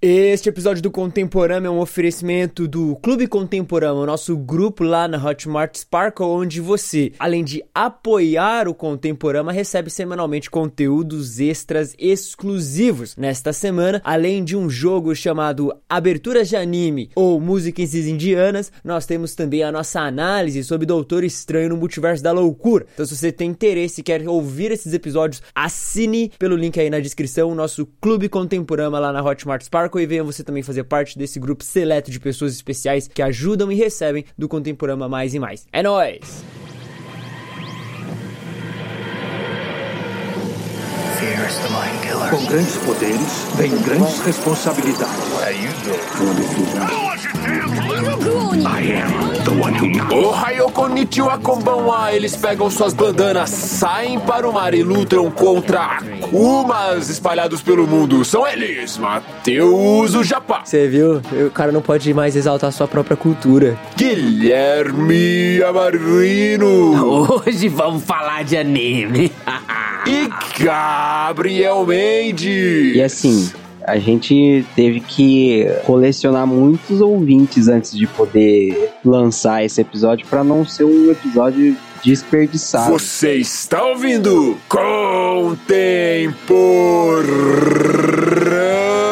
Este episódio do Contemporâneo é um oferecimento do Clube Contemporâneo, nosso grupo lá na Hotmart Sparkle, onde você, além de apoiar o Contemporâneo, recebe semanalmente conteúdos extras exclusivos. Nesta semana, além de um jogo chamado Aberturas de Anime ou Músicas Indianas, nós temos também a nossa análise sobre Doutor Estranho no Multiverso da Loucura. Então, se você tem interesse e quer ouvir esses episódios, assine pelo link aí na descrição o nosso Clube Contemporâneo lá na Hotmart Sparkle e venha você também fazer parte desse grupo seleto de pessoas especiais que ajudam e recebem do Contemporâneo Mais e Mais. É nóis! Com grandes poderes, vem grandes responsabilidades. Ohio konnichiwa konbanwa. Eles pegam suas bandanas, saem para o mar e lutam contra Akumas espalhados pelo mundo. São eles, Mateus o Japá. Você viu? O cara não pode mais exaltar sua própria cultura. Guilherme Amarino. Hoje vamos falar de anime. e Gabriel Mendes. E assim, a gente teve que colecionar muitos ouvintes antes de poder lançar esse episódio para não ser um episódio desperdiçado. Você está ouvindo Contemporama.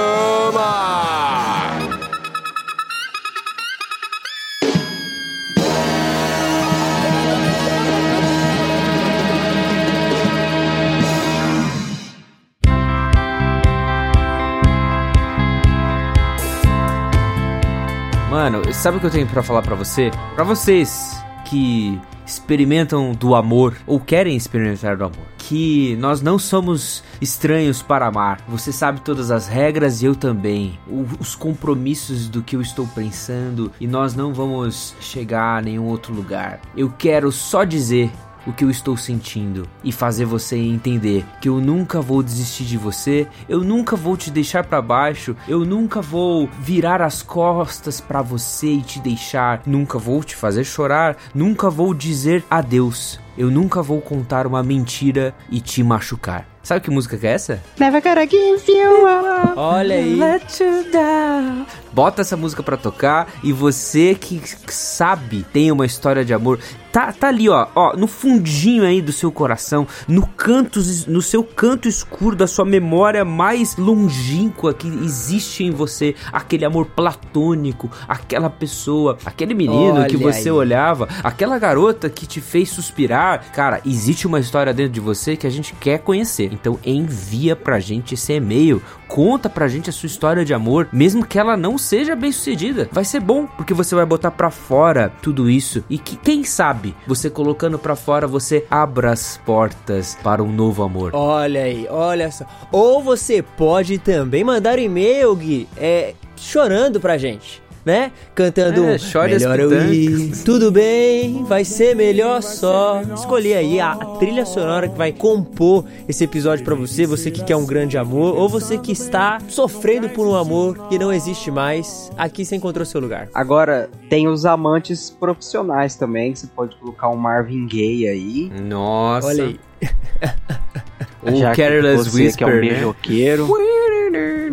Mano, sabe o que eu tenho pra falar pra você? Pra vocês que experimentam do amor ou querem experimentar do amor, que nós não somos estranhos para amar. Você sabe todas as regras e eu também. O- os compromissos do que eu estou pensando e nós não vamos chegar a nenhum outro lugar. Eu quero só dizer o que eu estou sentindo e fazer você entender que eu nunca vou desistir de você, eu nunca vou te deixar pra baixo, eu nunca vou virar as costas pra você e te deixar, nunca vou te fazer chorar, nunca vou dizer adeus. Eu nunca vou contar uma mentira e te machucar. Sabe que música que é essa? Never gonna give you up. Olha aí. Let you down. Bota essa música pra tocar e você que sabe tem uma história de amor, tá, tá ali ó, ó, no fundinho aí do seu coração, no canto, no seu canto escuro da sua memória mais longínqua que existe em você, aquele amor platônico, aquela pessoa, aquele menino que Olha você aí. olhava, aquela garota que te fez suspirar. Cara, existe uma história dentro de você que a gente quer conhecer. Então envia pra gente esse e-mail. Conta pra gente a sua história de amor, mesmo que ela não seja bem sucedida. Vai ser bom, porque você vai botar pra fora tudo isso. E que, quem sabe, você colocando pra fora, você abra as portas para um novo amor. Olha aí, olha só. Ou você pode também mandar um e-mail, Gui, é, chorando pra gente. Né? Cantando É, Melhor eu ir, pitancas." tudo bem, vai ser melhor só. Escolhi aí a, a trilha sonora que vai compor esse episódio pra você, você que quer um grande amor, ou você que está sofrendo por um amor que não existe mais. Aqui você encontrou seu lugar. Agora, tem os amantes profissionais também, que você pode colocar um Marvin Gaye aí. Nossa. Olha aí. O já que Careless você que é um Whisper, né? beijoqueiro.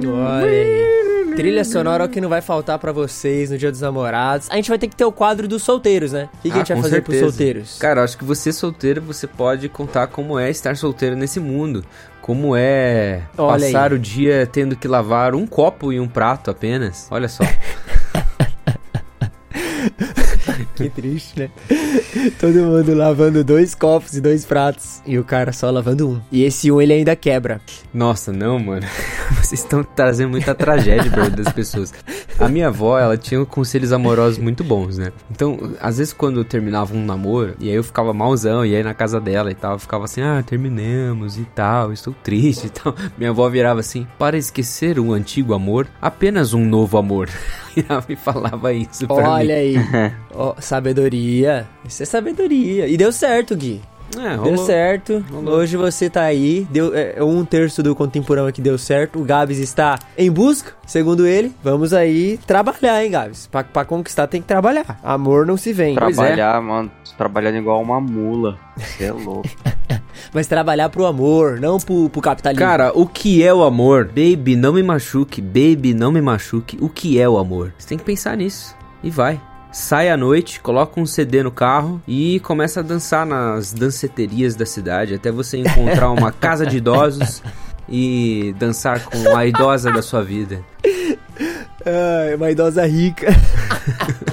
Olha. Trilha sonora é o que não vai faltar pra vocês no Dia dos Namorados. A gente vai ter que ter o quadro dos solteiros, né? O que, que a Ah, gente vai com fazer pros certeza. solteiros? Cara, acho que você solteiro, você pode contar como é estar solteiro nesse mundo. Como é Olha passar aí. o dia tendo que lavar um copo e um prato apenas. Olha só. Que triste, né? Todo mundo lavando dois copos e dois pratos. E o cara só lavando um. E esse um ele ainda quebra. Nossa, não, mano. Vocês estão trazendo muita tragédia pra das pessoas. A minha avó, ela tinha conselhos amorosos muito bons, né? Então, às vezes quando eu terminava um namoro, e aí eu ficava malzão, e aí na casa dela e tal, eu ficava assim, ah, terminamos e tal, estou triste e tal. Minha avó virava assim, para esquecer o antigo amor, apenas um novo amor. E ela me falava isso pra Olha mim. aí. Ó, sabedoria. Isso é sabedoria. E deu certo, Gui. É, Deu certo. Rolou. Hoje você tá aí. Deu, é, um terço do contemporâneo aqui deu certo. O Gabs está em busca, segundo ele. Vamos aí trabalhar, hein, Gabs? Pra, pra conquistar tem que trabalhar. Amor não se vem. Pois é. Trabalhar, mano, trabalhando igual uma mula. Você é louco. Mas trabalhar pro amor, não pro, pro capitalismo. Cara, o que é o amor? Baby, não me machuque. Baby, não me machuque. O que é o amor? Você tem que pensar nisso. E vai. Sai à noite, coloca um CD no carro e começa a dançar nas danceterias da cidade até você encontrar uma casa de idosos e dançar com a idosa da sua vida. Ah, uma idosa rica.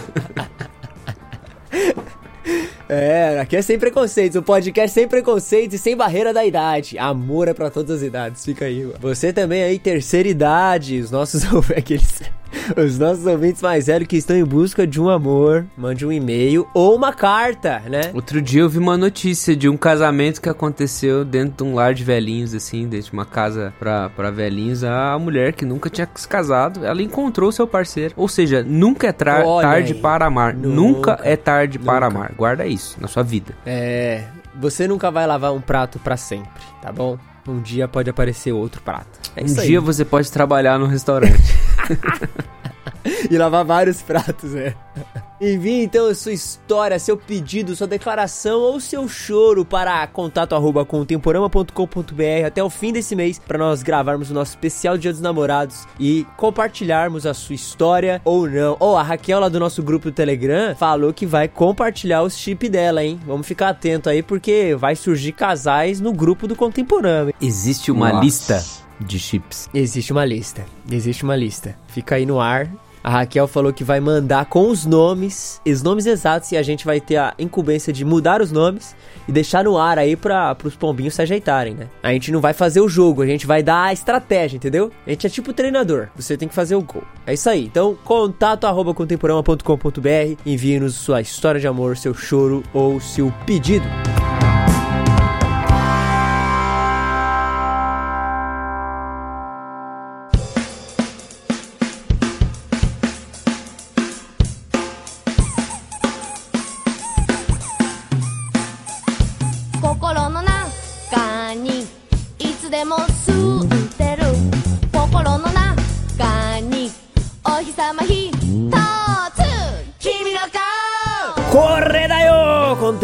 É, aqui é sem preconceitos, o podcast sem preconceitos e sem barreira da idade. Amor é pra todas as idades, fica aí. Mano. Você também aí, terceira idade, os nossos aqueles os nossos ouvintes mais velhos que estão em busca de um amor, mande um e-mail ou uma carta, né? Outro dia eu vi uma notícia de um casamento que aconteceu dentro de um lar de velhinhos, assim, dentro de uma casa pra, pra velhinhos. A mulher que nunca tinha se casado, ela encontrou seu parceiro. Ou seja, nunca é tarde aí. para amar. Nunca, nunca é tarde nunca. para amar. Guarda isso na sua vida. É. Você nunca vai lavar um prato para sempre, tá bom? Um dia pode aparecer outro prato. É um dia você pode trabalhar no restaurante. e lavar vários pratos, é. Envie então a sua história, seu pedido, sua declaração ou seu choro para contato arroba contemporama.com.br até o fim desse mês para nós gravarmos o nosso especial Dia dos Namorados e compartilharmos a sua história ou não. Ou oh, a Raquel lá do nosso grupo do Telegram falou que vai compartilhar os chip dela, hein? Vamos ficar atento aí porque vai surgir casais no grupo do Contemporâneo. Existe uma Nossa. lista de chips. Existe uma lista. Existe uma lista. Fica aí no ar a Raquel falou que vai mandar com os nomes, os nomes exatos, e a gente vai ter a incumbência de mudar os nomes e deixar no ar aí para os pombinhos se ajeitarem, né? A gente não vai fazer o jogo, a gente vai dar a estratégia, entendeu? A gente é tipo treinador, você tem que fazer o gol. É isso aí. Então, contato arroba contemporama.com.br, envie-nos sua história de amor, seu choro ou seu pedido.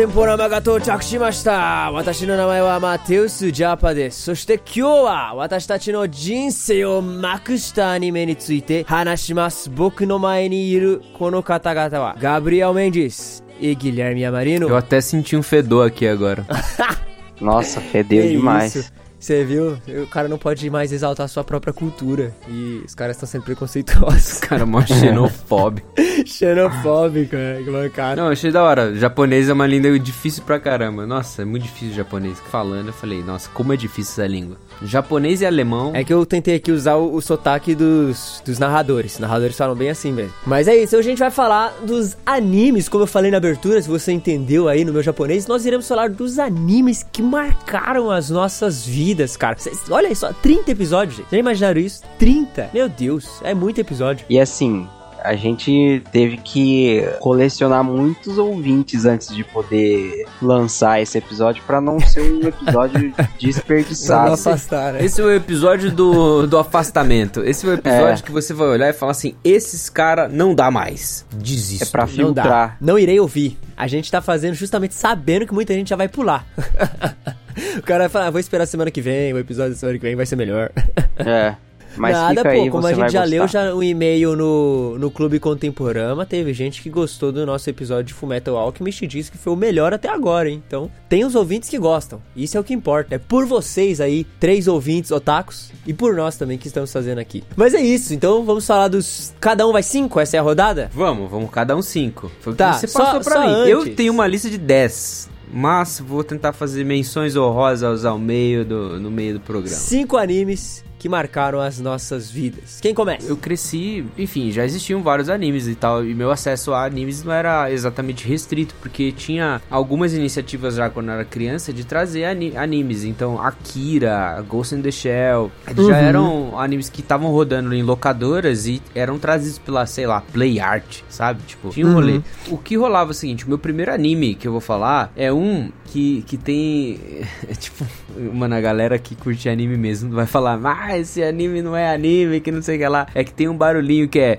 ポラマが到着しました私の名前はマテウス・ジャパですそして今日は私たちの人生を幕したアニメについて話します僕の前にいるこの方々はガブリエル・メンディス e Guilherme Amarino. Eu até senti um fedor aqui agora. Nossa, fedeu demais. Isso? Você viu? O cara não pode mais exaltar a sua própria cultura. E os caras estão sendo preconceituosos. Os caras mó xenofóbico. xenofóbico, é, que mancada. Não, achei da hora. japonês é uma língua difícil pra caramba. Nossa, é muito difícil o japonês. Falando, eu falei, nossa, como é difícil essa língua. Japonês e alemão. É que eu tentei aqui usar o, o sotaque dos, dos narradores. Os narradores falam bem assim mesmo. Mas é isso, hoje a gente vai falar dos animes, como eu falei na abertura, se você entendeu aí no meu japonês, nós iremos falar dos animes que marcaram as nossas vidas, cara. Cês, olha só, 30 episódios, gente. Já imaginaram isso? 30? Meu Deus, é muito episódio. E assim, a gente teve que colecionar muitos ouvintes antes de poder lançar esse episódio para não ser um episódio desperdiçado. Afastar, né? Esse é o episódio do, do afastamento. Esse é o episódio é. que você vai olhar e falar assim: esses cara não dá mais. Desisto. É pra filtrar. Não, não irei ouvir. A gente tá fazendo justamente sabendo que muita gente já vai pular. o cara vai falar, ah, vou esperar semana que vem, o episódio da semana que vem vai ser melhor. É. Mas Nada, pô, aí, como a gente já gostar. leu já um e-mail no, no Clube Contemporâneo, teve gente que gostou do nosso episódio de Fullmetal Alchemist e disse que foi o melhor até agora, hein? Então, tem os ouvintes que gostam. Isso é o que importa. É por vocês aí, três ouvintes otakus, e por nós também que estamos fazendo aqui. Mas é isso, então vamos falar dos... Cada um vai cinco? Essa é a rodada? Vamos, vamos cada um cinco. Foi tá, você passou só, pra só mim. Antes. Eu tenho uma lista de dez mas vou tentar fazer menções honrosas ao meio do, no meio do programa. Cinco animes que marcaram as nossas vidas. Quem começa? Eu cresci, enfim, já existiam vários animes e tal, e meu acesso a animes não era exatamente restrito, porque tinha algumas iniciativas já quando eu era criança de trazer animes. Então, Akira, Ghost in the Shell, uhum. já eram animes que estavam rodando em locadoras e eram trazidos pela, sei lá, Play Art, sabe? Tipo, tinha um rolê. Uhum. O que rolava é o seguinte: o meu primeiro anime que eu vou falar é um que, que tem. É tipo, mano, a galera que curte anime mesmo vai falar, mas ah, esse anime não é anime, que não sei o que lá. É que tem um barulhinho que é.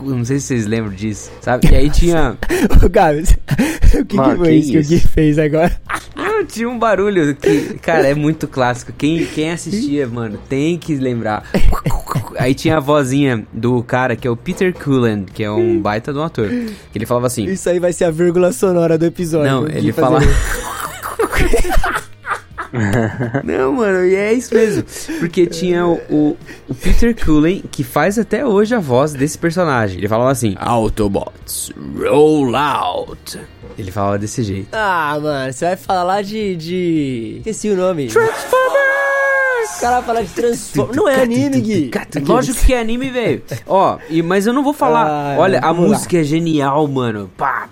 Não sei se vocês lembram disso, sabe? E aí tinha. Ô, Gabs, o que, Mano, que foi que isso que o Gui fez agora? Não, tinha um barulho que, cara, é muito clássico. Quem, quem assistia, mano, tem que lembrar. Aí tinha a vozinha do cara que é o Peter Cullen, que é um baita de um ator. Que ele falava assim. Isso aí vai ser a vírgula sonora do episódio. Não, o ele fala. Não, mano, e é isso mesmo. Porque tinha o, o, o Peter Cullen, que faz até hoje a voz desse personagem. Ele falava assim: Autobots, roll out. Ele falava desse jeito. Ah, mano, você vai falar de. de... Esqueci o nome. Transformers! O cara vai falar de Transformers. Não é anime, Gui. Lógico que é anime, velho. Ó, e- mas eu não vou falar. Ah, Olha, a vamos lá. música é genial, mano. Pá,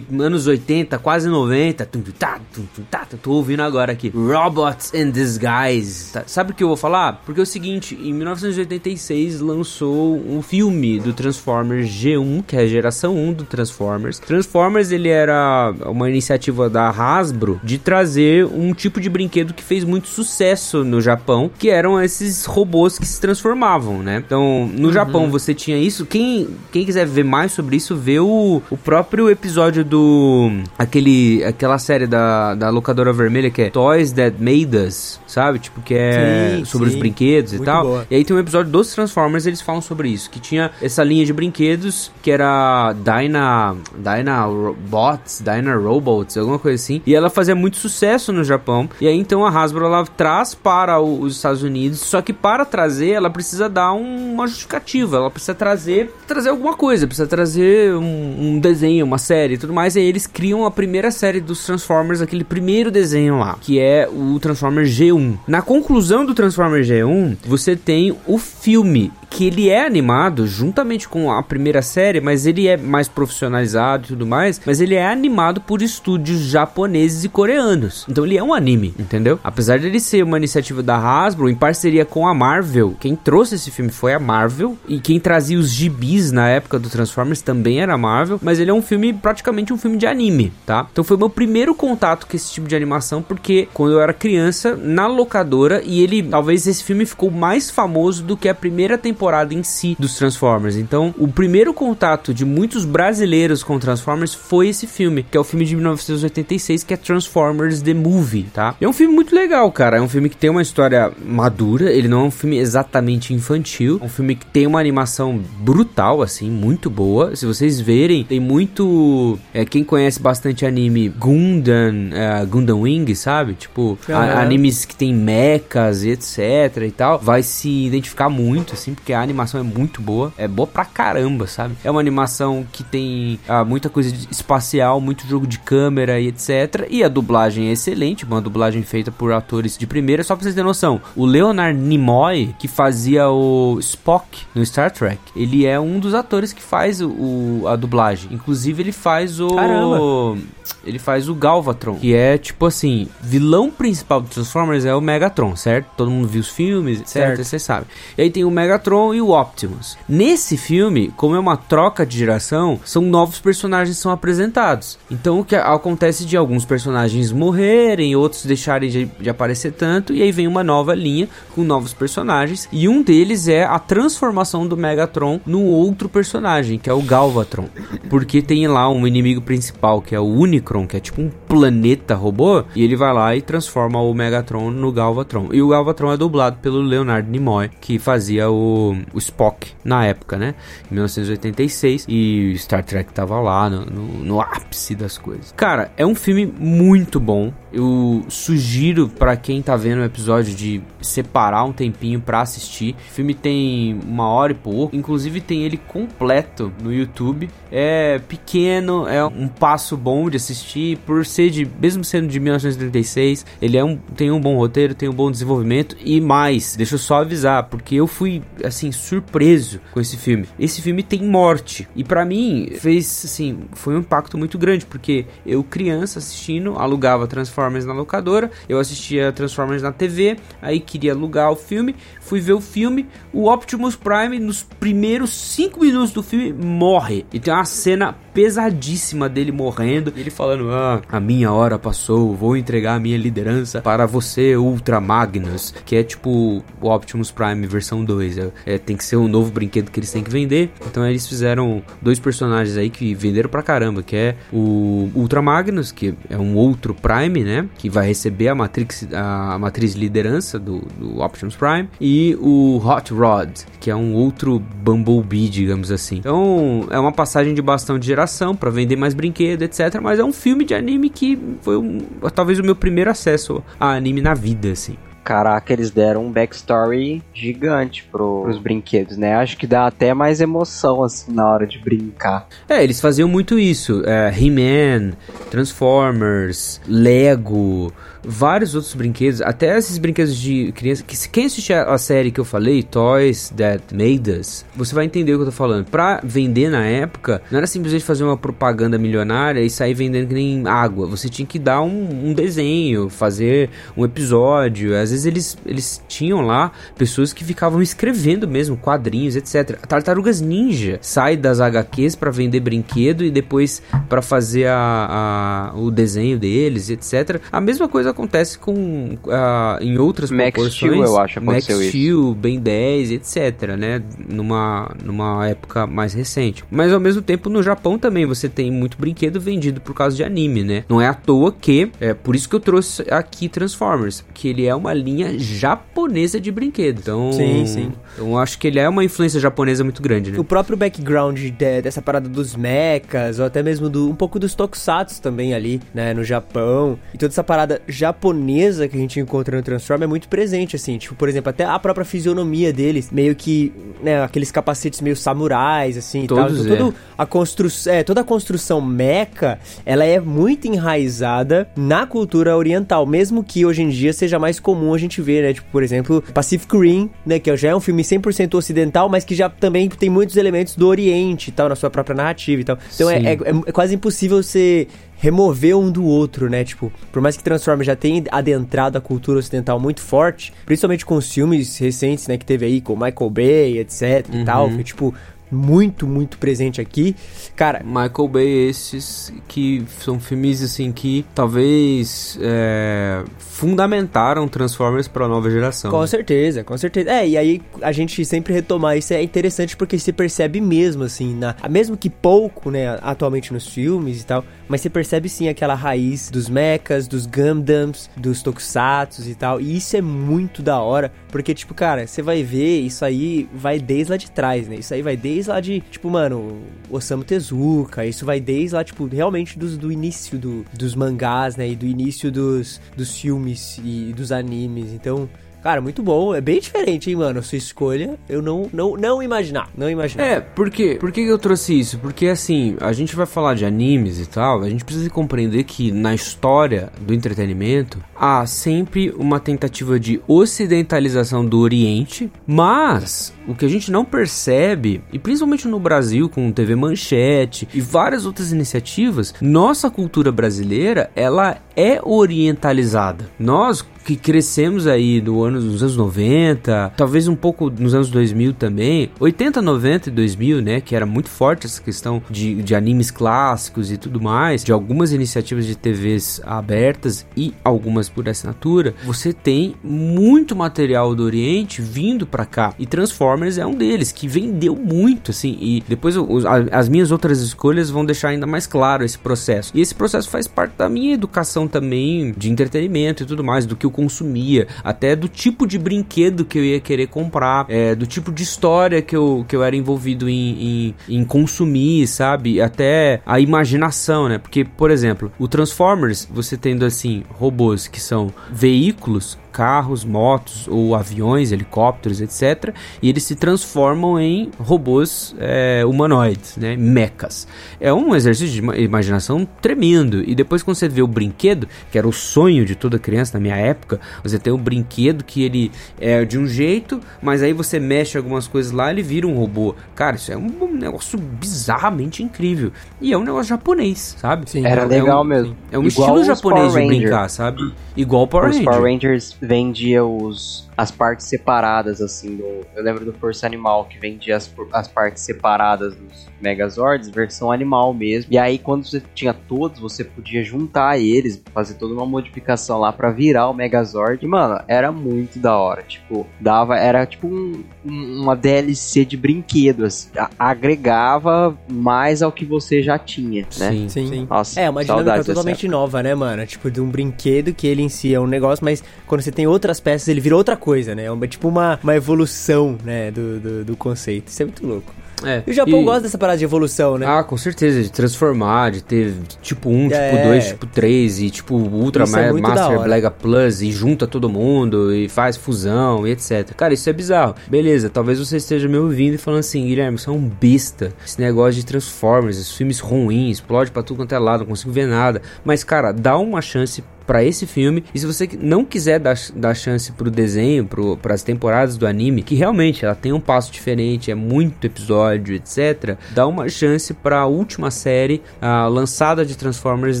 anos 80, quase 90. Tum, tum, tá, tum, tá, tô ouvindo agora aqui. Robots in Disguise. Tá, Sabe o que eu vou falar? Porque é o seguinte, em 1986 lançou um filme do Transformers G1, que é a geração 1 do Transformers. Transformers, ele era uma iniciativa da Hasbro de trazer um tipo de brinquedo que fez muito sucesso no Japão, que eram esses robôs que se transformavam, né? Então, no Japão você tinha isso. Quem, quem quiser ver mais sobre isso, vê o, o próprio episódio do aquele aquela série da, da locadora vermelha que é Toys That Made Us, sabe? Tipo que é Sim, sobre sim. os brinquedos e Muito tal. boa. E aí tem um episódio dos Transformers, eles falam sobre isso, que tinha essa linha de brinquedos que era Dyna Dyna Bots, Dyna Robots, alguma coisa assim. E ela fazia muito sucesso no Japão. E aí então a Hasbro ela traz para o- os Estados Unidos, só que para trazer ela precisa dar um- uma justificativa, ela precisa trazer trazer alguma coisa, precisa trazer um, um desenho, uma série tudo mais. E aí eles criam a primeira série dos Transformers, aquele primeiro desenho lá, que é o Transformers G1. Na conclusão do Transformers G1, você tem o filme que ele é animado juntamente com a primeira série, mas ele é mais profissionalizado e tudo mais, mas ele é animado por estúdios japoneses e coreanos. Então ele é um anime, entendeu? Apesar de ele ser uma iniciativa da Hasbro em parceria com a Marvel, quem trouxe esse filme foi a Marvel e quem trazia os gibis na época do Transformers também era a Marvel, mas ele é um filme praticamente um filme de anime, tá? Então foi meu primeiro contato com esse tipo de animação porque quando eu era criança na locadora e ele talvez esse filme ficou mais famoso do que a primeira temporada em si dos Transformers. Então, o primeiro contato de muitos brasileiros com Transformers foi esse filme, que é o filme de 1986, que é Transformers The Movie, tá? É um filme muito legal, cara. É um filme que tem uma história madura, ele não é um filme exatamente infantil, é um filme que tem uma animação brutal, assim, muito boa. Se vocês verem, tem muito. É, quem conhece bastante anime Gundam, é, Gundam Wing, sabe? Tipo, a- animes que tem mechas e etc e tal, vai se identificar muito, assim, porque a animação é muito boa. É boa pra caramba, sabe? É uma animação que tem ah, muita coisa espacial, muito jogo de câmera e etc. E a dublagem é excelente, uma dublagem feita por atores de primeira. Só pra vocês terem noção, o Leonard Nimoy, que fazia o Spock no Star Trek, ele é um dos atores que faz o- a dublagem. Inclusive, ele faz o. Caramba. Ele faz o Galvatron, que é tipo assim: vilão principal do Transformers é o Megatron, certo? Todo mundo viu os filmes. Certo. Você sabe. E aí tem o Megatron e o Optimus. Nesse filme, como é uma troca de geração, são novos personagens que são apresentados. Então o que acontece de alguns personagens morrerem, outros deixarem de, de aparecer tanto, e aí vem uma nova linha com novos personagens. E um deles é a transformação do Megatron num outro personagem, que é o Galvatron. Porque tem lá um inimigo principal, que é o Unicron, que é tipo um planeta robô, e ele vai lá e transforma o Megatron no Galvatron. E o Galvatron é dublado pelo Leonard Nimoy, que fazia o, o Spock na época, né? Em 1986. E Star Trek tava lá no, no, no ápice das coisas. Cara, é um filme muito bom. Eu sugiro pra quem tá vendo o episódio de separar um tempinho pra assistir. O filme tem uma hora e pouco. Inclusive tem ele completo no YouTube. É pequeno, é um passo bom de assistir. Por ser de. Mesmo sendo de 1936, ele é um, tem um bom roteiro, tem um bom desenvolvimento. E mais, deixa eu só avisar, porque eu fui assim, surpreso com esse filme. Esse filme tem morte. E pra mim, fez assim, foi um impacto muito grande. Porque eu, criança, assistindo, alugava Transformers na locadora. Eu assistia Transformers na TV. Aí queria alugar o filme. Fui ver o filme. O Optimus Prime, nos primeiros 5 minutos do filme, morre. E tem uma cena pesadíssima dele morrendo. Ele falando: Ah, a minha hora passou, vou entregar a minha liderança para você, Ultra Magnus. Que é tipo o Optimus Prime versão 2. É, é, tem que ser um novo brinquedo que eles têm que vender. Então eles fizeram dois personagens aí que venderam pra caramba, que é o Ultra Magnus, que é um outro Prime, né? Que vai receber a Matrix, a matriz de liderança do, do Optimus Prime. E o Hot Rod, que é um outro Bumblebee, digamos assim. Então é uma passagem de bastão de geração para vender mais brinquedo, etc. Mas é um filme de anime que foi um, talvez o meu primeiro acesso a anime na vida, assim. Caraca, eles deram um backstory gigante pro, pros brinquedos, né? Acho que dá até mais emoção, assim, na hora de brincar. É, eles faziam muito isso. É, He-Man, Transformers, Lego vários outros brinquedos, até esses brinquedos de criança. Que, quem assistir a, série que eu falei, Toys That Made Us, você vai entender o que eu tô falando. Pra vender na época, não era simplesmente fazer uma propaganda milionária e sair vendendo que nem água. Você tinha que dar um, um desenho, fazer um episódio. Às vezes eles, eles tinham lá pessoas que ficavam escrevendo mesmo quadrinhos, etc. Tartarugas Ninja sai das HQs para vender brinquedo e depois para fazer a, a, o desenho deles, etc. A mesma coisa acontece com uh, em outras Max proporções. Steel, eu acho, Max Steel, Ben 10, etc, né? Numa, numa época mais recente. Mas ao mesmo tempo no Japão também você tem muito brinquedo vendido por causa de anime, né? Não é à toa que, é por isso que eu trouxe aqui Transformers, que ele é uma linha japonesa de brinquedo. Então, sim, sim. Então acho que ele é uma influência japonesa muito grande, né? O próprio background de, dessa parada dos mechas, ou até mesmo do, um pouco dos tokusatsu também ali, né, no Japão, e toda essa parada japonesa que a gente encontra no Transform é muito presente, assim. Tipo, por exemplo, até a própria fisionomia deles, meio que, né, aqueles capacetes meio samurais, assim, Todos e tal. Então, toda, a construção, é, toda a construção mecha, ela é muito enraizada na cultura oriental, mesmo que hoje em dia seja mais comum a gente ver, né? Tipo, por exemplo, Pacific Rim, né, que já é um filme 100% ocidental, mas que já também tem muitos elementos do Oriente e tal, na sua própria narrativa e tal. Então é, é, é, quase impossível você remover um do outro, né? Tipo, por mais que Transformers já tenha adentrado a cultura ocidental muito forte, principalmente com os filmes recentes, né, que teve aí com Michael Bay, etc uhum. e tal, foi tipo muito, muito presente aqui. Cara. Michael Bay, esses que são filmes assim que talvez é, fundamentaram Transformers para a nova geração. Com certeza, com certeza. É, e aí a gente sempre retomar isso é interessante porque se percebe mesmo, assim, na, mesmo que pouco, né, atualmente nos filmes e tal, mas você percebe sim aquela raiz dos mechas, dos Gundams, dos Tokusatsu e tal. E isso é muito da hora, porque, tipo, cara, você vai ver, isso aí vai desde lá de trás, né? Isso aí vai desde lá de, tipo, mano, Osamu Tezuka, isso vai desde lá, tipo, realmente dos, do início do, dos mangás, né? E do início dos, dos filmes e dos animes. Então, Cara, muito bom. É bem diferente, hein, mano? Sua escolha. Eu não, não, não imaginar. Não imaginar. É, por quê? Por que eu trouxe isso? Porque, assim, a gente vai falar de animes e tal. A gente precisa compreender que na história do entretenimento há sempre uma tentativa de ocidentalização do Oriente. Mas o que a gente não percebe, e principalmente no Brasil, com TV Manchete e várias outras iniciativas, nossa cultura brasileira ela é orientalizada. Nós, que crescemos aí no ano, nos anos 90, talvez um pouco nos anos 2000 também, 80, 90 e 2000, né, que era muito forte essa questão de, de animes clássicos e tudo mais, de algumas iniciativas de TVs abertas e algumas por assinatura, você tem muito material do Oriente vindo para cá. E Transformers é um deles que vendeu muito assim e depois os, as minhas outras escolhas vão deixar ainda mais claro esse processo. E esse processo faz parte da minha educação também de entretenimento e tudo mais do que eu consumia, até do tipo de brinquedo que eu ia querer comprar, é, do tipo de história que eu, que eu era envolvido em, em, em consumir, sabe? Até a imaginação, né? Porque, por exemplo, o Transformers, você tendo assim, robôs que são veículos carros, motos ou aviões, helicópteros, etc. E eles se transformam em robôs é, humanoides, né? Mechas. É um exercício de imaginação tremendo. E depois quando você vê o brinquedo, que era o sonho de toda criança na minha época, você tem um brinquedo que ele é de um jeito, mas aí você mexe algumas coisas lá, ele vira um robô. Cara, isso é um negócio bizarramente incrível. E é um negócio japonês, sabe? Sim, era é, legal um, mesmo. É um Igual estilo japonês de brincar, sabe? Igual Power Os Ranger. Power Rangers vendia os as partes separadas, assim. Do, eu lembro do Força Animal, que vendia as, as partes separadas dos Megazords, versão animal mesmo. E aí, quando você tinha todos, você podia juntar eles, fazer toda uma modificação lá para virar o Megazord. E, mano, era muito da hora. Tipo, dava, era tipo um, uma DLC de brinquedo, assim. agregava mais ao que você já tinha, né? Sim, sim. Nossa, é, uma dinâmica totalmente nova, né, mano? Tipo, de um brinquedo que ele em si é um negócio, mas quando você tem outras peças, ele vira outra coisa, né? É uma, tipo uma, uma evolução, né, do, do, do conceito. Isso é muito louco. É. E o Japão e... gosta dessa parada de evolução, né? Ah, com certeza, de transformar, de ter tipo 1, é. tipo 2, tipo 3 e tipo Ultra é Master Blega Plus e junta todo mundo e faz fusão e etc. Cara, isso é bizarro. Beleza, talvez você esteja me ouvindo e falando assim, Guilherme, você é um besta. Esse negócio de Transformers, esses filmes ruins, explode pra tudo quanto é lado, não consigo ver nada. Mas, cara, dá uma chance para esse filme. E se você não quiser dar, dar chance pro desenho, para as temporadas do anime, que realmente ela tem um passo diferente, é muito episódio, etc., dá uma chance para a última série lançada de Transformers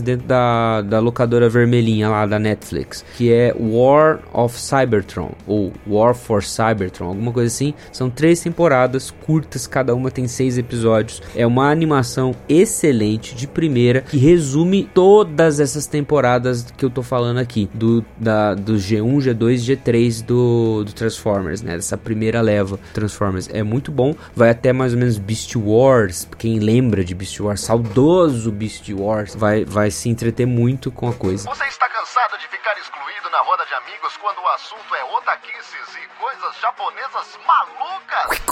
dentro da, da locadora vermelhinha lá da Netflix, que é War of Cybertron, ou War for Cybertron, alguma coisa assim. São três temporadas curtas, cada uma tem seis episódios. É uma animação excelente de primeira que resume todas essas temporadas que eu tô falando aqui, do, da, do G1, G2 G3 do, do Transformers, né? Dessa primeira leva Transformers. É muito bom, vai até mais ou menos Beast Wars. Quem lembra de Beast Wars, saudoso Beast Wars, vai, vai se entreter muito com a coisa. Você está cansado de ficar excluído na roda de amigos quando o assunto é otaquices e coisas japonesas malucas?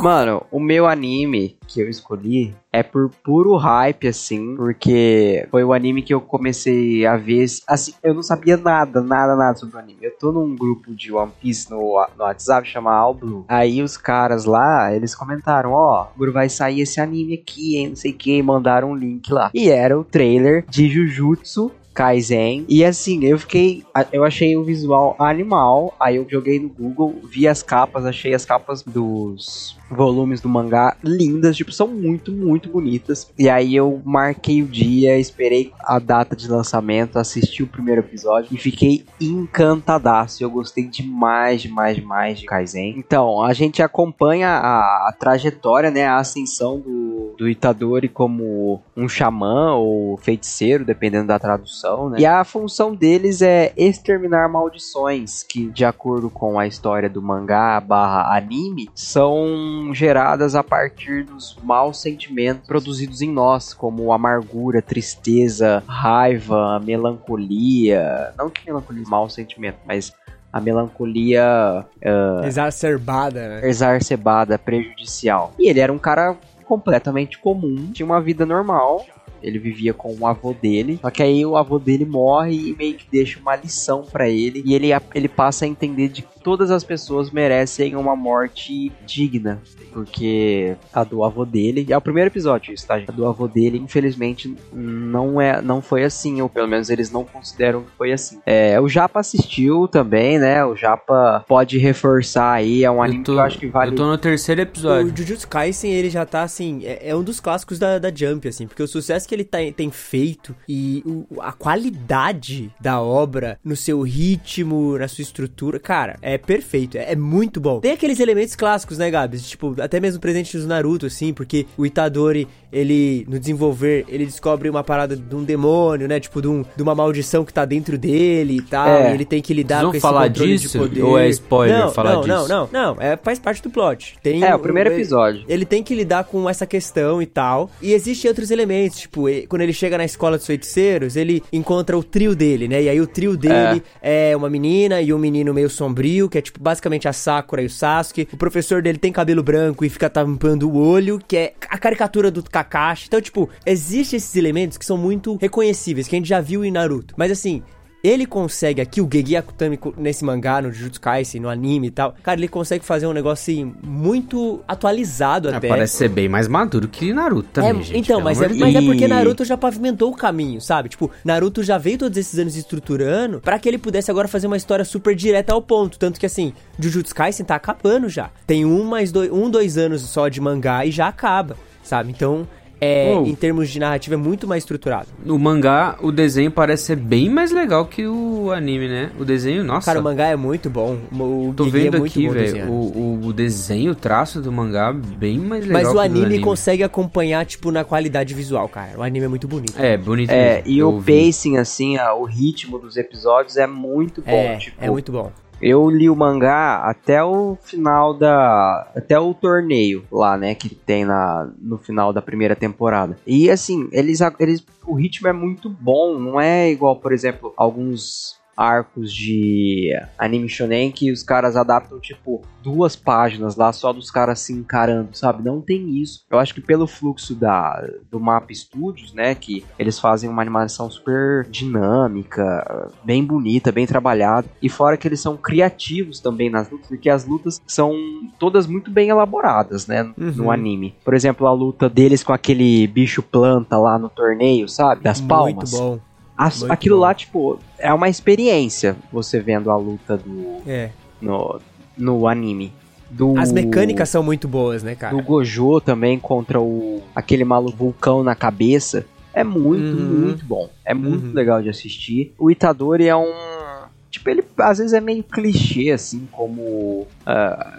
Mano, o meu anime que eu escolhi é por puro hype, assim, porque foi o anime que eu comecei a ver. Assim, eu não sabia nada, nada, nada sobre o anime. Eu tô num grupo de One Piece no, no WhatsApp chamado All Blue. Aí os caras lá, eles comentaram: Ó, oh, vai sair esse anime aqui, hein, não sei o que, mandaram um link lá. E era o trailer de Jujutsu Kaizen. E assim, eu fiquei. Eu achei o visual animal. Aí eu joguei no Google, vi as capas, achei as capas dos volumes do mangá lindas, tipo, são muito, muito bonitas. E aí eu marquei o dia, esperei a data de lançamento, assisti o primeiro episódio e fiquei encantadaço. Eu gostei demais, demais, demais de Kaizen. Então, a gente acompanha a, a trajetória, né, a ascensão do, do Itadori como um xamã ou feiticeiro, dependendo da tradução, né? E a função deles é exterminar maldições que, de acordo com a história do mangá barra anime, são geradas a partir dos maus sentimentos produzidos em nós, como amargura, tristeza, raiva, melancolia. Não que melancolia mau sentimento, mas a melancolia uh, exacerbada, né? exacerbada, prejudicial. E ele era um cara completamente comum, tinha uma vida normal, ele vivia com o avô dele. Só que aí o avô dele morre e meio que deixa uma lição para ele. E ele, ele passa a entender de todas as pessoas merecem uma morte digna. Porque a do avô dele. É o primeiro episódio isso, tá? A do avô dele, infelizmente, não é não foi assim. Ou pelo menos eles não consideram que foi assim. É, o Japa assistiu também, né? O Japa pode reforçar aí. É um anime tô, que eu acho que vale. Eu tô no terceiro episódio. O Jujutsu Kaisen, ele já tá assim. É, é um dos clássicos da, da Jump, assim. Porque o sucesso que que ele tá, tem feito e o, a qualidade da obra no seu ritmo, na sua estrutura, cara, é perfeito, é, é muito bom. Tem aqueles elementos clássicos, né, Gabs? Tipo, até mesmo presente do Naruto, assim, porque o Itadori, ele, no desenvolver, ele descobre uma parada de um demônio, né? Tipo, de, um, de uma maldição que tá dentro dele e tal. É. E ele tem que lidar com esse falar disso, de poder. Ou é spoiler não, falar não, disso? Não, não, não. É, faz parte do plot. Tem é, o primeiro episódio. Ele, ele tem que lidar com essa questão e tal. E existem outros elementos, tipo, quando ele chega na escola dos feiticeiros, ele encontra o trio dele, né? E aí o trio dele é, é uma menina e um menino meio sombrio, que é tipo basicamente a Sakura e o Sasuke. O professor dele tem cabelo branco e fica tampando o olho, que é a caricatura do Kakashi. Então, tipo, existem esses elementos que são muito reconhecíveis, que a gente já viu em Naruto. Mas assim, ele consegue aqui, o Gege Akutami nesse mangá, no Jujutsu Kaisen, no anime e tal, cara, ele consegue fazer um negócio assim, muito atualizado é, até. Parece ser bem mais maduro que Naruto também, é, gente, Então, mas é, mas é porque Naruto já pavimentou o caminho, sabe? Tipo, Naruto já veio todos esses anos estruturando para que ele pudesse agora fazer uma história super direta ao ponto. Tanto que assim, Jujutsu Kaisen tá acabando já. Tem um mais dois, um, dois anos só de mangá e já acaba, sabe? Então, é, Oh. em termos de narrativa, é muito mais estruturado. No mangá, o desenho parece ser bem mais legal que o anime, né? O desenho, nossa. Cara, o mangá é muito bom. O Tô Gege vendo é muito aqui, velho, o, o, o desenho, o traço do mangá, bem mais legal Mas que o do anime, consegue acompanhar, tipo, na qualidade visual, cara. O anime é muito bonito. É, bonito É, mesmo. e Eu o vi. pacing, assim, ó, o ritmo dos episódios é muito bom. É, tipo, é muito bom. Eu li o mangá até o final da. Até o torneio lá, né? Que tem na, no final da primeira temporada. E assim, eles, eles. O ritmo é muito bom. Não é igual, por exemplo, alguns arcos de anime shonen que os caras adaptam tipo duas páginas lá só dos caras se encarando, sabe? Não tem isso. Eu acho que pelo fluxo da do Map Studios, né, que eles fazem uma animação super dinâmica, bem bonita, bem trabalhada e fora que eles são criativos também nas lutas, porque as lutas são todas muito bem elaboradas, né, no Uhum. anime. Por exemplo, a luta deles com aquele bicho planta lá no torneio, sabe? Das palmas. Muito bom. As- aquilo bom. lá, tipo, é uma experiência você vendo a luta do É. no, no anime. Do, As mecânicas são muito boas, né, cara? do Gojo também contra o aquele maluco vulcão na cabeça. É muito, Uhum. muito bom. É muito Uhum. legal de assistir. O Itadori é um. Tipo, ele às vezes é meio clichê, assim, como ah,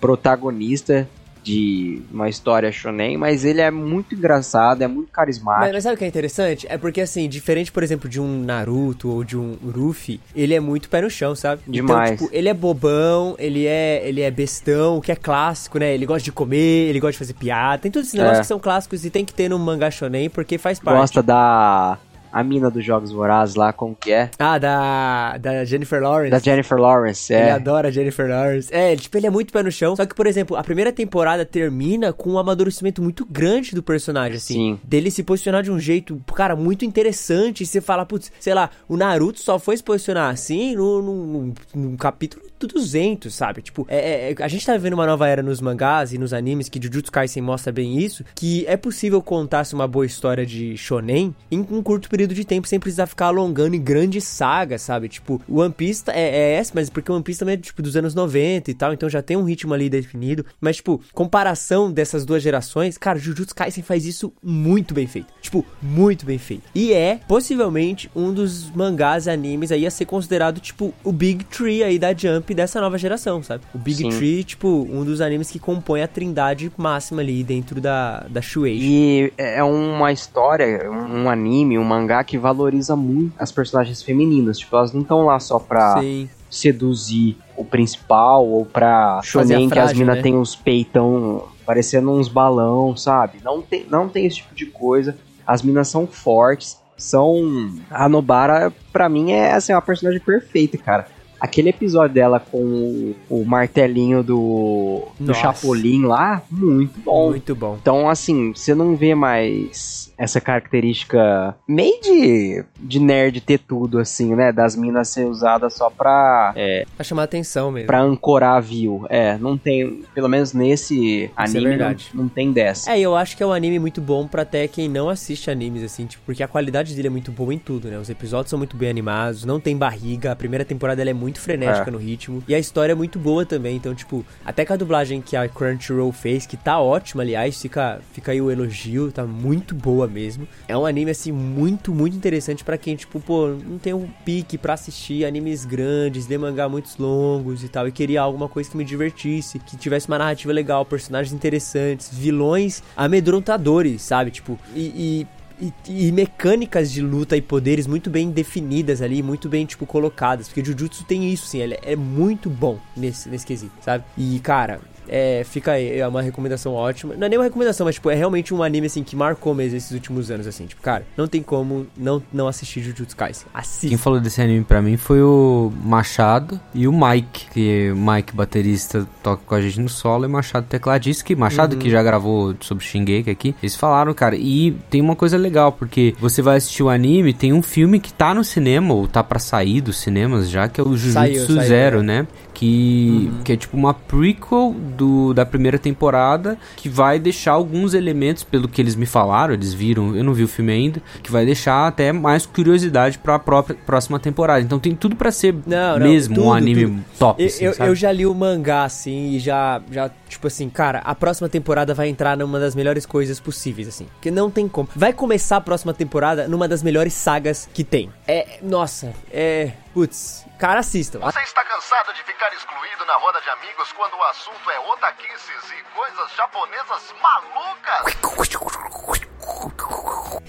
protagonista de uma história shonen, mas ele é muito engraçado, é muito Mas, carismático. mas sabe o que é interessante? É porque, assim, diferente, por exemplo, de um Naruto ou de um Luffy, ele é muito pé no chão, sabe? Demais. Então, tipo, ele é bobão, ele é, ele é bestão, o que é clássico, né? Ele gosta de comer, ele gosta de fazer piada. Tem todos esses negócios É. que são clássicos e tem que ter no mangá shonen porque faz parte. Gosta da. A mina dos Jogos Vorazes lá, como que é? Ah, da, da Jennifer Lawrence. Da Jennifer Lawrence, Ele é. adora a Jennifer Lawrence. É, ele, tipo, ele é muito pé no chão. Só que, por exemplo, a primeira temporada termina com um amadurecimento muito grande do personagem, assim. Sim. Dele se posicionar de um jeito, cara, muito interessante. E você fala, putz, sei lá, o Naruto só foi se posicionar assim no, no, no- capítulo 200, sabe? Tipo, é, é- a gente tá vivendo uma nova era nos mangás e nos animes que Jujutsu Kaisen mostra bem isso, que é possível contar-se uma boa história de shonen em um curto período de tempo sem precisar ficar alongando em grandes sagas, sabe? Tipo, One Piece é, é essa, mas porque One Piece também é tipo dos anos 90 e tal, então já tem um ritmo ali definido, mas tipo, comparação dessas duas gerações, cara, Jujutsu Kaisen faz isso muito bem feito. Tipo, muito bem feito. E é possivelmente um dos mangás e animes aí a ser considerado tipo o Big Tree aí da Jump dessa nova geração, sabe? O Big Sim. Tree, tipo, um dos animes que compõe a trindade máxima ali dentro da, da Shueisha. E é uma história, um anime, um mangá que valoriza muito as personagens femininas. Tipo, elas não estão lá só pra Sim. seduzir o principal ou pra shonen que as minas né? têm os peitão parecendo uns balão, sabe? Não tem, não tem esse tipo de coisa. As minas são fortes, são... A Nobara, pra mim, é assim, uma personagem perfeita, cara. Aquele episódio dela com o, martelinho do, do. Chapolin lá, muito bom. Muito bom. Então, assim, você não vê mais essa característica meio de, de nerd ter tudo, assim, né? Das minas ser usadas só pra, é, Pra chamar atenção mesmo. pra ancorar view. É, não tem, pelo menos nesse anime, não, verdade. não tem dessa. É, eu acho que é um anime muito bom pra até quem não assiste animes, assim, tipo, porque a qualidade dele é muito boa em tudo, né? Os episódios são muito bem animados, não tem barriga, a primeira temporada ela é muito frenética É. no ritmo, e a história é muito boa também, então, tipo, até com a dublagem que a Crunchyroll fez, que tá ótima, aliás, fica, fica aí o elogio, tá muito boa mesmo. É um anime, assim, muito, muito interessante pra quem, tipo, pô, não tem um pique pra assistir animes grandes, ler mangá muitos longos e tal, e queria alguma coisa que me divertisse, que tivesse uma narrativa legal, personagens interessantes, vilões amedrontadores, sabe? Tipo, e- e e, e mecânicas de luta e poderes muito bem definidas ali, muito bem, tipo, colocadas. Porque Jujutsu tem isso, sim, ele é muito bom nesse, nesse quesito, sabe? E, cara, é, fica aí, é uma recomendação ótima. Não é nem uma recomendação, mas, tipo, é realmente um anime, assim, que marcou mesmo esses últimos anos, assim. Tipo, cara, não tem como não, não assistir Jujutsu Kaisen. Quem Assista. falou desse anime pra mim foi o Machado e o Mike, que o Mike, baterista, toca com a gente no solo, e Machado, tecladista, que Machado, que já gravou sobre Shingeki aqui, eles falaram, cara, e tem uma coisa legal, porque você vai assistir o anime, tem um filme que tá no cinema, ou tá pra sair dos cinemas já, que é o Jujutsu Saiu, saiu, Zero, é. né? Que, que é tipo uma prequel do, da primeira temporada, que vai deixar alguns elementos, pelo que eles me falaram, eles viram, eu não vi o filme ainda, que vai deixar até mais curiosidade para a própria próxima temporada. Então tem tudo para ser Não, não, mesmo tudo, um anime tudo. top. Eu, assim, eu, eu já li o mangá, assim, e já, já, tipo assim, cara, a próxima temporada vai entrar numa das melhores coisas possíveis, assim. Porque não tem como. Vai começar a próxima temporada numa das melhores sagas que tem. É, nossa, é. Putz, cara, assistam. Você está cansado de ficar excluído na roda de amigos quando o assunto é otaquices e coisas japonesas malucas?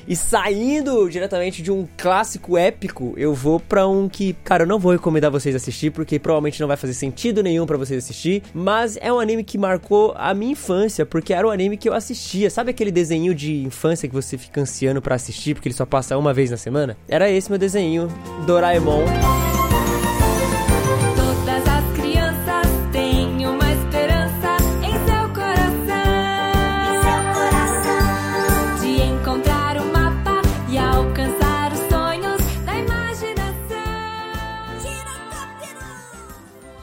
E saindo diretamente de um clássico épico, eu vou pra um que, cara, eu não vou recomendar vocês assistir, porque provavelmente não vai fazer sentido nenhum pra vocês assistir, mas é um anime que marcou a minha infância, porque era o anime que eu assistia. Sabe aquele desenho de infância que você fica ansiando pra assistir, porque ele só passa uma vez na semana? Era esse meu desenho, Doraemon.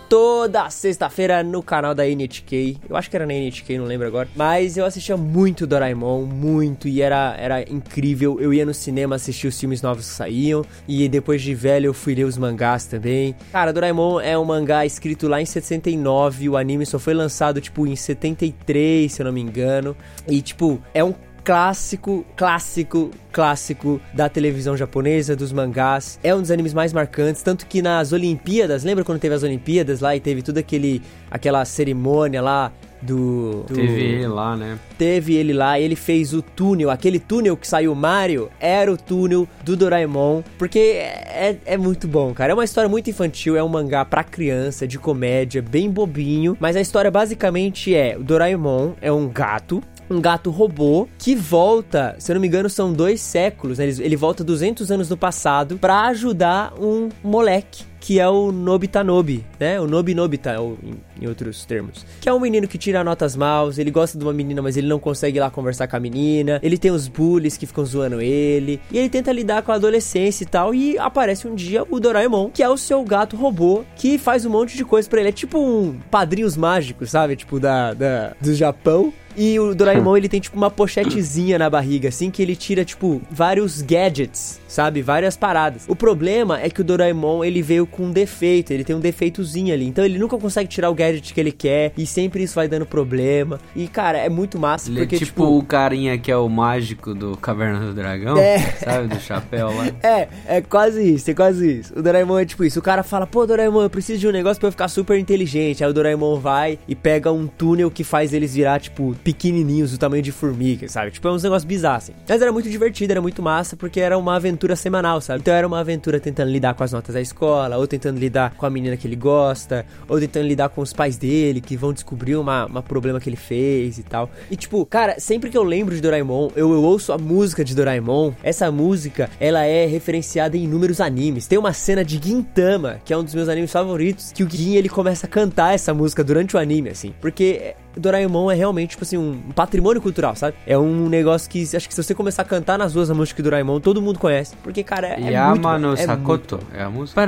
Toda sexta-feira no canal da NHK. Eu acho que era na NHK, não lembro agora. Mas eu assistia muito Doraemon, muito, e era, era incrível. Eu ia no cinema assistir os filmes novos que saíam, e depois de velho eu fui ler os mangás também. Cara, Doraemon é um mangá escrito lá em 69, o anime só foi lançado, tipo, em 73, se eu não me engano. E, tipo, é um clássico, clássico, clássico da televisão japonesa, dos mangás. É um dos animes mais marcantes, tanto que nas Olimpíadas, lembra quando teve as Olimpíadas lá e teve toda aquele aquela cerimônia lá do, do Teve ele lá, né? teve ele lá, ele fez o túnel, aquele túnel que saiu o Mario, era o túnel do Doraemon, porque é, é muito bom, cara. É uma história muito infantil, é um mangá pra criança, de comédia, bem bobinho, mas a história basicamente é: o Doraemon é um gato. Um gato robô que volta, se eu não me engano, são dois séculos, né? Ele, ele volta 200 anos no passado pra ajudar um moleque que é o Nobitanobi, né? O Nobi Nobita, ou em, outros termos. Que é um menino que tira notas maus, ele gosta de uma menina, mas ele não consegue ir lá conversar com a menina. Ele tem os bullies que ficam zoando ele. E ele tenta lidar com a adolescência e tal. E aparece um dia o Doraemon, que é o seu gato robô, que faz um monte de coisa pra ele. É tipo um padrinhos mágicos, sabe? Tipo da, da do Japão. E o Doraemon, ele tem, tipo, uma pochetezinha na barriga, assim, que ele tira, tipo, vários gadgets, sabe? Várias paradas. O problema é que o Doraemon, ele veio com um defeito, ele tem um defeitozinho ali. Então ele nunca consegue tirar o gadget que ele quer, e sempre isso vai dando problema. E, cara, é muito massa, Ele porque, é tipo, o carinha que é o mágico do Caverna do Dragão, É. sabe? Do chapéu lá. É, é quase isso, é quase isso. O Doraemon é tipo isso. O cara fala, pô, Doraemon, eu preciso de um negócio pra eu ficar super inteligente. Aí o Doraemon vai e pega um túnel que faz eles virar, tipo, pequenininhos, do tamanho de formiga, sabe? Tipo, é uns negócios bizarros, assim. Mas era muito divertido, era muito massa, porque era uma aventura semanal, sabe? Então era uma aventura tentando lidar com as notas da escola, ou tentando lidar com a menina que ele gosta, ou tentando lidar com os pais dele, que vão descobrir uma, uma problema que ele fez e tal. E, tipo, cara, sempre que eu lembro de Doraemon, eu, eu ouço a música de Doraemon. Essa música, ela é referenciada em inúmeros animes. Tem uma cena de Gintama, que é um dos meus animes favoritos, que o Gin, ele começa a cantar essa música durante o anime, assim. Porque Doraemon é realmente, tipo assim, um patrimônio cultural, sabe? É um negócio que, acho que se você começar a cantar nas ruas a música de Doraemon, todo mundo conhece. Porque, cara, é, é muito Yama no é muito Sakoto. É a música?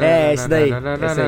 É, esse daí, esse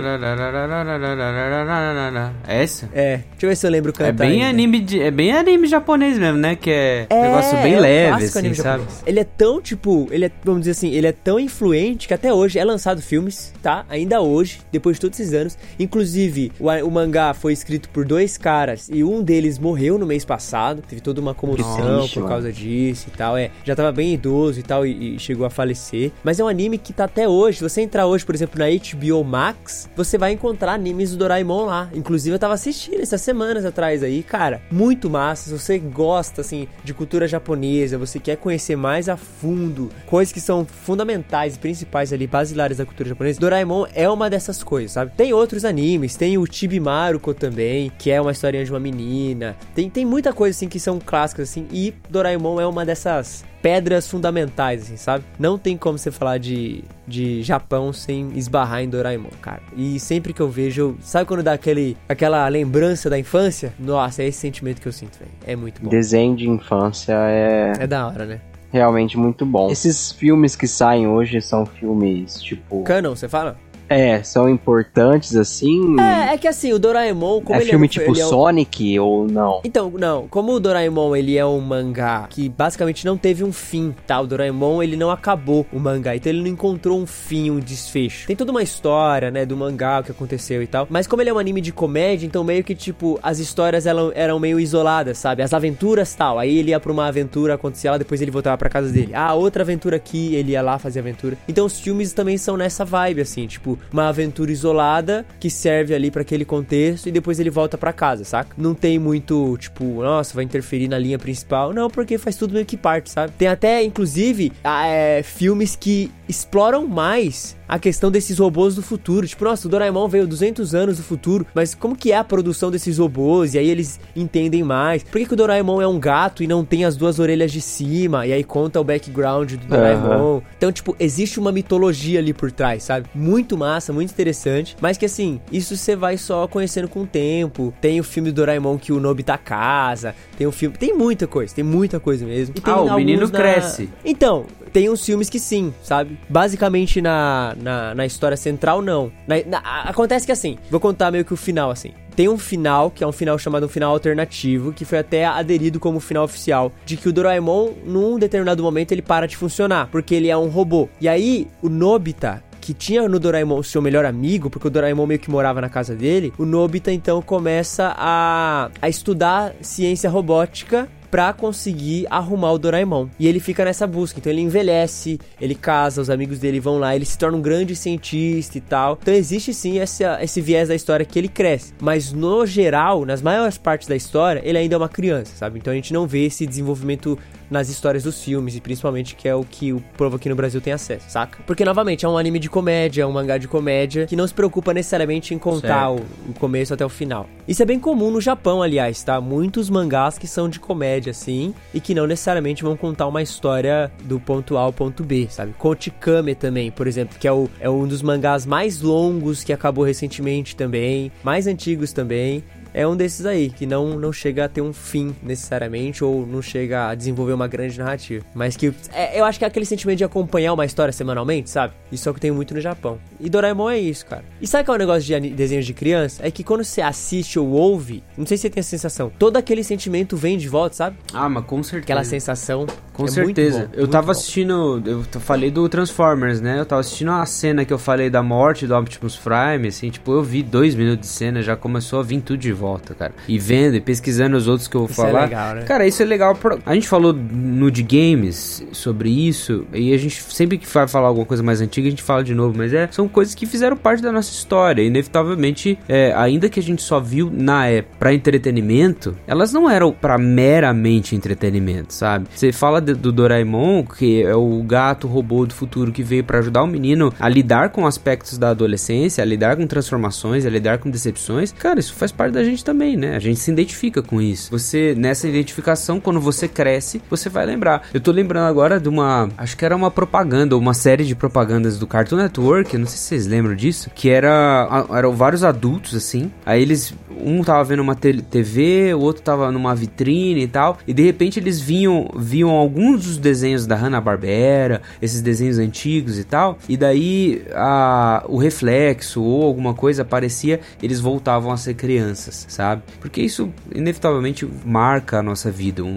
É esse? É, deixa eu ver se eu lembro cantar. É bem ainda. anime de, é bem anime japonês mesmo, né? Que é, um É, negócio bem é leve, assim, anime sabe? japonês. Ele é tão, tipo, ele é, vamos dizer assim, ele é tão influente que até hoje é lançado filmes, tá? Ainda hoje, depois de todos esses anos. Inclusive, o, o mangá foi escrito por dois caras e um deles morreu no mês passado. Teve toda uma comoção Nossa, por causa disso e tal. É, já tava bem idoso e tal e, e chegou a falecer. Mas é um anime que tá até hoje. Se você entrar hoje, por exemplo, na HBO Max, você vai encontrar animes do Doraemon lá. Inclusive, eu tava assistindo essas semanas atrás aí, cara. Muito massa. Se você gosta, assim, de cultura japonesa, você quer conhecer mais a fundo coisas que são fundamentais e principais ali, basilares da cultura japonesa, Doraemon é uma dessas coisas, sabe? Tem outros animes, tem o Chibi Maruko também, que é uma historinha de uma menina. Tem, tem muita coisa, assim, que são clássicas, assim, e Doraemon é uma dessas pedras fundamentais, assim, sabe? Não tem como você falar de, de Japão sem esbarrar em Doraemon, cara. E sempre que eu vejo, sabe quando dá aquele, aquela lembrança da infância? Nossa, é esse sentimento que eu sinto, velho. É muito bom. Desenho de infância é É da hora, né? realmente muito bom. Esses filmes que saem hoje são filmes tipo. Canon, você fala? É, são importantes assim? É, é que assim, o Doraemon, como é ele filme é, um- tipo ele é um- Sonic ou não? Então, não, como o Doraemon ele é um mangá que basicamente não teve um fim, tá? O Doraemon ele não acabou o mangá, então ele não encontrou um fim, um desfecho. Tem toda uma história, né, do mangá, o que aconteceu e tal. Mas como ele é um anime de comédia, então meio que tipo, as histórias eram, eram meio isoladas, sabe? As aventuras tal. Aí ele ia pra uma aventura, acontecia lá, depois ele voltava pra casa dele. Ah, outra aventura aqui, ele ia lá fazer aventura. Então os filmes também são nessa vibe, assim, tipo, uma aventura isolada que serve ali pra aquele contexto e depois ele volta pra casa, saca? Não tem muito, tipo, nossa, vai interferir na linha principal. Não, porque faz tudo meio que parte, sabe? Tem até, inclusive, é, filmes que exploram mais a questão desses robôs do futuro. Tipo, nossa, o Doraemon veio 200 anos do futuro, mas como que é a produção desses robôs? E aí eles entendem mais. Por que, que o Doraemon é um gato e não tem as duas orelhas de cima? E aí conta o background do Doraemon. Então, tipo, existe uma mitologia ali por trás, sabe? Muito massa, muito interessante. Mas que assim, isso você vai só conhecendo com o tempo. Tem o filme do Doraemon que o Nobita casa. Tem o filme. Tem muita coisa, tem muita coisa mesmo. E tem Ah, o menino na- cresce. Então, tem uns filmes que sim, sabe? Basicamente na, na, na história central, não. Na- na- acontece que assim, vou contar meio que o final, assim. Tem um final, que é um final chamado um final alternativo, que foi até aderido como final oficial, de que o Doraemon, num determinado momento, ele para de funcionar, porque ele é um robô. E aí, o Nobita, que tinha no Doraemon seu melhor amigo, porque o Doraemon meio que morava na casa dele, o Nobita então começa a, a estudar ciência robótica pra conseguir arrumar o Doraemon. E ele fica nessa busca. Então ele envelhece, ele casa, os amigos dele vão lá, ele se torna um grande cientista e tal. Então existe sim essa, esse viés da história que ele cresce. Mas no geral, nas maiores partes da história, ele ainda é uma criança, sabe? Então a gente não vê esse desenvolvimento nas histórias dos filmes e principalmente que é o que o povo aqui no Brasil tem acesso, saca? Porque novamente é um anime de comédia, é um mangá de comédia que não se preocupa necessariamente em contar o, o começo até o final. Isso é bem comum no Japão, aliás, tá? Muitos mangás que são de comédia assim e que não necessariamente vão contar uma história do ponto A ao ponto B, sabe? Kotikame também, por exemplo, que é, o, é um dos mangás mais longos que acabou recentemente também, mais antigos também é um desses aí, que não, não chega a ter um fim necessariamente, ou não chega a desenvolver uma grande narrativa. Mas que é, eu acho que é aquele sentimento de acompanhar uma história semanalmente, sabe? Isso é o que tem muito no Japão. E Doraemon é isso, cara. E sabe qual é o negócio de desenhos de criança? É que quando você assiste ou ouve, não sei se você tem essa sensação, todo aquele sentimento vem de volta, sabe? Ah, mas com certeza. Aquela sensação. Com é certeza. Bom, eu tava bom. assistindo. Eu falei do Transformers, né? Eu tava assistindo a cena que eu falei da morte do Optimus Prime, assim, tipo, eu vi dois minutos de cena, já começou a vir tudo de volta, cara. E vendo e pesquisando os outros que eu vou Isso é falar. legal, né? Cara, isso é legal. A gente falou no de games sobre isso, e a gente sempre que vai falar alguma coisa mais antiga, a gente fala de novo, mas é, são coisas que fizeram parte da nossa história. Inevitavelmente, é, ainda que a gente só viu na época pra entretenimento, elas não eram pra meramente entretenimento, sabe? Você fala de- do Doraemon, que é o gato robô do futuro que veio pra ajudar o menino a lidar com aspectos da adolescência, a lidar com transformações, a lidar com decepções. Cara, isso faz parte da gente também, né? A gente se identifica com isso. Você, nessa identificação, quando você cresce, você vai lembrar. Eu tô lembrando agora de uma. Acho que era uma propaganda, uma série de propagandas do Cartoon Network. Não sei se vocês lembram disso. Que era. Eram vários adultos, assim. Aí eles. Um tava vendo uma TV, o outro tava numa vitrine e tal. E de repente eles vinham, viam alguns dos desenhos da Hanna-Barbera, esses desenhos antigos e tal. E daí a, o reflexo ou alguma coisa aparecia, eles voltavam a ser crianças, sabe? Porque isso inevitavelmente marca a nossa vida. Um-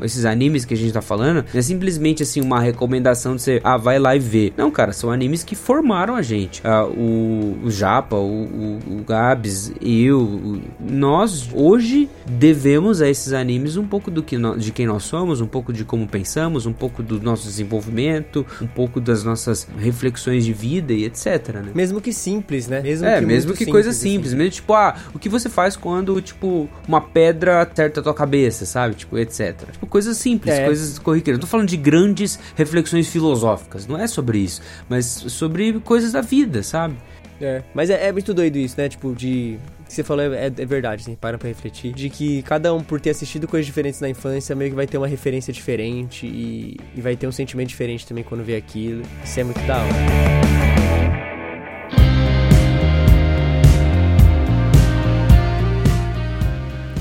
um- esses animes que a gente tá falando não é simplesmente assim uma recomendação de você, ah, vai lá e vê. Não, cara, são animes que formaram a gente. Ah, o, o Japa, o, o, o Gabs, eu, nós hoje devemos a esses animes um pouco do que de quem nós somos, um pouco de como pensamos, um pouco do nosso desenvolvimento, um pouco das nossas reflexões de vida e etc, né? Mesmo que simples, né? Mesmo É, que mesmo que coisa assim. simples, mesmo tipo, ah, o que você faz quando, tipo, uma pedra acerta a tua cabeça, sabe? Tipo, etc. Tipo, coisas simples, É. coisas corriqueiras. Não tô falando de grandes reflexões filosóficas, não é sobre isso, mas sobre coisas da vida, sabe? É, mas é, é muito doido isso, né? Tipo, de. O que você falou é, é verdade, assim, para pra refletir. De que cada um, por ter assistido coisas diferentes na infância, meio que vai ter uma referência diferente e, e vai ter um sentimento diferente também quando vê aquilo. Isso é muito da hora.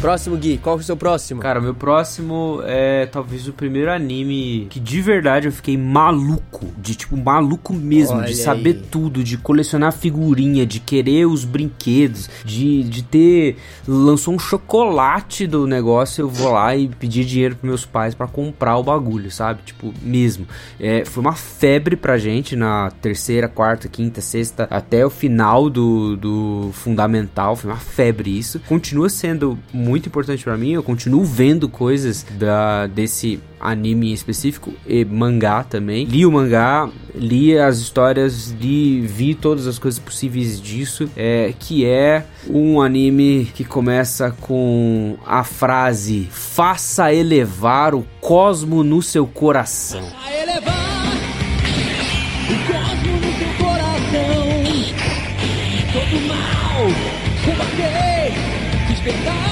Próximo, Gui, qual que é o seu próximo? Cara, meu próximo é talvez o primeiro anime que de verdade eu fiquei maluco. De tipo, maluco mesmo. Olha de saber aí. tudo, de colecionar figurinha, de querer os brinquedos, de, de ter. Lançou um chocolate do negócio, eu vou lá e pedir dinheiro pros meus pais pra comprar o bagulho, sabe? Tipo, mesmo. É, foi uma febre pra gente na terceira, quarta, quinta, sexta, até o final do, do fundamental. Foi uma febre isso. Continua sendo muito importante pra mim. Eu continuo vendo coisas da, desse anime em específico e mangá também. Li o mangá, li as histórias, li, vi todas as coisas possíveis disso. É, que é um anime que começa com a frase: Faça elevar o cosmo no seu coração. a elevar o cosmo no teu coração. Todo mal, combater, despertar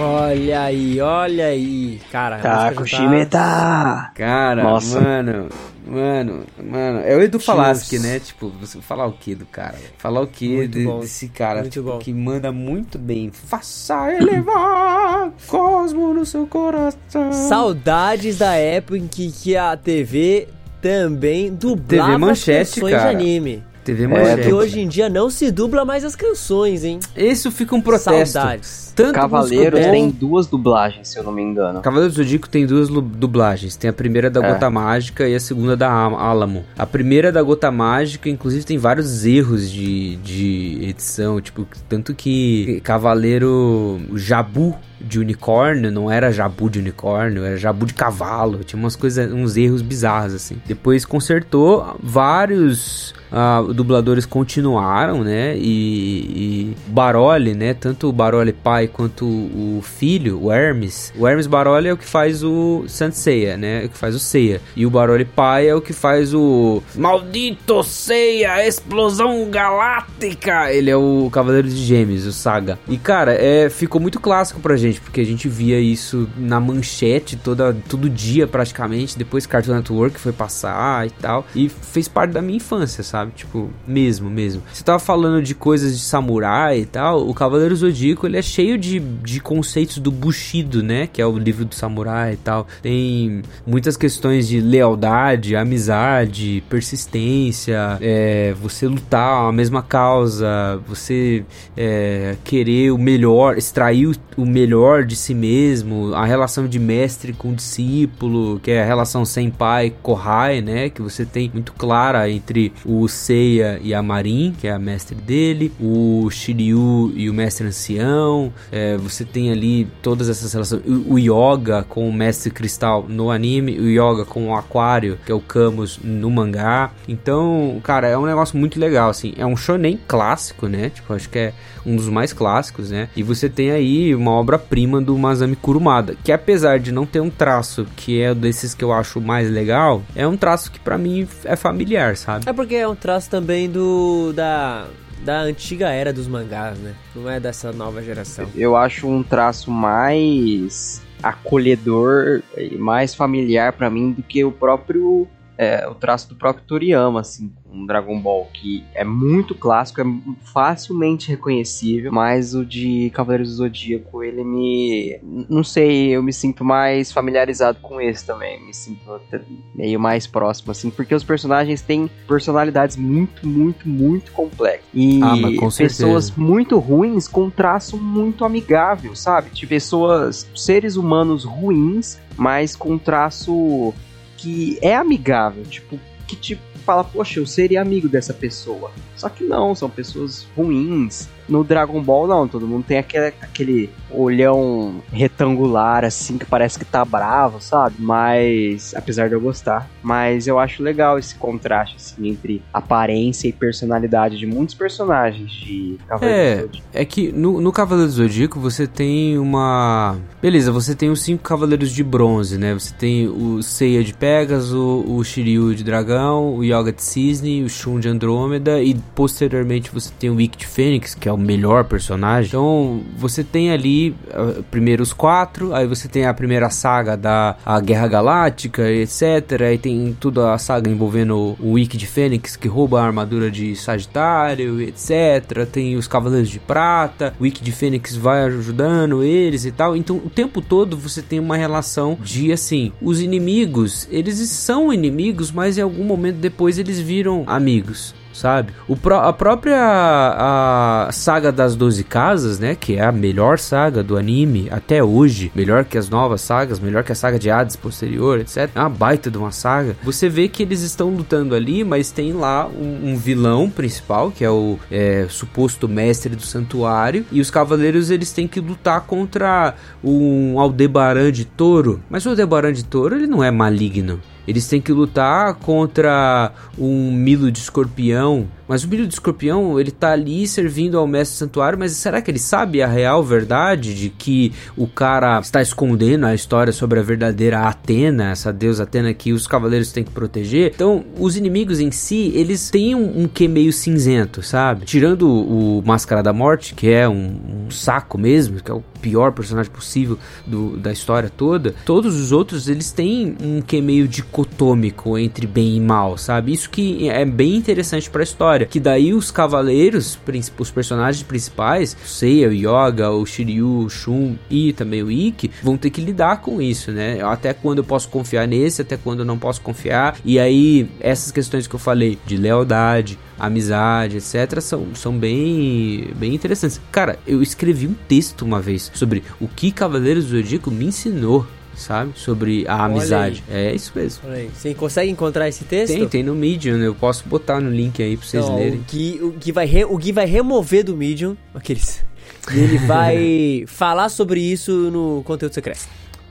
Olha aí, olha aí. Cara, a Tá, já Kushimeta! Cara, Nossa. mano, mano, mano. É o Edu Falaschi, né? Tipo, você falar o que do cara? Falar o que de- desse cara tipo, que manda muito bem. Faça elevar cosmo no seu coração. Saudades da época em que, que a TV também dublava TV Manchete, cara. de anime. TV É, Manchete. Que hoje em dia não se dubla mais as canções, hein? Isso fica um protesto. Saudades. Tanto Cavaleiros tem duas dublagens, se eu não me engano. Cavaleiro do Zodíaco tem duas dublagens. Tem a primeira da É. Gota Mágica e a segunda da Am- Alamo. A primeira da Gota Mágica, inclusive, tem vários erros de, de edição. Tipo, tanto que Cavaleiro Jabu de unicórnio não era Jabu de unicórnio, era Jabu de cavalo. Tinha umas coisas, uns erros bizarros, assim. Depois consertou, vários ah, dubladores continuaram, né? E, e Baroli, né? Tanto o Baroli pai quanto o filho, o Hermes. O Hermes Baroli é o que faz o Saint Seiya, né? O que faz o Seiya. E o Baroli pai é o que faz o Maldito Seiya, explosão galáctica. Ele é o Cavaleiro de Gêmeos, o Saga. E cara, é, ficou muito clássico pra gente, porque a gente via isso na manchete toda, todo dia praticamente. Depois Cartoon Network foi passar e tal. E fez parte da minha infância, sabe? Tipo, mesmo, mesmo. Você tava falando de coisas de samurai e tal. O Cavaleiro Zodíaco, ele é cheio de, de conceitos do Bushido, né? Que é o livro do samurai e tal. Tem muitas questões de lealdade, amizade, persistência, é, você lutar a mesma causa, você é, querer o melhor, extrair o, melhor de si mesmo, a relação de mestre com discípulo, que é a relação senpai kohai, né, que você tem muito clara entre o Seiya e a Marin, que é a mestre dele, o Shiryu e o mestre ancião, é, você tem ali todas essas relações, o, o Yoga com o mestre cristal no anime, o Yoga com o Aquário, que é o Camus no mangá. Então, cara, é um negócio muito legal, assim. É um shonen clássico, né? Tipo, acho que é um dos mais clássicos, né? E você tem aí uma obra-prima do Masami Kurumada, que apesar de não ter um traço que é desses que eu acho mais legal, é um traço que pra mim é familiar, sabe? É porque é um traço também do da da antiga era dos mangás, né? Não é dessa nova geração. Eu acho um traço mais acolhedor e mais familiar pra mim do que o próprio é, o traço do próprio Toriyama, assim, com Dragon Ball, que é muito clássico, é facilmente reconhecível, mas o de Cavaleiros do Zodíaco, ele me. Não sei, eu me sinto mais familiarizado com esse também, me sinto até meio mais próximo, assim, porque os personagens têm personalidades muito, muito, muito complexas. E Ah, pessoas muito ruins com traço muito amigável, sabe? De pessoas, seres humanos ruins, mas com traço que é amigável, tipo, que tipo fala, poxa, eu seria amigo dessa pessoa. Só que não, são pessoas ruins. No Dragon Ball, não, todo mundo tem aquele, aquele olhão retangular, assim, que parece que tá bravo, sabe? Mas, apesar de eu gostar, mas eu acho legal esse contraste, assim, entre aparência e personalidade de muitos personagens de Cavaleiros É, do Zodíaco. é que no, no Cavaleiro do Zodíaco você tem uma. Beleza, você tem os cinco Cavaleiros de Bronze, né? Você tem o Seiya de Pegasus, o Shiryu de Dragão, o Yoga de Cisne, o Shun de Andrômeda e posteriormente você tem o Ikki de Fênix, que é o melhor personagem. Então você tem ali uh, primeiro os quatro, aí você tem a primeira saga da a Guerra Galáctica, etc. Aí tem toda a saga envolvendo o Ikki de Fênix, que rouba a armadura de Sagitário, etc. Tem os Cavaleiros de Prata, o Ikki de Fênix vai ajudando eles e tal. Então o tempo todo você tem uma relação de assim, os inimigos, eles são inimigos, mas em algum momento depois eles viram amigos sabe? O pró a própria a saga das 12 casas, né, que é a melhor saga do anime até hoje, melhor que as novas sagas, melhor que a saga de Hades posterior, etc. É uma baita de uma saga. Você vê que eles estão lutando ali, mas tem lá um, um vilão principal, que é o é, suposto mestre do santuário, e os cavaleiros eles têm que lutar contra um Aldebaran de Touro. Mas o Aldebaran de Touro, ele não é maligno. Eles têm que lutar contra um Milo de escorpião. Mas o Milo de escorpião, ele tá ali servindo ao mestre do santuário, mas será que ele sabe a real verdade de que o cara está escondendo a história sobre a verdadeira Atena, essa deusa Atena que os cavaleiros têm que proteger? Então, os inimigos em si, eles têm um, um que meio cinzento, sabe? Tirando o Máscara da Morte, que é um, um saco mesmo, que é o pior personagem possível do, da história toda, todos os outros eles têm um que meio dicotômico entre bem e mal, sabe? Isso que é bem interessante para a história, que daí os cavaleiros, os personagens principais, o Seiya, o Yoga, o Shiryu, o Shun e também o Ikki, vão ter que lidar com isso, né? Até quando eu posso confiar nesse, até quando eu não posso confiar. E aí essas questões que eu falei de lealdade, amizade, etc, são, são bem bem interessantes. Cara, eu escrevi um texto uma vez sobre o que Cavaleiros do Zodíaco me ensinou sabe? Sobre a amizade. É isso mesmo. Você consegue encontrar esse texto? Tem, tem no Medium, eu posso botar no link aí pra vocês Então, lerem. O Gui, o, Gui vai re- o Gui vai remover do Medium aqueles. E ele vai falar sobre isso no conteúdo secreto.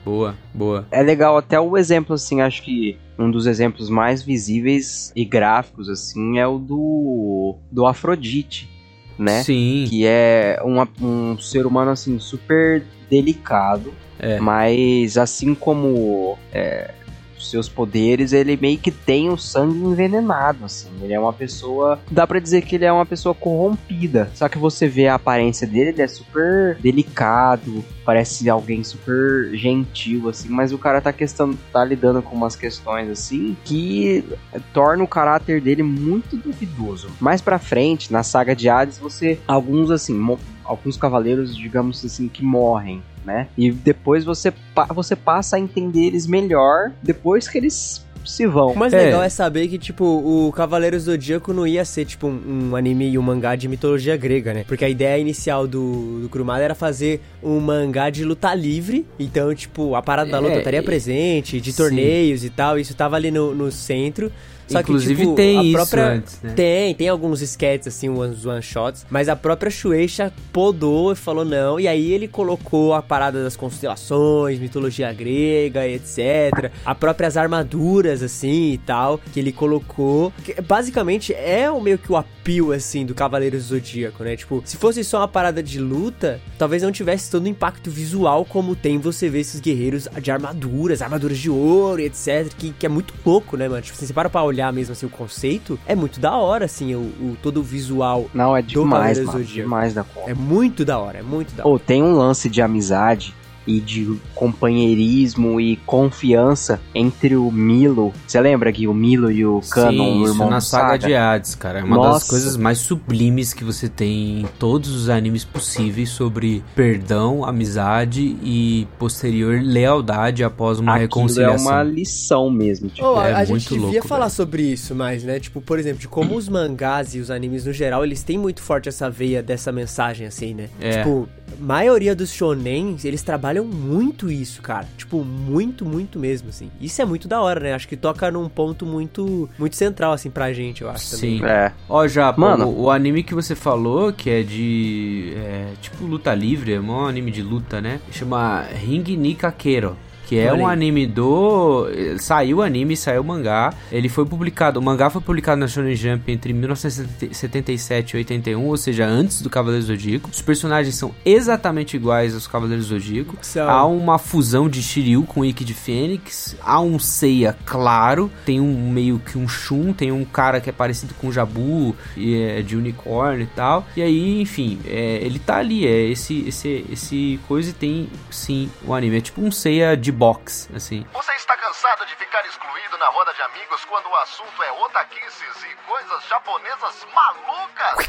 Boa, boa. É legal até o exemplo, assim, acho que um dos exemplos mais visíveis e gráficos, assim, é o do, do Afrodite, né? Sim. Que é uma- um ser humano, assim, super delicado, É. mas assim como é, seus poderes, ele meio que tem o sangue envenenado, assim. Ele é uma pessoa... Dá pra dizer que ele é uma pessoa corrompida. Só que você vê a aparência dele, ele é super delicado, parece alguém super gentil, assim, mas o cara tá, questão, tá lidando com umas questões, assim, que torna o caráter dele muito duvidoso. Mais pra frente, na saga de Hades, você... Alguns, assim, alguns cavaleiros, digamos assim, que morrem, né? E depois você, pa- você passa a entender eles melhor depois que eles se vão. O mais É. legal é saber que, tipo, o Cavaleiros do Zodíaco não ia ser, tipo, um, um anime e um mangá de mitologia grega, né? Porque a ideia inicial do, do Kurumada era fazer um mangá de luta livre. Então, tipo, a parada da luta É, estaria presente, de sim. torneios e tal. Isso tava ali no, no centro. Só Inclusive que, tipo, tem a isso própria... antes, né? Tem, tem alguns sketches, assim, uns one-shots. Mas a própria Shueisha podou e falou não. E aí ele colocou a parada das constelações, mitologia grega, etc. A próprias armaduras, assim, e tal, que ele colocou. Que, basicamente, é o meio que o apio, assim, do Cavaleiros do Zodíaco, né? Tipo, se fosse só uma parada de luta, talvez não tivesse todo o impacto visual como tem você ver esses guerreiros de armaduras, armaduras de ouro, e etc. Que, que é muito louco, né, mano? Tipo, se você para pra olhar mesmo, assim, o conceito, é muito da hora, assim, o, o- todo o visual. Não, é demais, mano. do Zodíaco. Demais da conta. É muito da hora, é muito da hora. Ou tem um lance de amizade e de companheirismo e confiança entre o Milo. Você lembra que o Milo e o Canon, Sim, o isso irmão na do saga, Saga? de Hades, cara. É uma das Nossa. coisas mais sublimes que você tem em todos os animes possíveis sobre perdão, amizade e posterior lealdade após uma Aquilo reconciliação. é uma lição mesmo. Tipo, Oh, a, é a gente muito devia louco, falar velho. sobre isso mais, né? Tipo, por exemplo, de como os mangás e os animes no geral, eles têm muito forte essa veia dessa mensagem, assim, né? É. Tipo, maioria dos shonens, eles trabalham muito isso, cara. Tipo, muito, muito mesmo, assim. Isso é muito da hora, né? Acho que toca num ponto muito, muito central, assim, pra gente, eu acho também. Sim. É. Ó, já, Mano. o, o anime que você falou, que é de. é, tipo luta livre, é um anime de luta, né? Chama Ring Nikakero. Que é um anime do... Saiu o anime, saiu o mangá. Ele foi publicado... O mangá foi publicado na Shonen Jump entre 1977 e 81, ou seja, antes do Cavaleiro do Zodíaco. Os personagens são exatamente iguais aos Cavaleiros do Zodíaco. São. Há uma fusão de Shiryu com Ikki de Fênix. Há um Seiya claro. Tem um meio que um Shun. Tem um cara que é parecido com o Jabu. E é de unicórnio e tal. E aí, enfim, é, ele tá ali. É esse, esse, esse coisa e tem sim o anime. É tipo um Seiya de box, assim. Você está cansado de ficar excluído na roda de amigos quando o assunto é otaquices e coisas japonesas malucas?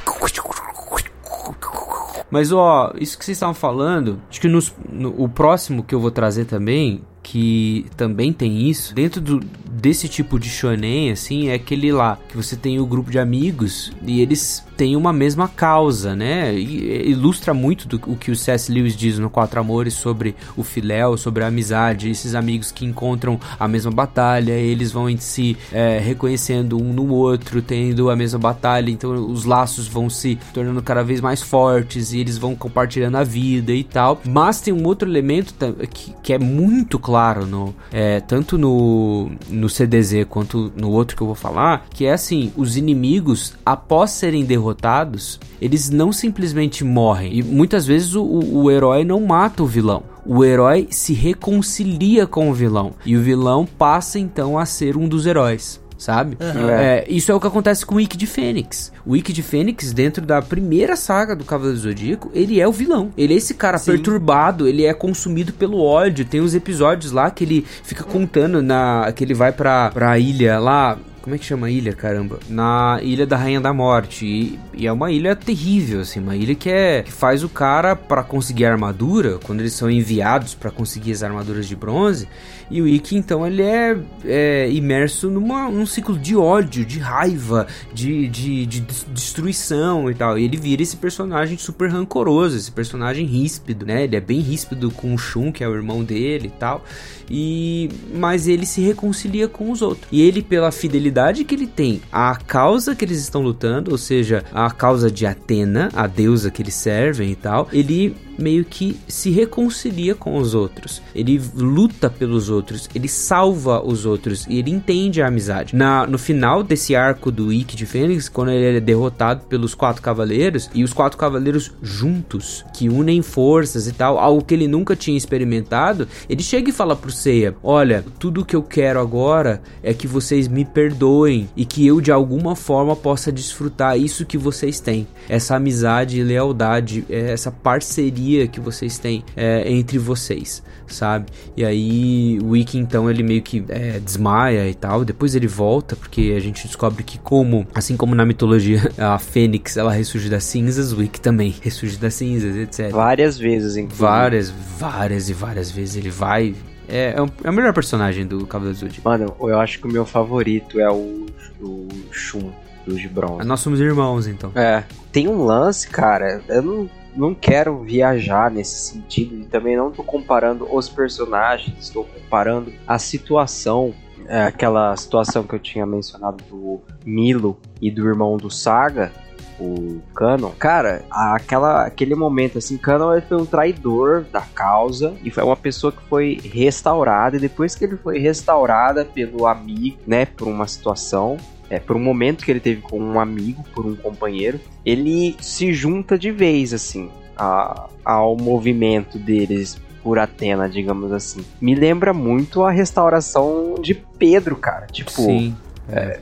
Mas ó, isso que vocês estavam falando, acho que nos- no, o próximo que eu vou trazer também, que também tem isso, dentro do, desse tipo de shonen, assim, é aquele lá, que você tem o grupo de amigos e eles têm uma mesma causa, né? E, e ilustra muito do, o que o C.S. Lewis diz no Quatro Amores sobre o filéu, sobre a amizade, esses amigos que encontram a mesma batalha, eles vão em si é, reconhecendo um no outro, tendo a mesma batalha, então os laços vão se tornando cada vez mais fortes e eles vão compartilhando a vida e tal. Mas tem um outro elemento que, que é muito claro no é, tanto no, no CDZ quanto no outro que eu vou falar, que é assim, os inimigos após serem derrotados, eles não simplesmente morrem. E muitas vezes o- o herói não mata o vilão. O herói se reconcilia com o vilão. E o vilão passa então a ser um dos heróis. Sabe? É, isso é o que acontece com o Ikki de Fênix. O Ikki de Fênix, dentro da primeira saga do Cavaleiro do Zodíaco, ele é o vilão. Ele é esse cara perturbado, ele é consumido pelo ódio. Tem uns episódios lá que ele fica contando na que ele vai pra, pra ilha lá. Como é que chama a ilha, caramba? Na Ilha da Rainha da Morte. E, e é uma ilha terrível, assim. Uma ilha que, é, que faz o cara, pra conseguir armadura, quando eles são enviados pra conseguir as armaduras de bronze. E o Ikki, então, ele é, é imerso numa, num ciclo de ódio, de raiva, de, de, de des- destruição e tal. E ele vira esse personagem super rancoroso, esse personagem ríspido, né? Ele é bem ríspido com o Shun, que é o irmão dele e tal. E mas ele se reconcilia com os outros. E ele pela fidelidade que ele tem à causa que eles estão lutando, ou seja, a causa de Atena, a deusa que eles servem e tal, ele meio que se reconcilia com os outros. Ele luta pelos outros, ele salva os outros e ele entende a amizade. Na, no final desse arco do Ikki de Fênix, quando ele é derrotado pelos quatro cavaleiros e os quatro cavaleiros juntos, que unem forças e tal, algo que ele nunca tinha experimentado, ele chega e fala pro Seiya: "Olha, tudo que eu quero agora é que vocês me perdoem e que eu de alguma forma possa desfrutar isso que vocês têm, essa amizade e lealdade, é, essa parceria que vocês têm é, entre vocês, sabe? E aí o Ikki então ele meio que é, desmaia e tal, depois ele volta porque a gente descobre que como, assim como na mitologia a Fênix ela ressurge das cinzas, o Ikki também ressurge das cinzas, etc. Várias vezes, inclusive. Várias, várias e várias vezes ele vai. É, é, o- é o melhor personagem do Cavaleiro do Zodíaco. Mano, eu acho que o meu favorito é o, o Shun, do de bronze. Nós somos irmãos, então. É. Tem um lance, cara, eu não, não quero viajar nesse sentido e também não tô comparando os personagens, estou comparando a situação, é, aquela situação que eu tinha mencionado do Milo e do irmão do Saga, o Canon. Cara, aquela, aquele momento assim, Canon ele foi um traidor da causa e foi uma pessoa que foi restaurada e depois que ele foi restaurada pelo amigo, né, por uma situação, é, por um momento que ele teve com um amigo, por um companheiro, ele se junta de vez, assim, a- ao movimento deles por Atena, digamos assim. Me lembra muito a restauração de Pedro, cara. Tipo, Sim.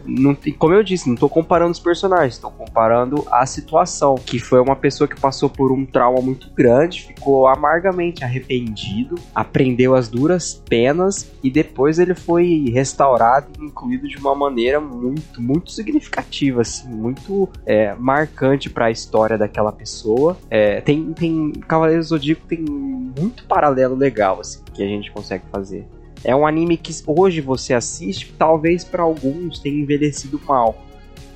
Não tem- como eu disse, não tô comparando os personagens, estou comparando a situação. Que foi uma pessoa que passou por um trauma muito grande, ficou amargamente arrependido, aprendeu as duras penas e depois ele foi restaurado e incluído de uma maneira muito, muito significativa, assim, muito é, marcante para a história daquela pessoa. É, tem, tem Cavaleiros Zodíaco tem muito paralelo legal, assim, que a gente consegue fazer. É um anime que hoje você assiste, talvez para alguns tenha envelhecido mal.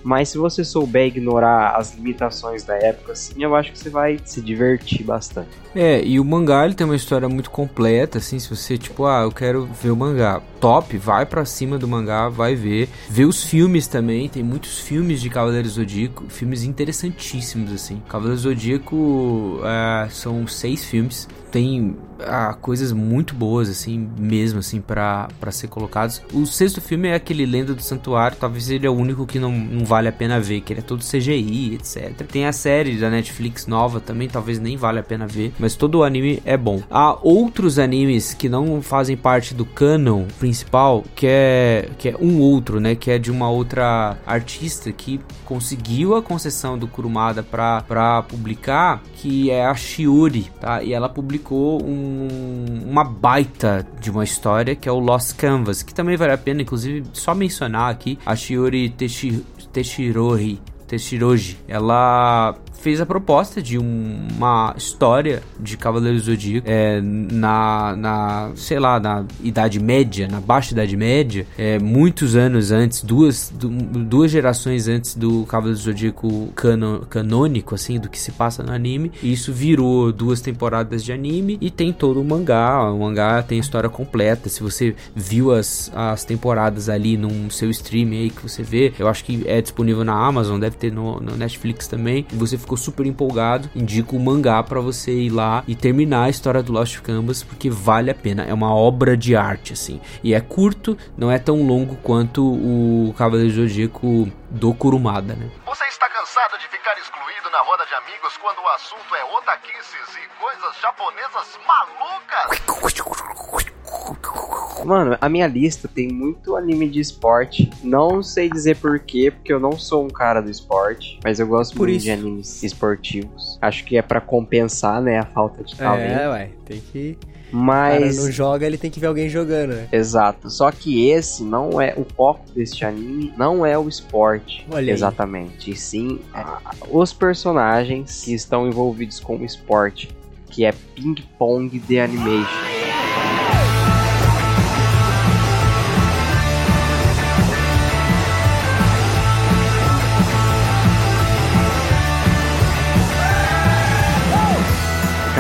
Mas se você souber ignorar as limitações da época, assim, eu acho que você vai se divertir bastante. É, e o mangá ele tem uma história muito completa, assim, se você, tipo, ah, eu quero ver o mangá. Top, vai pra cima do mangá, vai ver. Vê os filmes também, tem muitos filmes de Cavaleiros do Zodíaco, filmes interessantíssimos, assim. Cavaleiros do Zodíaco é, são seis filmes, tem há coisas muito boas, assim, mesmo, assim, pra ser colocados. O sexto filme é aquele Lenda do Santuário, talvez ele é o único que não, não vale a pena ver, que ele é todo CGI, etc. Tem a série da Netflix nova também, talvez nem vale a pena ver, mas todo o anime é bom. Há outros animes que não fazem parte do canon principal, que é, que é um outro, né, que é de uma outra artista que conseguiu a concessão do Kurumada pra publicar, que é a Shiuri, tá? E ela publicou um, uma baita de uma história que é o Lost Canvas, que também vale a pena, inclusive, só mencionar aqui a Shiori Teshi, Teshirori. Teshiroji, ela fez a proposta de um- uma história de Cavaleiros do Zodíaco é, na, na, sei lá, na Idade Média, na Baixa Idade Média, é, muitos anos antes, duas, du- duas gerações antes do Cavaleiros do Zodíaco cano, canônico, assim, do que se passa no anime. E isso virou duas temporadas de anime e tem todo o mangá. O mangá tem a história completa. Se você viu as, as temporadas ali num seu stream aí que você vê, eu acho que é disponível na Amazon, deve ter no, no Netflix também. Você ficou super empolgado, indico o mangá pra você ir lá e terminar a história do Lost Canvas, porque vale a pena. É uma obra de arte, assim. E é curto, não é tão longo quanto o Cavaleiro Zodíaco do Kurumada, né? Você está cansado de ficar excluído na roda de amigos quando o assunto é otaquices e coisas japonesas malucas? Mano, a minha lista tem muito anime de esporte. Não sei dizer porquê, porque eu não sou um cara do esporte. Mas eu gosto Por muito isso. de animes esportivos. Acho que é pra compensar, né, a falta de talento. É, ué, tem que. O cara Mas. não joga, ele tem que ver alguém jogando, né? Exato. Só que esse não é o foco deste anime, não é o esporte. Olha exatamente. E sim os personagens que estão envolvidos com o esporte, que é Ping Pong The Animation.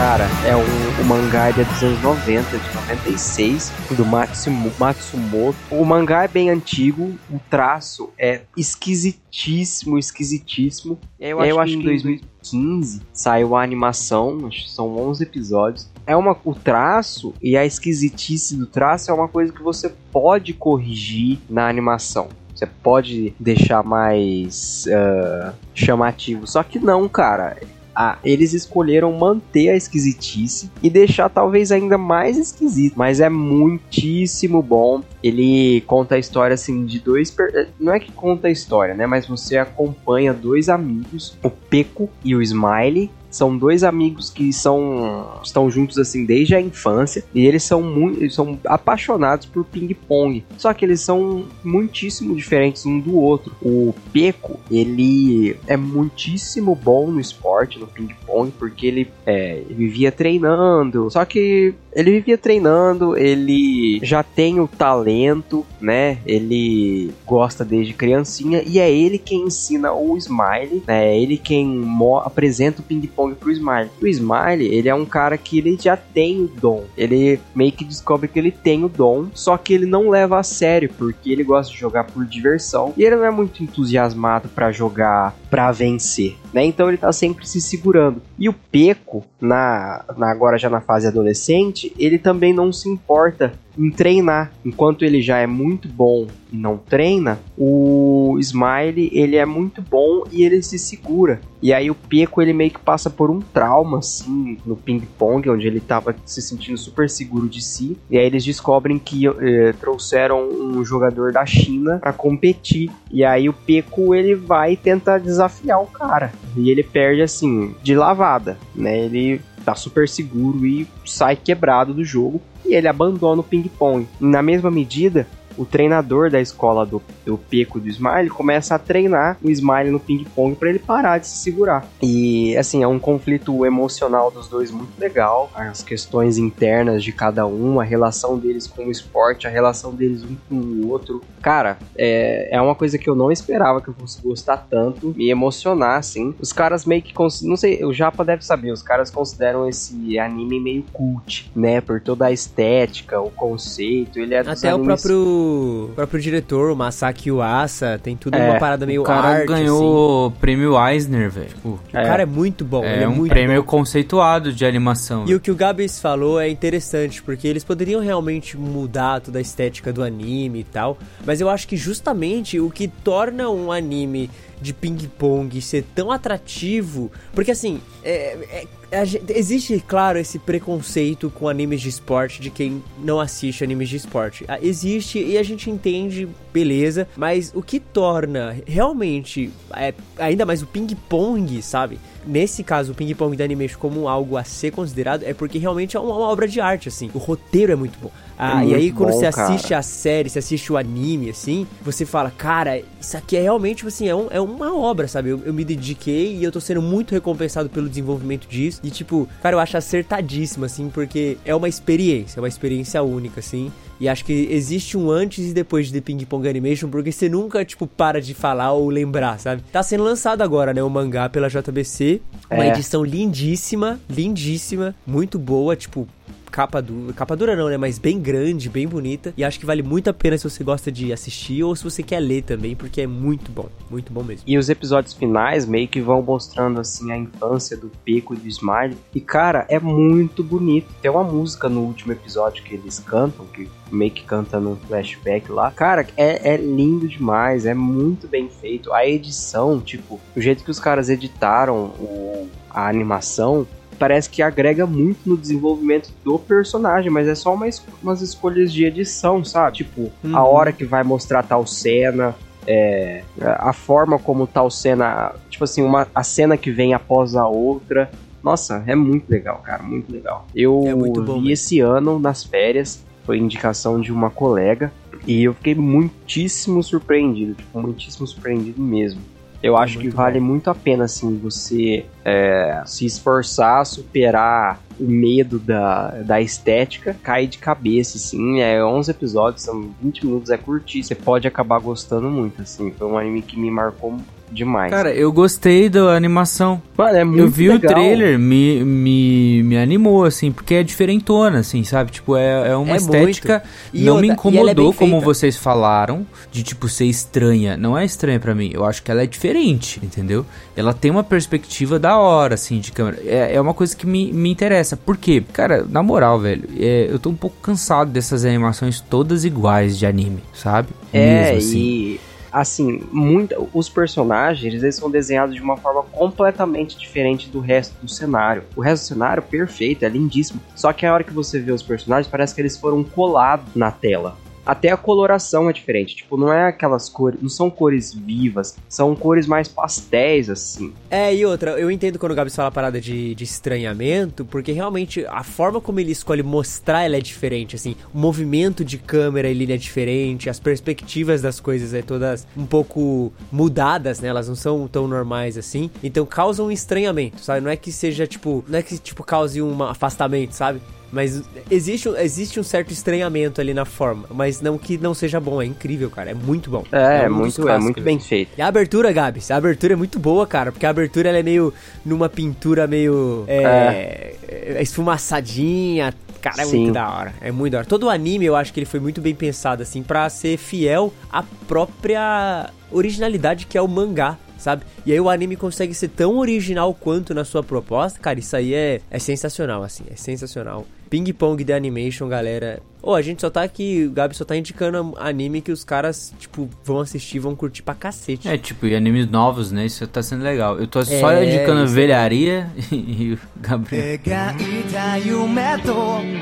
Cara, é um, um mangá é dos anos 90, de 96, do Matsumo, Matsumoto. O mangá é bem antigo, o traço é esquisitíssimo, esquisitíssimo. Eu, acho, que em 2015 saiu a animação, acho que são 11 episódios. É uma, o traço e a esquisitice do traço é uma coisa que você pode corrigir na animação. Você pode deixar mais ah, chamativo. Só que não, cara. Ah, eles escolheram manter a esquisitice e deixar talvez ainda mais esquisito, mas é muitíssimo bom. Ele conta a história assim de dois, per- não é que conta a história, né, mas você acompanha dois amigos, o Peco e o Smiley. São dois amigos que são estão juntos assim desde a infância e eles são muito eles são apaixonados por ping pong. Só que eles são muitíssimo diferentes um do outro. O Peco, ele é muitíssimo bom no esporte, no ping pong, porque ele, é, vivia treinando. Só que ele vivia treinando, ele já tem o talento, né? Ele gosta desde criancinha e é ele quem ensina o Smiley, né? É ele quem apresenta o ping pong pro Smiley. O Smiley, ele é um cara que ele já tem o dom. Ele meio que descobre que ele tem o dom, só que ele não leva a sério, porque ele gosta de jogar por diversão e ele não é muito entusiasmado pra jogar pra vencer, né? Então ele tá sempre se segurando. E o Peco, na, na agora já na fase adolescente, ele também não se importa em treinar. Enquanto ele já é muito bom e não treina, o Smiley ele é muito bom e ele se segura. E aí o Peco ele meio que passa por um trauma assim no ping pong, onde ele tava se sentindo super seguro de si. E aí eles descobrem que eh, trouxeram um jogador da China para competir. E aí o Peco ele vai tentar o cara. E ele perde assim de lavada, né? Ele tá super seguro e sai quebrado do jogo e ele abandona o ping-pong. Na mesma medida, o treinador da escola do, do Peco do Smiley começa a treinar o Smiley no ping-pong para ele parar de se segurar. E assim, é um conflito emocional dos dois muito legal. As questões internas de cada um, a relação deles com o esporte, a relação deles um com o outro. Cara, é, é uma coisa que eu não esperava que eu fosse gostar tanto, me emocionar, assim. Os caras meio que. Não sei, o Japa deve saber, os caras consideram esse anime meio cult, né? Por toda a estética, o conceito. Ele é Até o próprio próprio, próprio diretor, o Masaki Uasa, tem tudo É, uma parada meio o cara arte, ganhou o prêmio Eisner, velho. Tipo, assim. O cara é muito bom, ele é é um prêmio bom. conceituado de animação. E o que o Gabs falou é interessante, porque eles poderiam realmente mudar toda a estética do anime e tal, mas eu acho que justamente o que torna um anime de ping-pong ser tão atrativo, porque assim, é- é- a gen- existe, claro, esse preconceito com animes de esporte de quem não assiste animes de esporte. Ah, Existe e a gente entende, beleza, mas o que torna realmente, é, ainda mais o ping-pong, sabe? Nesse caso, o ping-pong da Animation como algo a ser considerado é porque realmente é uma, uma obra de arte, assim. O roteiro é muito bom. Ah, É e aí, quando bom, você cara. assiste a série, você assiste o anime, assim, você fala, cara, isso aqui é realmente, tipo assim, é, um- é uma obra, sabe? Eu, eu me dediquei e eu tô sendo muito recompensado pelo desenvolvimento disso. E, tipo, cara, eu acho acertadíssimo, assim, porque é uma experiência, é uma experiência única, assim. E acho que existe um antes e depois de The Ping Pong Animation, porque você nunca, tipo, para de falar ou lembrar, sabe? Tá sendo lançado agora, né, o mangá pela JBC. Uma É. edição lindíssima, lindíssima, muito boa, tipo, capa dura, capa dura não, né, mas bem grande, bem bonita, e acho que vale muito a pena se você gosta de assistir ou se você quer ler também, porque é muito bom, muito bom mesmo. E os episódios finais meio que vão mostrando assim a infância do Pico e do Smiley. E cara, é muito bonito. Tem uma música no último episódio que eles cantam, que meio que canta no flashback lá. Cara, é, é lindo demais, é muito bem feito. A edição, tipo, o jeito que os caras editaram o- a animação. Parece que agrega muito no desenvolvimento do personagem, mas é só uma es- umas escolhas de edição, sabe? Tipo, a Uhum. hora que vai mostrar tal cena, é, a forma como tal cena, tipo assim, uma, a cena que vem após a outra. Nossa, é muito legal, cara, muito legal. Eu É muito bom vi esse ano nas férias, foi indicação de uma colega, e eu fiquei muitíssimo surpreendido, tipo, muitíssimo surpreendido mesmo. Eu acho que muito vale muito a pena, assim, você é, se esforçar, superar o medo da, da estética, cair de cabeça, assim. É 11 episódios, são 20 minutos, é curtir. Você pode acabar gostando muito, assim. Foi um anime que me marcou demais. Cara, eu gostei da animação. Mano, é muito eu vi legal. o trailer, me, me, me animou, assim, porque é diferentona, assim, sabe? Tipo, é, é uma É estética. não outra- me é incomodou, bem como vocês falaram, de, tipo, ser estranha. Não é estranha pra mim. Eu acho que ela é diferente, entendeu? Ela tem uma perspectiva da hora, assim, de câmera. É, é uma coisa que me, me interessa. Por quê? Cara, na moral, velho, é, eu tô um pouco cansado dessas animações todas iguais de anime, sabe? É, Mesmo assim. e assim, muito, os personagens eles são desenhados de uma forma completamente diferente do resto do cenário. O resto do cenário, perfeito, é lindíssimo. Só que a hora que você vê os personagens, parece que eles foram colados na tela. Até a coloração é diferente. Tipo, não é aquelas cores. Não são cores vivas. São cores mais pastéis, assim. É, e outra, eu entendo quando o Gabs fala a parada de, de estranhamento, porque realmente a forma como ele escolhe mostrar ela é diferente, assim, o movimento de câmera ele é diferente, as perspectivas das coisas é todas um pouco mudadas, né? Elas não são tão normais assim, então causa um estranhamento, sabe? Não é que seja tipo, não é que tipo cause um afastamento, sabe? Mas existe, um- existe um certo estranhamento ali na forma, mas não que não seja bom, é incrível, cara, é muito bom. É, um dos muito, é muito bem feito. e a abertura, Gabs, a abertura é muito boa, cara, porque a abertura ela é meio numa pintura meio é, é, esfumaçadinha. Cara, é Sim. muito da hora. É muito da hora. Todo o anime eu acho que ele foi muito bem pensado, assim, pra ser fiel à própria originalidade que é o mangá Sabe? E aí o anime consegue ser tão original quanto na sua proposta, cara, isso aí é, é sensacional, assim, é sensacional. Ping Pong The Animation, galera. Ô, a gente só tá aqui, o Gabi só tá indicando anime que os caras, tipo, vão assistir, vão curtir pra cacete. É, tipo, e animes novos, né? Isso tá sendo legal. Eu tô só É, indicando isso é velharia e o Gabriel. 描いた夢と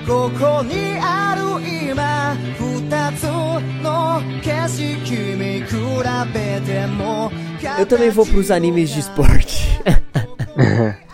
ここにある今二つの景色見比べても Eu também vou pros animes de esporte.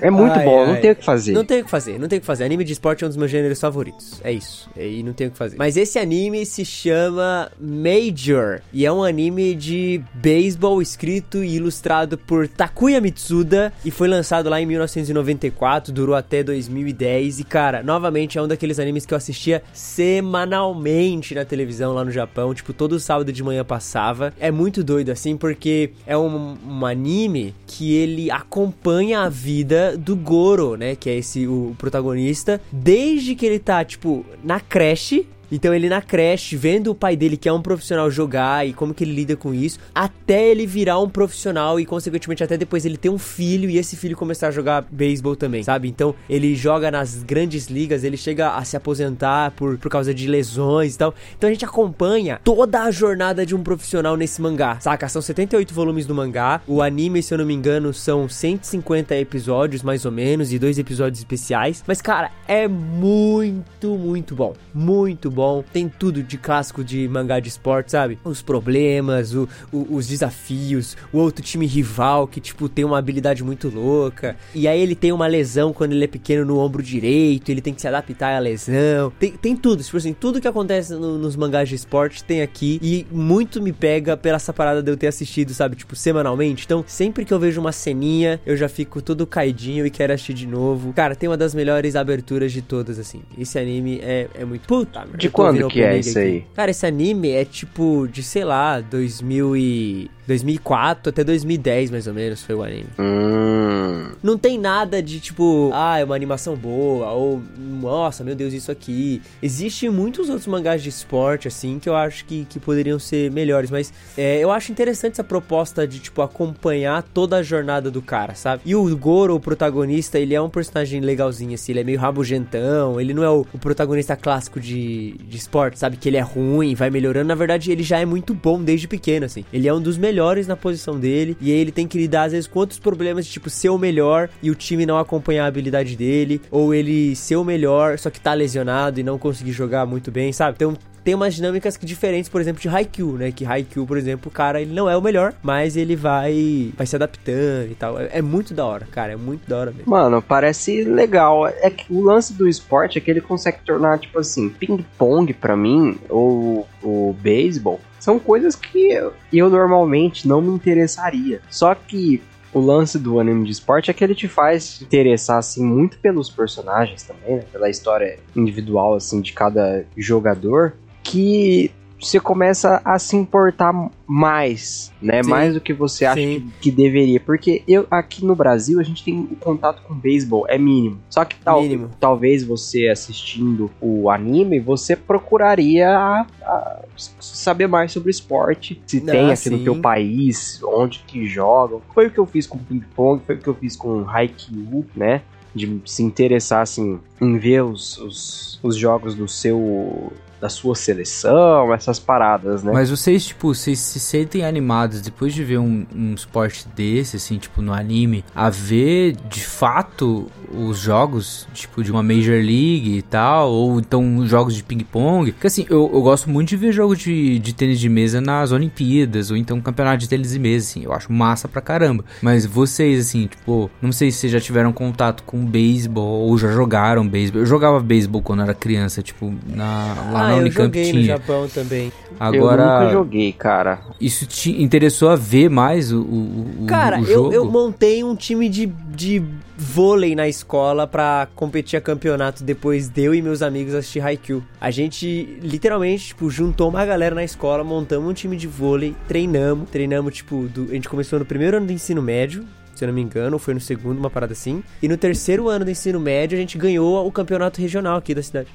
É muito Ai, bom, ai. não tem o que fazer. Não tem o que fazer, não tem o que fazer. Anime de esporte é um dos meus gêneros favoritos. É isso. E não tem o que fazer. Mas esse anime se chama Major. E é um anime de beisebol escrito e ilustrado por Takuya Mitsuda. E foi lançado lá em 1994, durou até 2010. E cara, novamente é um daqueles animes que eu assistia semanalmente na televisão lá no Japão. Tipo, todo sábado de manhã passava. É muito doido assim, porque é um, um anime que ele acompanha a vida do Goro, né? Que é esse o protagonista, desde que ele tá, tipo, na creche. Então ele na creche, vendo o pai dele que é um profissional jogar e como que ele lida com isso, até ele virar um profissional e consequentemente até depois ele ter um filho e esse filho começar a jogar beisebol também, sabe? Então ele joga nas grandes ligas, ele chega a se aposentar por, por causa de lesões e tal. Então a gente acompanha toda a jornada de um profissional nesse mangá, saca? São 78 volumes do mangá. O anime, se eu não me engano, são 150 episódios mais ou menos e dois episódios especiais. Mas cara, é muito, muito bom. Muito bom. Tem tudo de clássico de mangá de esporte, sabe? Os problemas, o, o- os desafios, o outro time rival que, tipo, tem uma habilidade muito louca. E aí ele tem uma lesão quando ele é pequeno no ombro direito, ele tem que se adaptar à lesão. Tem, tem tudo, tipo assim, tudo que acontece no- nos mangás de esporte tem aqui. E muito me pega pela essa parada de eu ter assistido, sabe? Tipo, semanalmente. Então, sempre que eu vejo uma ceninha, eu já fico todo caidinho e quero assistir de novo. Cara, tem uma das melhores aberturas de todas, assim. Esse anime é, é muito. Puta, merda, De quando que é isso aqui. aí? Cara, esse anime é tipo de, sei lá, 2000 e... 2004 até 2010, mais ou menos, foi o anime. Hum. Não tem nada de tipo, ah, é uma animação boa, ou nossa, meu Deus, isso aqui. Existem muitos outros mangás de esporte, assim, que eu acho que, que poderiam ser melhores, mas é, eu acho interessante essa proposta de, tipo, acompanhar toda a jornada do cara, sabe? E o Goro, o protagonista, ele é um personagem legalzinho, assim, ele é meio rabugentão, ele não é o, o protagonista clássico de, de esporte, sabe? Que ele é ruim, vai melhorando. Na verdade, ele já é muito bom desde pequeno, assim. Ele é um dos melhores na posição dele, e ele tem que lidar, às vezes, com outros problemas de, tipo, ser o melhor e o time não acompanhar a habilidade dele, ou ele ser o melhor, só que tá lesionado e não conseguir jogar muito bem, sabe? Então, tem umas dinâmicas que diferentes, por exemplo, de Haikyuu, né? Que Haikyuu, por exemplo, o cara, ele não é o melhor, mas ele vai vai se adaptando e tal. É, é muito da hora, cara, é muito da hora mesmo. Mano, parece legal. É que o lance do esporte é que ele consegue tornar, tipo assim, ping-pong pra mim, ou o beisebol, são coisas que eu, eu normalmente não me interessaria. Só que o lance do anime de esporte é que ele te faz interessar, assim, muito pelos personagens também, né? Pela história individual, assim, de cada jogador, que você começa a se importar mais, né? Sim. Mais do que você acha que, que deveria. Porque eu aqui no Brasil a gente tem o contato com beisebol, é mínimo. Só que tal, Mínimo. talvez você assistindo o anime, você procuraria a- a saber mais sobre esporte. Se Ah, tem aqui no teu país, onde que jogam. Foi o que eu fiz com ping pong, foi o que eu fiz com Haikyuu, né? De se interessar assim em ver os, os, os jogos do seu da sua seleção, essas paradas, né? Mas vocês, tipo, vocês se sentem animados depois de ver um, um esporte desse, assim, tipo, no anime, a ver de fato os jogos, tipo, de uma Major League e tal, ou então jogos de ping-pong. Porque, assim, eu, eu gosto muito de ver jogos de, de tênis de mesa nas Olimpíadas, ou então campeonato de tênis de mesa, assim, eu acho massa pra caramba. Mas vocês, assim, tipo, não sei se vocês já tiveram contato com beisebol, ou já jogaram beisebol. Eu jogava beisebol quando era criança, tipo, na, lá ah, na eu Unicamp joguei no tinha. Japão também. eu nunca Agora, joguei, cara. isso te interessou a ver mais o, o, o- Cara, o eu, jogo? eu montei um time de, de vôlei na escola pra competir a campeonato depois de eu e meus amigos assistir Haikyuu. A gente literalmente, tipo, juntou uma galera na escola, montamos um time de vôlei, treinamos, treinamos, tipo, do- a gente começou no primeiro ano do ensino médio, se eu não me engano, ou foi no segundo, uma parada assim. E no terceiro ano do ensino médio, a gente ganhou o campeonato regional aqui da cidade.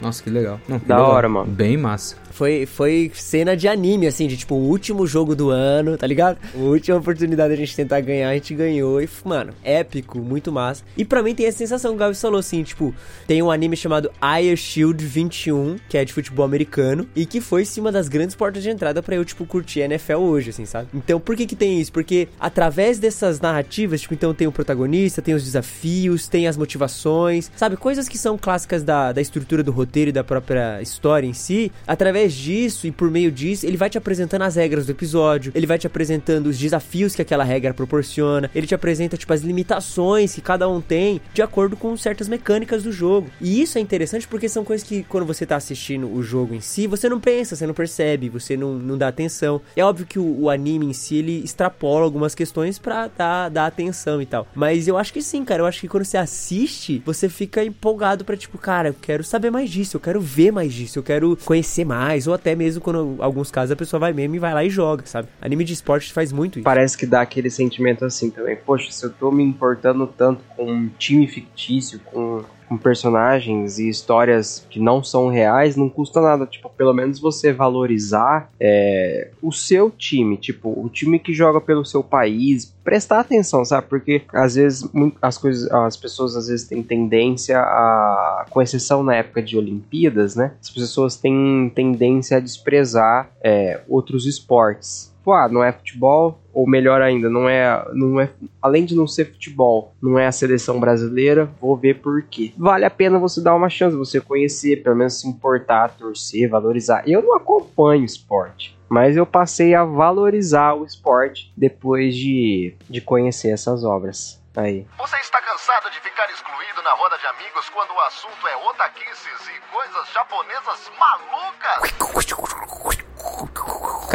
Nossa, que legal. Não, que Da legal. hora, mano. Bem massa. Foi, foi cena de anime, assim, de tipo, o último jogo do ano, tá ligado? A última oportunidade a gente tentar ganhar, a gente ganhou. E, mano, épico, muito massa. E pra mim tem essa sensação que o Gabi falou, assim, tipo, tem um anime chamado Air Shield 21, que é de futebol americano, e que foi, sim, uma das grandes portas de entrada pra eu, tipo, curtir a NFL hoje, assim, sabe? Então, por que que tem isso? Porque através dessas narrativas, tipo, então tem o protagonista, tem os desafios, tem as motivações, sabe? Coisas que são clássicas da, da estrutura do roteiro e da própria história em si. Através disso e por meio disso, ele vai te apresentando as regras do episódio, ele vai te apresentando os desafios que aquela regra proporciona, ele te apresenta, tipo, as limitações que cada um tem de acordo com certas mecânicas do jogo. E isso é interessante porque são coisas que, quando você tá assistindo o jogo em si, você não pensa, você não percebe, você não, não dá atenção. É óbvio que o, o anime em si, ele extrapola algumas questões pra dar, dar atenção e tal. Mas eu acho que sim, cara. Eu acho que quando você assiste, você fica empolgado pra, tipo, cara, eu quero saber mais disso, eu quero ver mais disso, eu quero conhecer mais. Ou até mesmo quando, alguns casos, a pessoa vai mesmo e vai lá e joga, sabe? Anime de esporte faz muito isso. Parece que dá aquele sentimento assim também. Poxa, se eu tô me importando tanto com um time fictício, com com personagens e histórias que não são reais, não custa nada. Tipo, pelo menos você valorizar é, o seu time, tipo, o time que joga pelo seu país, prestar atenção, sabe? Porque às vezes as coisas, as pessoas às vezes têm tendência a, com exceção na época de Olimpíadas, né? As pessoas têm tendência a desprezar é, outros esportes. Tipo, ah, não é futebol, ou melhor ainda, não é, não é, além de não ser futebol, não é a seleção brasileira, vou ver por quê. Vale a pena você dar uma chance, você conhecer, pelo menos se importar, torcer, valorizar. Eu não acompanho esporte, mas eu passei a valorizar o esporte depois de, de conhecer essas obras. Aí. Você está cansado de ficar excluído na roda de amigos quando o assunto é otaquices e coisas japonesas malucas?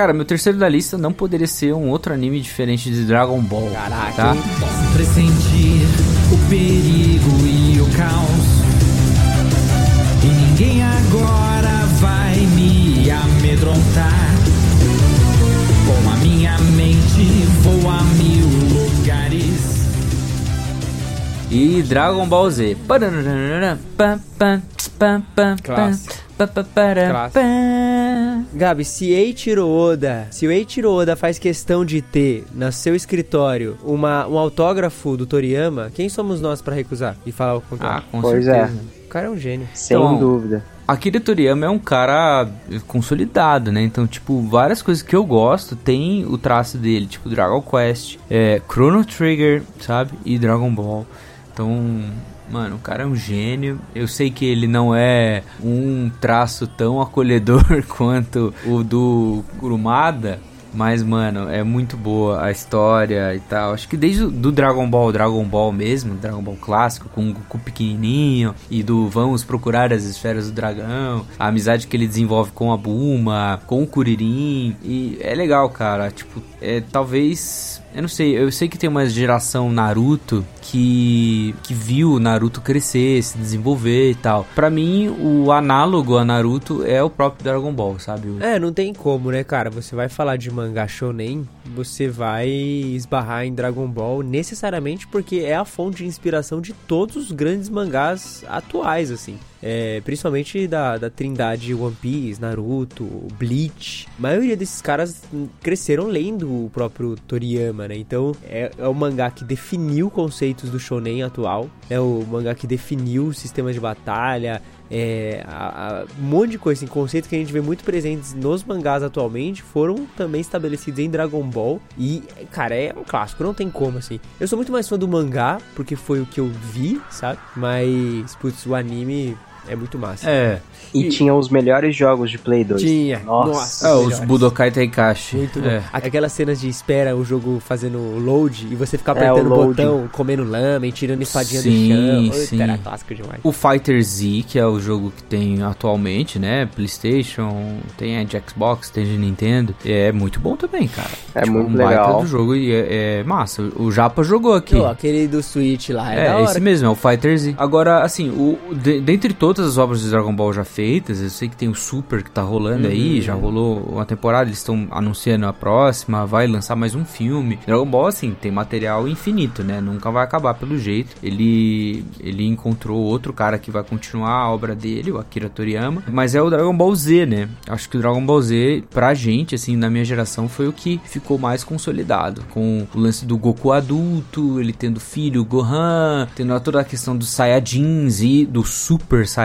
Cara, meu terceiro da lista não poderia ser um outro anime diferente de Dragon Ball. Caraca, tá? pressentir o perigo e o caos. E ninguém agora vai me amedrontar. Com a minha mente vou a mil lugares. E Dragon Ball Z. Clássico. Gabi, se Eiichiro Oda, se o Eiichiro Oda faz questão de ter no seu escritório uma, um autógrafo do Toriyama, quem somos nós pra recusar e falar o Ah, contrário? com Pois certeza. O cara é um gênio. Sem Então, dúvida. Akira Toriyama é um cara consolidado, né? Então, tipo, várias coisas que eu gosto tem o traço dele, tipo Dragon Quest, é, Chrono Trigger, sabe? E Dragon Ball. Então, mano, o cara é um gênio. Eu sei que ele não é um traço tão acolhedor quanto o do Kurumada. Mas, mano, é muito boa a história e tal. Acho que desde do Dragon Ball, Dragon Ball mesmo, Dragon Ball clássico, com o Goku pequenininho, e do vamos procurar as esferas do dragão, a amizade que ele desenvolve com a Buma, com o Kuririn, e é legal, cara. Tipo, é talvez. Eu não sei, eu sei que tem uma geração Naruto que, que viu Naruto crescer, se desenvolver e tal. Pra mim, o análogo a Naruto é o próprio Dragon Ball, sabe? É, não tem como, né, cara? Você vai falar de mangá shonen, você vai esbarrar em Dragon Ball necessariamente porque é a fonte de inspiração de todos os grandes mangás atuais, assim. É, principalmente da, da trindade One Piece, Naruto, Bleach. A maioria desses caras cresceram lendo o próprio Toriyama, né? Então é, é o mangá que definiu conceitos do shonen atual. É o mangá que definiu o sistema de batalha, é, a- a- um monte de coisa, assim, conceitos que a gente vê muito presentes nos mangás atualmente foram também estabelecidos em Dragon Ball. E, cara, é um clássico, não tem como, assim. Eu sou muito mais fã do mangá, porque foi o que eu vi, sabe? Mas, putz, o anime é muito massa. É, E, tinha os melhores jogos de Play 2. Tinha. Nossa. Nossa. é os. Budokai Tenkaichi. Muito bom. É. Aquelas cenas de espera, o jogo fazendo load e você ficar É, apertando o o botão, comendo lame, tirando espadinha Sim, do chão. Sim. Era clássico demais. O Fighter Z, que é o jogo que tem atualmente, né? PlayStation, tem a de Xbox, tem de Nintendo. É muito bom também, cara. É muito um baita legal. do jogo e é, é massa. O Japa jogou aqui. Pô, aquele do Switch lá, é, É, da hora. esse mesmo, é o Fighter Z. Agora, assim, o, de- dentre todas as obras de Dragon Ball já feitas, eu sei que tem o Super que tá rolando aí, já rolou uma temporada, eles estão anunciando a próxima, vai lançar mais um filme. Dragon Ball, assim, tem material infinito, né? Nunca vai acabar pelo jeito. Ele, ele encontrou outro cara que vai continuar a obra dele, o Akira Toriyama, mas é o Dragon Ball Z, né? Acho que o Dragon Ball Z, pra gente, assim, na minha geração, foi o que ficou mais consolidado. Com o lance do Goku adulto, ele tendo filho, Gohan, tendo toda a questão dos Saiyajins e do Super Saiyajin,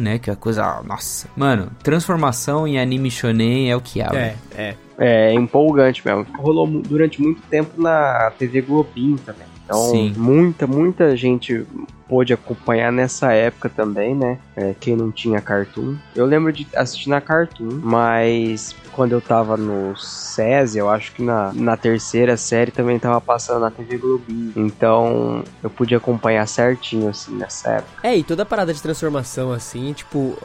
né? Que é a coisa. Nossa. Mano, transformação em anime shonen é o que há. É, velho. é. É empolgante mesmo. Rolou durante muito tempo na TV Globinho também. Então, Sim. muita, muita gente pôde acompanhar nessa época também, né? É, quem não tinha Cartoon. Eu lembro de assistir na Cartoon, mas quando eu tava no SESI, eu acho que na, na terceira série também tava passando na TV Globinho. Então, eu pude acompanhar certinho, assim, nessa época. É, e toda a parada de transformação, assim, tipo,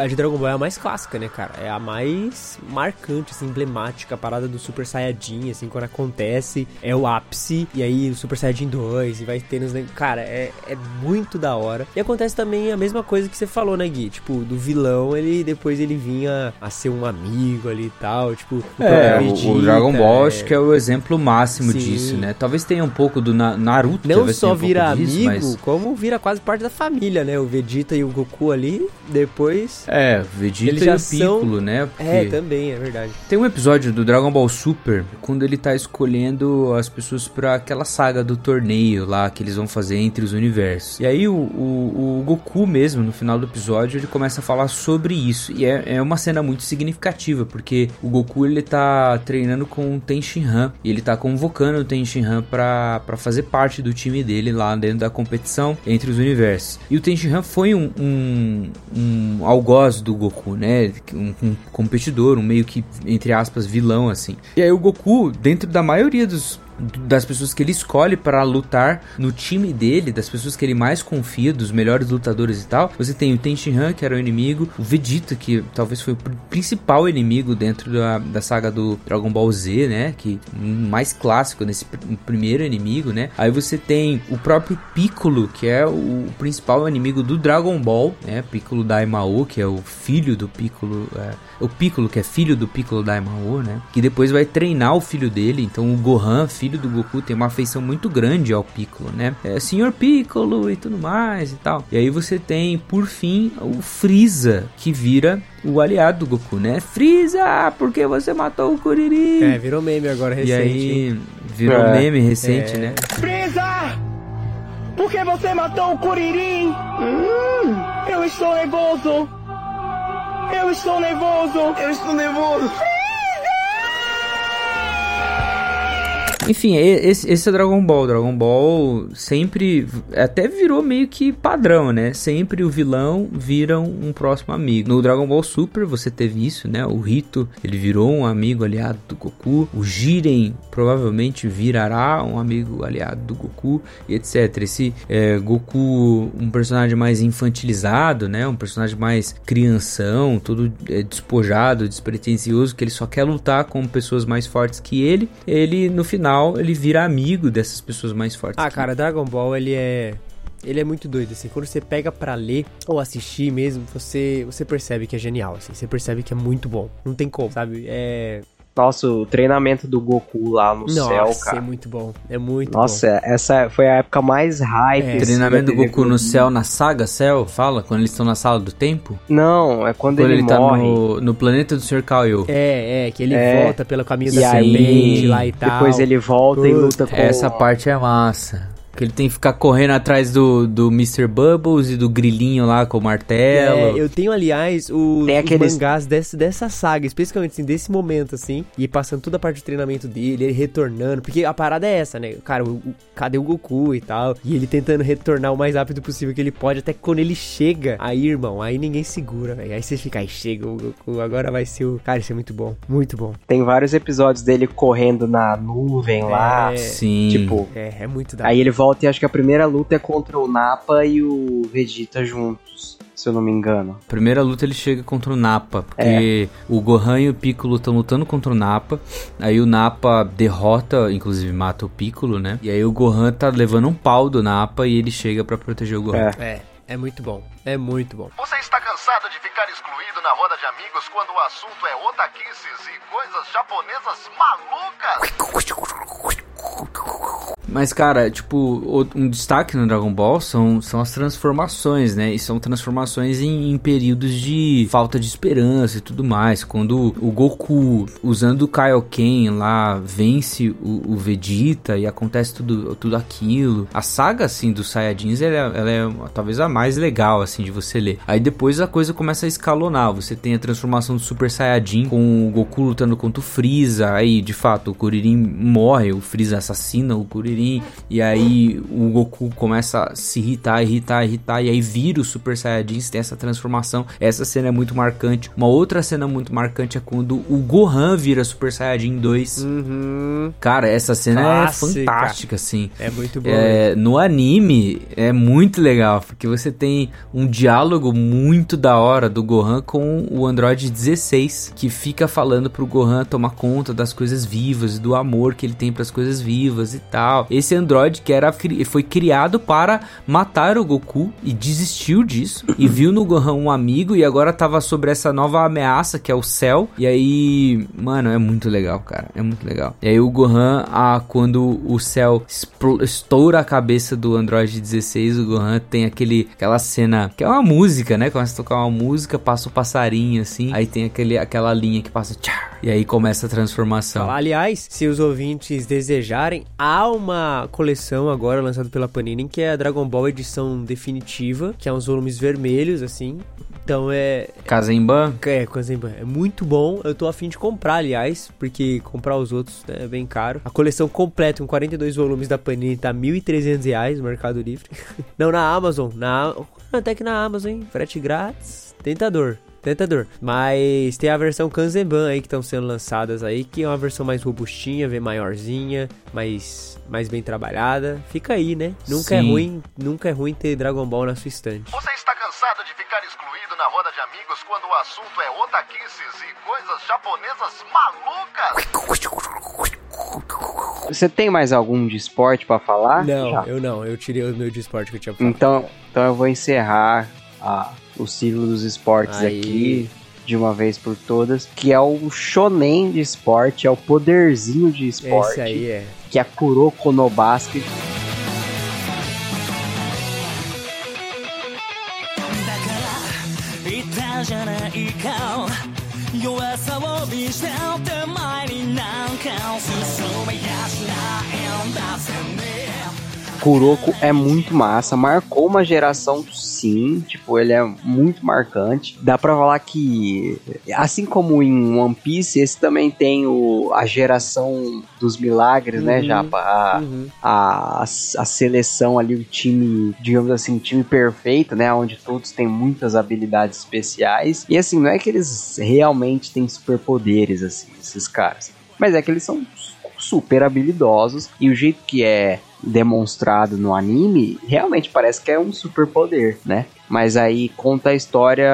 a de Dragon Ball é a mais clássica, né, cara? É a mais marcante, assim, emblemática. A parada do Super Saiyajin, assim, quando acontece, é o ápice. E aí o Super Saiyajin 2, e vai ter nos. Cara, é, é muito da hora. E acontece também a mesma coisa que você falou, né, Gui? Tipo, do vilão, ele depois ele vinha a ser um amigo ali tal, tipo, o É, o, Dragon Ball é. acho que é o exemplo máximo Sim. disso, né? Talvez tenha um pouco do Na- Naruto. Não só um vira disso, amigo, mas- como vira quase parte da família, né? O Vegeta e o Goku ali, depois... É, Vegeta Eles e o são- Piccolo, né? Porque É, também, é verdade. tem um episódio do Dragon Ball Super quando ele tá escolhendo as pessoas pra aquela saga do torneio lá que eles vão fazer entre os universos. E aí o, o, o Goku mesmo, no final do episódio, ele começa a falar sobre isso. E é, é uma cena muito significativa, porque o Goku ele tá treinando com o Tenshinhan. E ele tá convocando o Tenshinhan pra, pra fazer parte do time dele lá dentro da competição entre os universos. E o Tenshinhan foi um, um, um algoz do Goku, né? Um, um competidor, um meio que, entre aspas, vilão, assim. E aí o Goku, dentro da maioria dos das pessoas que ele escolhe para lutar no time dele, das pessoas que ele mais confia, dos melhores lutadores e tal. Você tem o Tenshinhan, que era o inimigo, o Vegeta, que talvez foi o pr- principal inimigo dentro da, da saga do Dragon Ball Z, né? Que um mais clássico nesse pr- primeiro inimigo, né? Aí você tem o próprio Piccolo, que é o principal inimigo do Dragon Ball, né? Piccolo Daimao, que é o filho do Piccolo, é, o Piccolo que é filho do Piccolo Daimao, né? Que depois vai treinar o filho dele. Então o Gohan, filho do Goku, tem uma afeição muito grande ao Piccolo, né? É Senhor Piccolo e tudo mais e tal. E aí você tem, por fim, o Freeza, que vira o aliado do Goku, né? Freeza, por que você matou o Kuririn? É, virou meme agora recente. e aí hein? virou É. meme recente, É. né? Freeza! Por que você matou o Kuririn? Hum, eu estou nervoso! Eu estou nervoso! Eu estou nervoso! Enfim, esse, esse é Dragon Ball. Dragon Ball sempre. Até virou meio que padrão, né? Sempre o vilão vira um, um próximo amigo. No Dragon Ball Super você teve isso, né? O Rito, ele virou um amigo aliado do Goku. O Jiren provavelmente virará um amigo aliado do Goku, e etc. Esse é, Goku, um personagem mais infantilizado, né? Um personagem mais crianção, todo é, despojado, despretensioso, que ele só quer lutar com pessoas mais fortes que ele. Ele, no final, ele vira amigo dessas pessoas mais fortes. Ah, cara, Dragon Ball, ele é... Ele é muito doido, assim. Quando você pega pra ler ou assistir mesmo, você, você percebe que é genial, assim. Você percebe que é muito bom. Não tem como, sabe? É... Nossa, o treinamento do Goku lá no céu, Nossa, cara. é muito bom. É muito Nossa, essa foi a época mais hype. É. assim, Treinamento do Goku no céu, na saga Cell, fala? Quando eles estão na sala do tempo? Não, é quando, Quando ele, ele, tá morre. no, no planeta do Sr. Kaio. É, é, que ele É. volta pelo caminho da aí, serpente lá e tal. depois ele volta e luta com... Essa parte é massa. Que ele tem que ficar correndo atrás do, do Mr. Bubbles e do grilinho lá com o martelo. É, eu tenho, aliás, o, Tem os aqueles- mangás desse, dessa saga, especificamente assim, desse momento, assim, e passando toda a parte do treinamento dele, ele retornando, porque a parada é essa, né? Cara, o, o- cadê o Goku e tal? E ele tentando retornar o mais rápido possível que ele pode, até que quando ele chega, aí, irmão, aí ninguém segura, velho. Aí você fica, aí chega o Goku, agora vai ser o. Cara, isso é muito bom, muito bom. Tem vários episódios dele correndo na nuvem lá. É, Sim. Tipo, é, é muito da aí ele volta e acho que a primeira luta é contra o Nappa e o Vegeta juntos, se eu não me engano. Primeira luta ele chega contra o Nappa, porque o Gohan e o Piccolo estão lutando contra o Nappa. Aí o Nappa derrota, inclusive mata o Piccolo, né? E aí o Gohan tá levando um pau do Nappa e ele chega pra proteger o Gohan. É. É, é muito bom, é muito bom. Você está cansado de ficar excluído na roda de amigos quando o assunto é otaquices e coisas japonesas malucas? Mas, cara, tipo, um destaque no Dragon Ball são, são as transformações, né? E são transformações em, em períodos de falta de esperança e tudo mais. Quando o Goku, usando o Kaioken lá, vence o, o Vegeta e acontece tudo, tudo aquilo. A saga, assim, dos Saiyajins, ela, é- ela é talvez a mais legal, assim, de você ler. Aí depois a coisa começa a escalonar. Você tem a transformação do Super Saiyajin com o Goku lutando contra o Freeza. Aí, de fato, o Kuririn morre, o Freeza assassina o Kuririn. E aí o Goku começa a se irritar, irritar, irritar. E aí vira o Super Saiyajin, tem essa transformação. Essa cena é muito marcante. Uma outra cena muito marcante é quando o Gohan vira Super Saiyajin 2. Uhum. Cara, essa cena Clássica. é fantástica, assim. É muito bom. É, no anime é muito legal, porque você tem um diálogo muito da hora do Gohan com o Android 16, que fica falando pro Gohan tomar conta das coisas vivas, do amor que ele tem pras coisas vivas e tal. Esse androide que era foi criado para matar o Goku e desistiu disso e viu no Gohan um amigo e agora tava sobre essa nova ameaça que é o Cell. E aí, mano, é muito legal, cara. É muito legal. E aí o Gohan, ah, quando o Cell estoura a cabeça do Android 16, o Gohan tem aquele aquela cena que é uma música, né? Começa a tocar uma música, passa o passarinho assim, aí tem aquele aquela linha que passa tchá, e aí começa a transformação. Aliás, se os ouvintes desejarem, há uma coleção agora lançada pela Panini que é a Dragon Ball edição definitiva, que é uns volumes vermelhos assim. Então é Kazemban é, Kanzenban, é muito bom. Eu tô afim de comprar, aliás, porque comprar os outros né, é bem caro. A coleção completa com 42 volumes da Panini tá 1.300 reais no Mercado Livre. Não, na Amazon. Na, até que na Amazon, hein? Frete grátis. Tentador. Tentador. Mas tem a versão Kanzenban aí que estão sendo lançadas aí, que é uma versão mais robustinha, bem maiorzinha, mais, mais bem trabalhada. Fica aí, né? Nunca é Sim. ruim, nunca é ruim ter Dragon Ball na sua estante. Você está cansado de ficar excluído na roda de amigos quando o assunto é otaquices e coisas japonesas malucas? Você tem mais algum de esporte pra falar? Não, Já. eu não. Eu tirei o meu de esporte que eu tinha falado. Então, então eu vou encerrar a- o ciclo dos esportes Aí. aqui de uma vez por todas, que é o shonen de esporte, é o poderzinho de esporte, Esse aí é. que é a Kuroko no Basket. Kuroko é muito massa, marcou uma geração sim, tipo, ele é muito marcante. Dá pra falar que, assim como em One Piece, esse também tem o, a geração dos milagres, né, uhum, né, Japa? A, uhum. a, a, a, seleção ali, o time, digamos assim, o time perfeito, né, onde todos têm muitas habilidades especiais. E assim, não é que eles realmente têm superpoderes, assim, esses caras. Mas é que eles são super habilidosos e o jeito que é demonstrado no anime, realmente parece que é um superpoder, né? Mas aí conta a história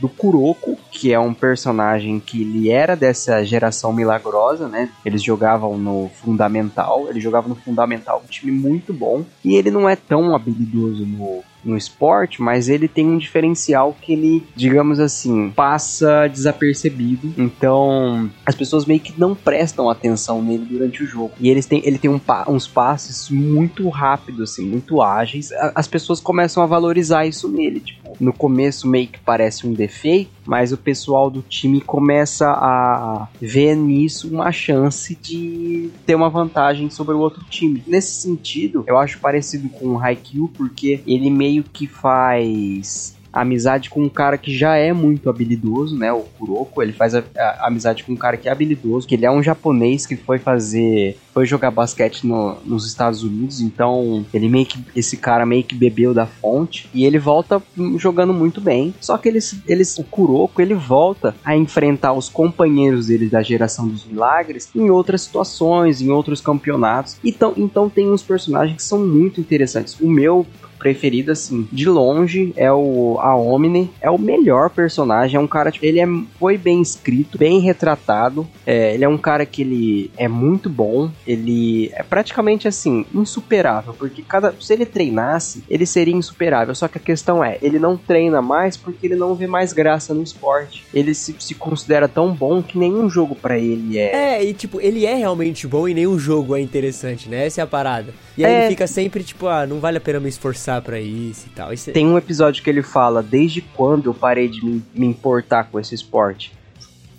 do Kuroko, que é um personagem que ele era dessa geração milagrosa, né? Eles jogavam no Fundamental, ele jogava no Fundamental, um time muito bom, e ele não é tão habilidoso no, no esporte, mas ele tem um diferencial que ele, digamos assim, passa desapercebido. Então, as pessoas meio que não prestam atenção nele durante o jogo. E eles têm, ele tem um uns passes muito rápidos, assim, muito ágeis. As pessoas começam a valorizar isso nele. Tipo, no começo meio que parece um defeito, mas o pessoal do time começa a ver nisso uma chance de ter uma vantagem sobre o outro time. Nesse sentido, eu acho parecido com o Haikyuu, porque ele meio que faz amizade com um cara que já é muito habilidoso, né? O Kuroko, ele faz a, a- amizade com um cara que é habilidoso, que ele é um japonês que foi fazer, foi jogar basquete no- nos Estados Unidos, então ele meio que, esse cara meio que bebeu da fonte e ele volta jogando muito bem. Só que eles, eles, o Kuroko, ele volta a enfrentar os companheiros dele da geração dos milagres em outras situações, em outros campeonatos. Então, então tem uns personagens que são muito interessantes. O meu preferido, assim, de longe, é o a Omni. É o melhor personagem. É um cara, tipo, ele é, foi bem escrito, bem retratado. É, ele é um cara que ele é muito bom. Ele é praticamente, assim, insuperável. Porque cada, se ele treinasse, ele seria insuperável. Só que a questão é, ele não treina mais porque ele não vê mais graça no esporte. Ele se, se considera tão bom que nenhum jogo pra ele é... É, e tipo, ele é realmente bom e nenhum jogo é interessante, né? Essa é a parada. E aí É. ele fica sempre tipo, ah, não vale a pena me esforçar pra isso e tal. Isso é- Tem um episódio que ele fala: Desde quando eu parei de me, me importar com esse esporte?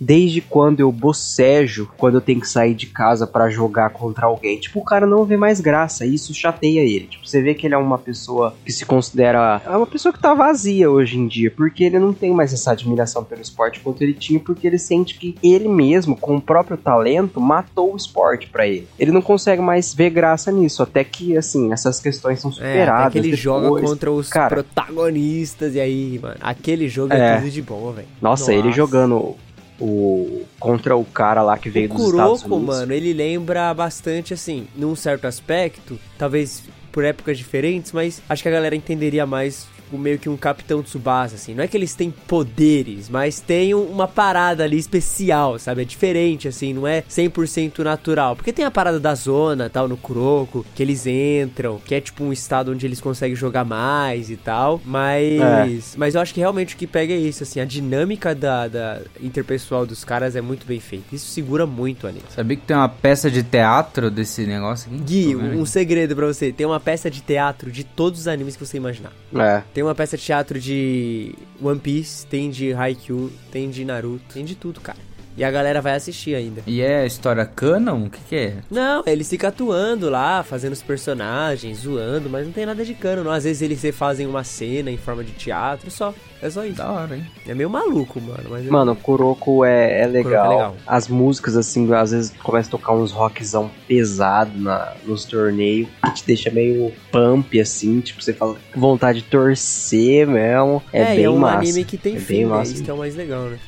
Desde quando eu bocejo quando eu tenho que sair de casa pra jogar contra alguém? Tipo, o cara não vê mais graça, e isso chateia ele. Tipo, você vê que ele é uma pessoa que se considera. É uma pessoa que tá vazia hoje em dia, porque ele não tem mais essa admiração pelo esporte quanto ele tinha, porque ele sente que ele mesmo, com o próprio talento, matou o esporte pra ele. Ele não consegue mais ver graça nisso, até que, assim, essas questões são É, superadas. até que ele joga depois. contra os Cara, protagonistas e aí, mano, aquele jogo é, É. tudo de bom, velho. Nossa, ele jogando o contra o cara lá que veio O dos Estados Kuroko, Unidos. mano, ele lembra bastante, assim, num certo aspecto, talvez por épocas diferentes, mas acho que a galera entenderia mais tipo meio que um Capitão Tsubasa, assim. Não é que eles têm poderes, mas tem um- uma parada ali especial, sabe? É diferente, assim, não é 100% natural. Porque tem a parada da zona, tal, no Kuroko, que eles entram, que é tipo um estado onde eles conseguem jogar mais e tal. Mas, mas eu acho que realmente o que pega é isso, assim, a dinâmica da, da interpessoal dos caras é muito bem feita. Isso segura muito o anime. Sabia que tem uma peça de teatro desse negócio aqui? Gui, um segredo pra você. Tem uma peça de teatro de todos os animes que você imaginar. É. Tem uma peça de teatro de One Piece, tem de Haikyuu, tem de Naruto, tem de tudo, cara. E a galera vai assistir ainda. E é história canon? O que que é? Não, eles ficam atuando lá, fazendo os personagens, zoando, mas não tem nada de cano, não. Às vezes eles fazem uma cena em forma de teatro, só. É só isso. Da hora, hein? É meio maluco, mano. Mas é- Mano, Kuroko é, é legal. é legal. As músicas, assim, às vezes começa a tocar uns rockzão pesado na, nos torneios, que te deixa meio pump, assim, tipo, você fala com vontade de torcer mesmo. É, é, e bem é um massa. anime que tem é fim, bem né? massa. Isso que é o mais legal, né?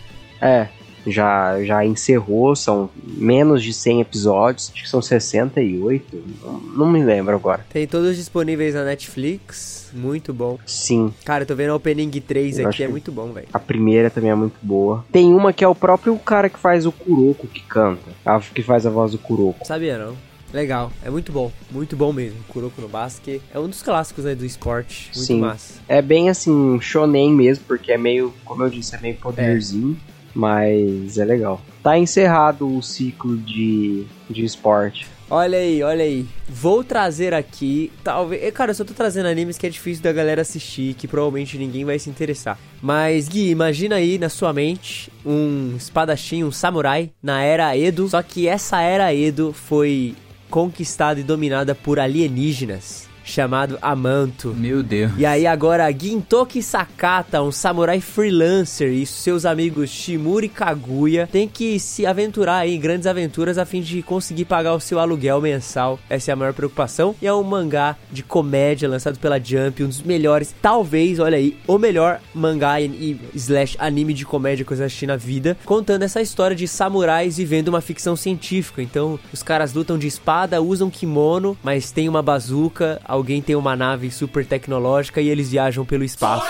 É, já, já encerrou, são menos de 100 episódios, acho que são 68, não, não me lembro agora. Tem todos disponíveis na Netflix, muito bom. Sim, Cara, eu tô vendo a Opening 3 Eu aqui, é muito bom, velho. a primeira também é muito boa. Tem uma que é o próprio cara que faz o Kuroko que canta, a, que faz a voz do Kuroko. Sabia não? Legal, é muito bom, muito bom mesmo. Kuroko no Basque é um dos clássicos né, do esporte, muito Sim. massa. É bem assim, shonen mesmo, porque é meio, como eu disse, é meio poderzinho, mas é legal. Tá encerrado o ciclo de, de esporte. Olha aí, olha aí. Vou trazer aqui, talvez. eh, Cara, eu só tô trazendo animes que é difícil da galera assistir, que provavelmente ninguém vai se interessar. Mas, Gui, imagina aí na sua mente um espadachim, um samurai na era Edo. Só que essa era Edo foi conquistada e dominada por alienígenas, chamado Amanto. Meu Deus. E aí agora Gintoki Sakata, um samurai freelancer e seus amigos Shimura e Kaguya têm que se aventurar aí em grandes aventuras a fim de conseguir pagar o seu aluguel mensal. Essa é a maior preocupação. E é um mangá de comédia lançado pela Jump, um dos melhores, talvez, olha aí, o melhor mangá e, e slash anime de comédia que eu já assisti na vida, contando essa história de samurais vivendo uma ficção científica. Então, os caras lutam de espada, usam kimono, mas tem uma bazuca, alguém tem uma nave super tecnológica e eles viajam pelo espaço.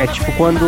É tipo quando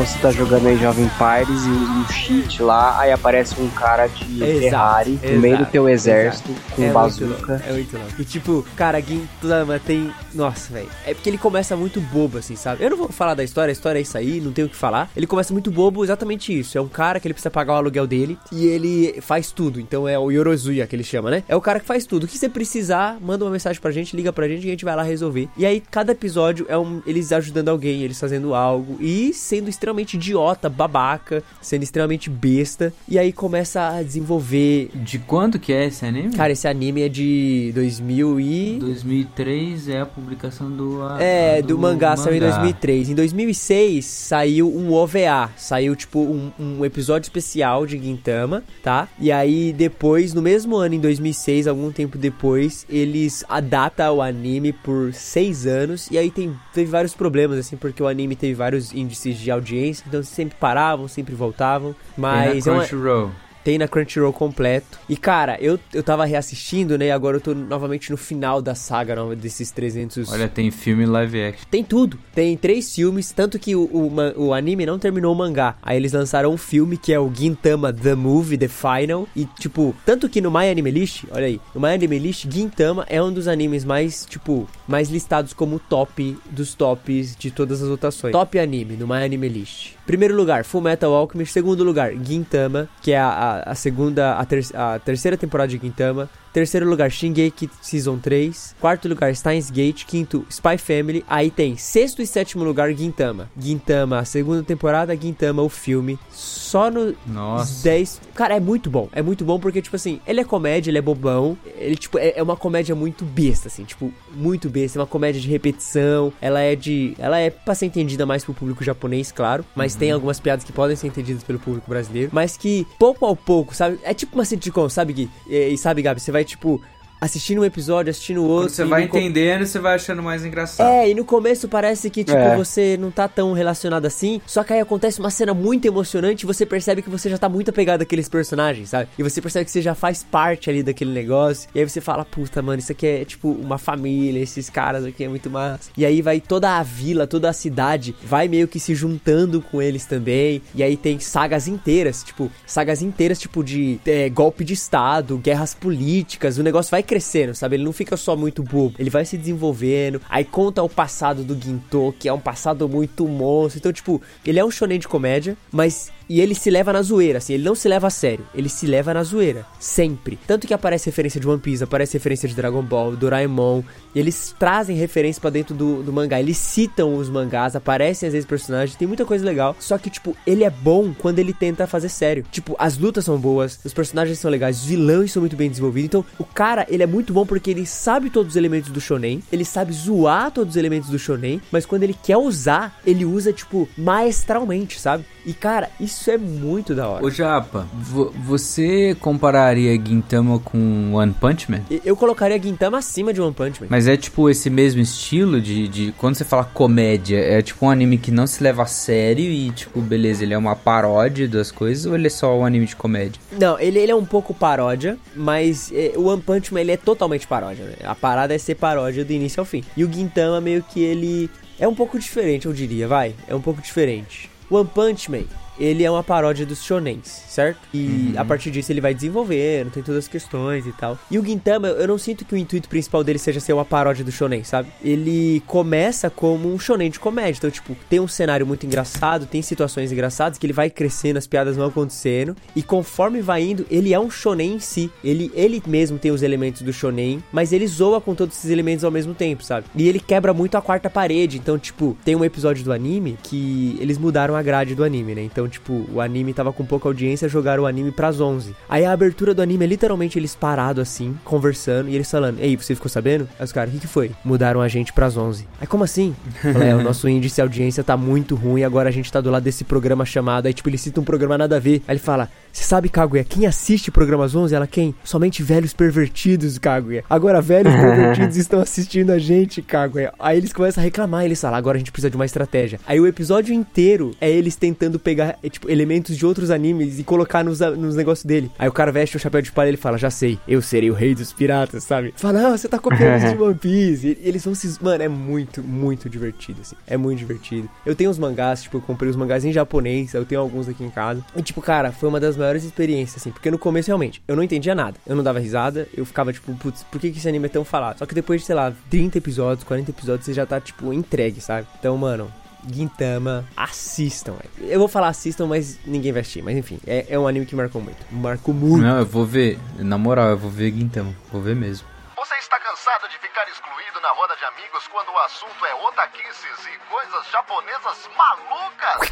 você tá jogando aí Jovem Pirates e um cheat lá, aí aparece um cara de Exato, Ferrari no meio do exato, teu exército com É bazuca. louco, É muito louco. E tipo, cara, Gintama tem. Nossa, velho. É porque ele começa muito bobo, assim, sabe? Eu não vou falar da história, a história é isso aí, não tenho o que falar. Ele começa muito bobo, exatamente isso. É um cara que ele precisa pagar o aluguel dele e ele faz tudo. Então é o Yorozuya que ele chama, né? É o cara que faz tudo. O que você precisar, manda uma mensagem pra gente, liga pra gente e a gente vai lá resolver. E aí, cada episódio é um, eles ajudando alguém, eles fazendo algo e sendo extremamente idiota, babaca, sendo extremamente besta. E aí começa a desenvolver De quando que é esse anime? Cara, esse anime é de 2000 e... 2003 é a publicação do... a- É, do, mangá, saiu em mangá. 2003. Em 2006 saiu um OVA, saiu tipo um, um episódio especial de Gintama, tá? E aí depois, no mesmo ano, em 2006, algum tempo depois, eles adaptam o anime por seis anos. E aí tem, teve vários problemas, assim, porque o anime teve vários índices de audiência, então sempre paravam, sempre voltavam. Mas é na uma- Crunchyroll. Tem na Crunchyroll completo. E cara, eu, eu tava reassistindo, né? E agora eu tô novamente no final da saga nova desses 300. Olha, tem filme live action. Tem tudo. Tem três filmes, tanto que o, o, o anime não terminou o mangá. Aí eles lançaram um filme que é o Gintama The Movie, The Final. E, tipo, tanto que no My Anime List, olha aí, no My Anime List, Gintama é um dos animes mais, tipo, mais listados como top dos tops de todas as votações. Top anime no My Anime List. Primeiro lugar, Full Metal Alchemist. Segundo lugar, Gintama, que é a, a, segunda, a, ter, a terceira temporada de Gintama. Terceiro lugar, Shingeki Season 3. Quarto lugar, Steins Gate. Quinto, Spy Family. Aí tem sexto e sétimo lugar, Gintama. Gintama, a segunda temporada, Gintama, o filme. Só no Nossa. 10. Cara, é muito bom. É muito bom porque, tipo assim, ele é comédia, ele é bobão. Ele, tipo, é, é uma comédia muito besta, assim. Tipo, muito besta. É uma comédia de repetição. Ela é de. Ela é pra ser entendida mais pro público japonês, claro. Mas tem algumas piadas que podem ser entendidas pelo público brasileiro. Mas que, pouco a pouco, sabe? É tipo uma sitcom, sabe, Gui? E, e sabe, Gabi? Você vai, tipo assistindo um episódio, assistindo outro. Quando você e vai entendendo, você vai achando mais engraçado. É, e no começo parece que, tipo, É. você não tá tão relacionado assim. Só que aí acontece uma cena muito emocionante e você percebe que você já tá muito apegado àqueles personagens, sabe? E você percebe que você já faz parte ali daquele negócio. E aí você fala, puta, mano, isso aqui é tipo uma família, esses caras aqui é muito massa. E aí vai toda a vila, toda a cidade, vai meio que se juntando com eles também. E aí tem sagas inteiras, tipo, sagas inteiras, tipo, de é, golpe de estado, guerras políticas. O negócio vai crescendo, sabe? Ele não fica só muito bobo. Ele vai se desenvolvendo. Aí conta o passado do Ginto, que é um passado muito monstro. Então, tipo, ele é um shonen de comédia, mas. E ele se leva na zoeira, assim, ele não se leva a sério, ele se leva na zoeira, sempre. Tanto que aparece referência de One Piece, aparece referência de Dragon Ball, Doraemon, eles trazem referência pra dentro do, do mangá, eles citam os mangás, aparecem às vezes personagens, tem muita coisa legal. Só que, tipo, ele é bom quando ele tenta fazer sério. Tipo, as lutas são boas, os personagens são legais, os vilões são muito bem desenvolvidos. Então, o cara, ele é muito bom porque ele sabe todos os elementos do shonen, ele sabe zoar todos os elementos do shonen, mas quando ele quer usar, ele usa, tipo, maestralmente, sabe? E, cara, isso é muito da hora. Ô Japa, vo- você compararia Gintama com One Punch Man? Eu colocaria Gintama acima de One Punch Man. Mas é tipo esse mesmo estilo de, de. Quando você fala comédia, é tipo um anime que não se leva a sério e, tipo, beleza, ele é uma paródia das coisas ou ele é só um anime de comédia? Não, ele, ele é um pouco paródia, mas é, o One Punch Man ele é totalmente paródia. né? A parada é ser paródia do início ao fim. E o Gintama meio que ele é um pouco diferente, eu diria, vai. É um pouco diferente. One Punch Man, ele é uma paródia dos shonens, certo? E a partir disso ele vai desenvolvendo, tem todas as questões e tal. E o Gintama, eu não sinto que o intuito principal dele seja ser uma paródia do shonen, sabe? Ele começa como um shonen de comédia, então tipo, tem um cenário muito engraçado, tem situações engraçadas que ele vai crescendo, as piadas vão acontecendo e conforme vai indo, ele é um shonen em si. Ele ele mesmo tem os elementos do shonen, mas ele zoa com todos esses elementos ao mesmo tempo, sabe? E ele quebra muito a quarta parede, então tipo, tem um episódio do anime que eles mudaram a grade do anime, né? Então, tipo, o anime tava com pouca audiência, jogaram o anime pras 11. Aí a abertura do anime é literalmente eles parados assim, conversando, e eles falando: Ei, você ficou sabendo? Aí os caras, o que, que foi? Mudaram a gente pras 11. Aí como assim? Falei, é, o nosso índice de audiência tá muito ruim, agora a gente tá do lado desse programa chamado. Aí, tipo, ele cita um programa nada a ver. Aí ele fala: Você sabe, Kaguya, quem assiste programas 11? Ela, quem? Somente velhos pervertidos, Kaguya. Agora, velhos pervertidos estão assistindo a gente, Kaguya. Aí eles começam a reclamar, eles falam: Agora a gente precisa de uma estratégia. Aí o episódio inteiro é eles tentando pegar, é, tipo, elementos de outros animes e colocar nos, nos negócios dele. Aí o cara veste o chapéu de palha e ele fala: Já sei, eu serei o rei dos piratas, sabe? Fala: Não, você tá copiando isso de One Piece. E eles vão se. Mano, é muito, muito divertido, assim. É muito divertido. Eu tenho os mangás, tipo, eu comprei os mangás em japonês, eu tenho alguns aqui em casa. E, tipo, cara, foi uma das maiores experiências, assim. Porque no começo, realmente, eu não entendia nada. Eu não dava risada, eu ficava, tipo, putz, por que, que esse anime é tão falado? Só que depois de, sei lá, 30 episódios, 40 episódios, você já tá, tipo, entregue, sabe? Então, mano. Gintama, assistam. Eu vou falar assistam, mas ninguém vai assistir. Mas enfim, é, é um anime que marcou muito. Marcou muito. Não, eu vou ver. Na moral, eu vou ver Gintama. Vou ver mesmo. Você está cansado de ficar excluído na roda de amigos quando o assunto é otaquices e coisas japonesas malucas?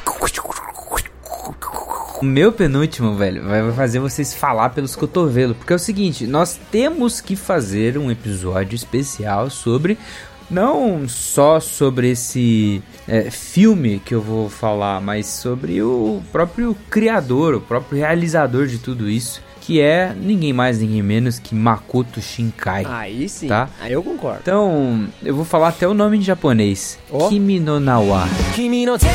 O meu penúltimo, velho, vai fazer vocês falar pelos cotovelos. Porque é o seguinte, nós temos que fazer um episódio especial sobre não só sobre esse é, filme que eu vou falar, mas sobre o próprio criador, o próprio realizador de tudo isso, que é ninguém mais, ninguém menos que Makoto Shinkai. Aí sim, tá? aí eu concordo. Então, eu vou falar até o nome em japonês. Oh. Kimi no Nawa. Kimi no kimi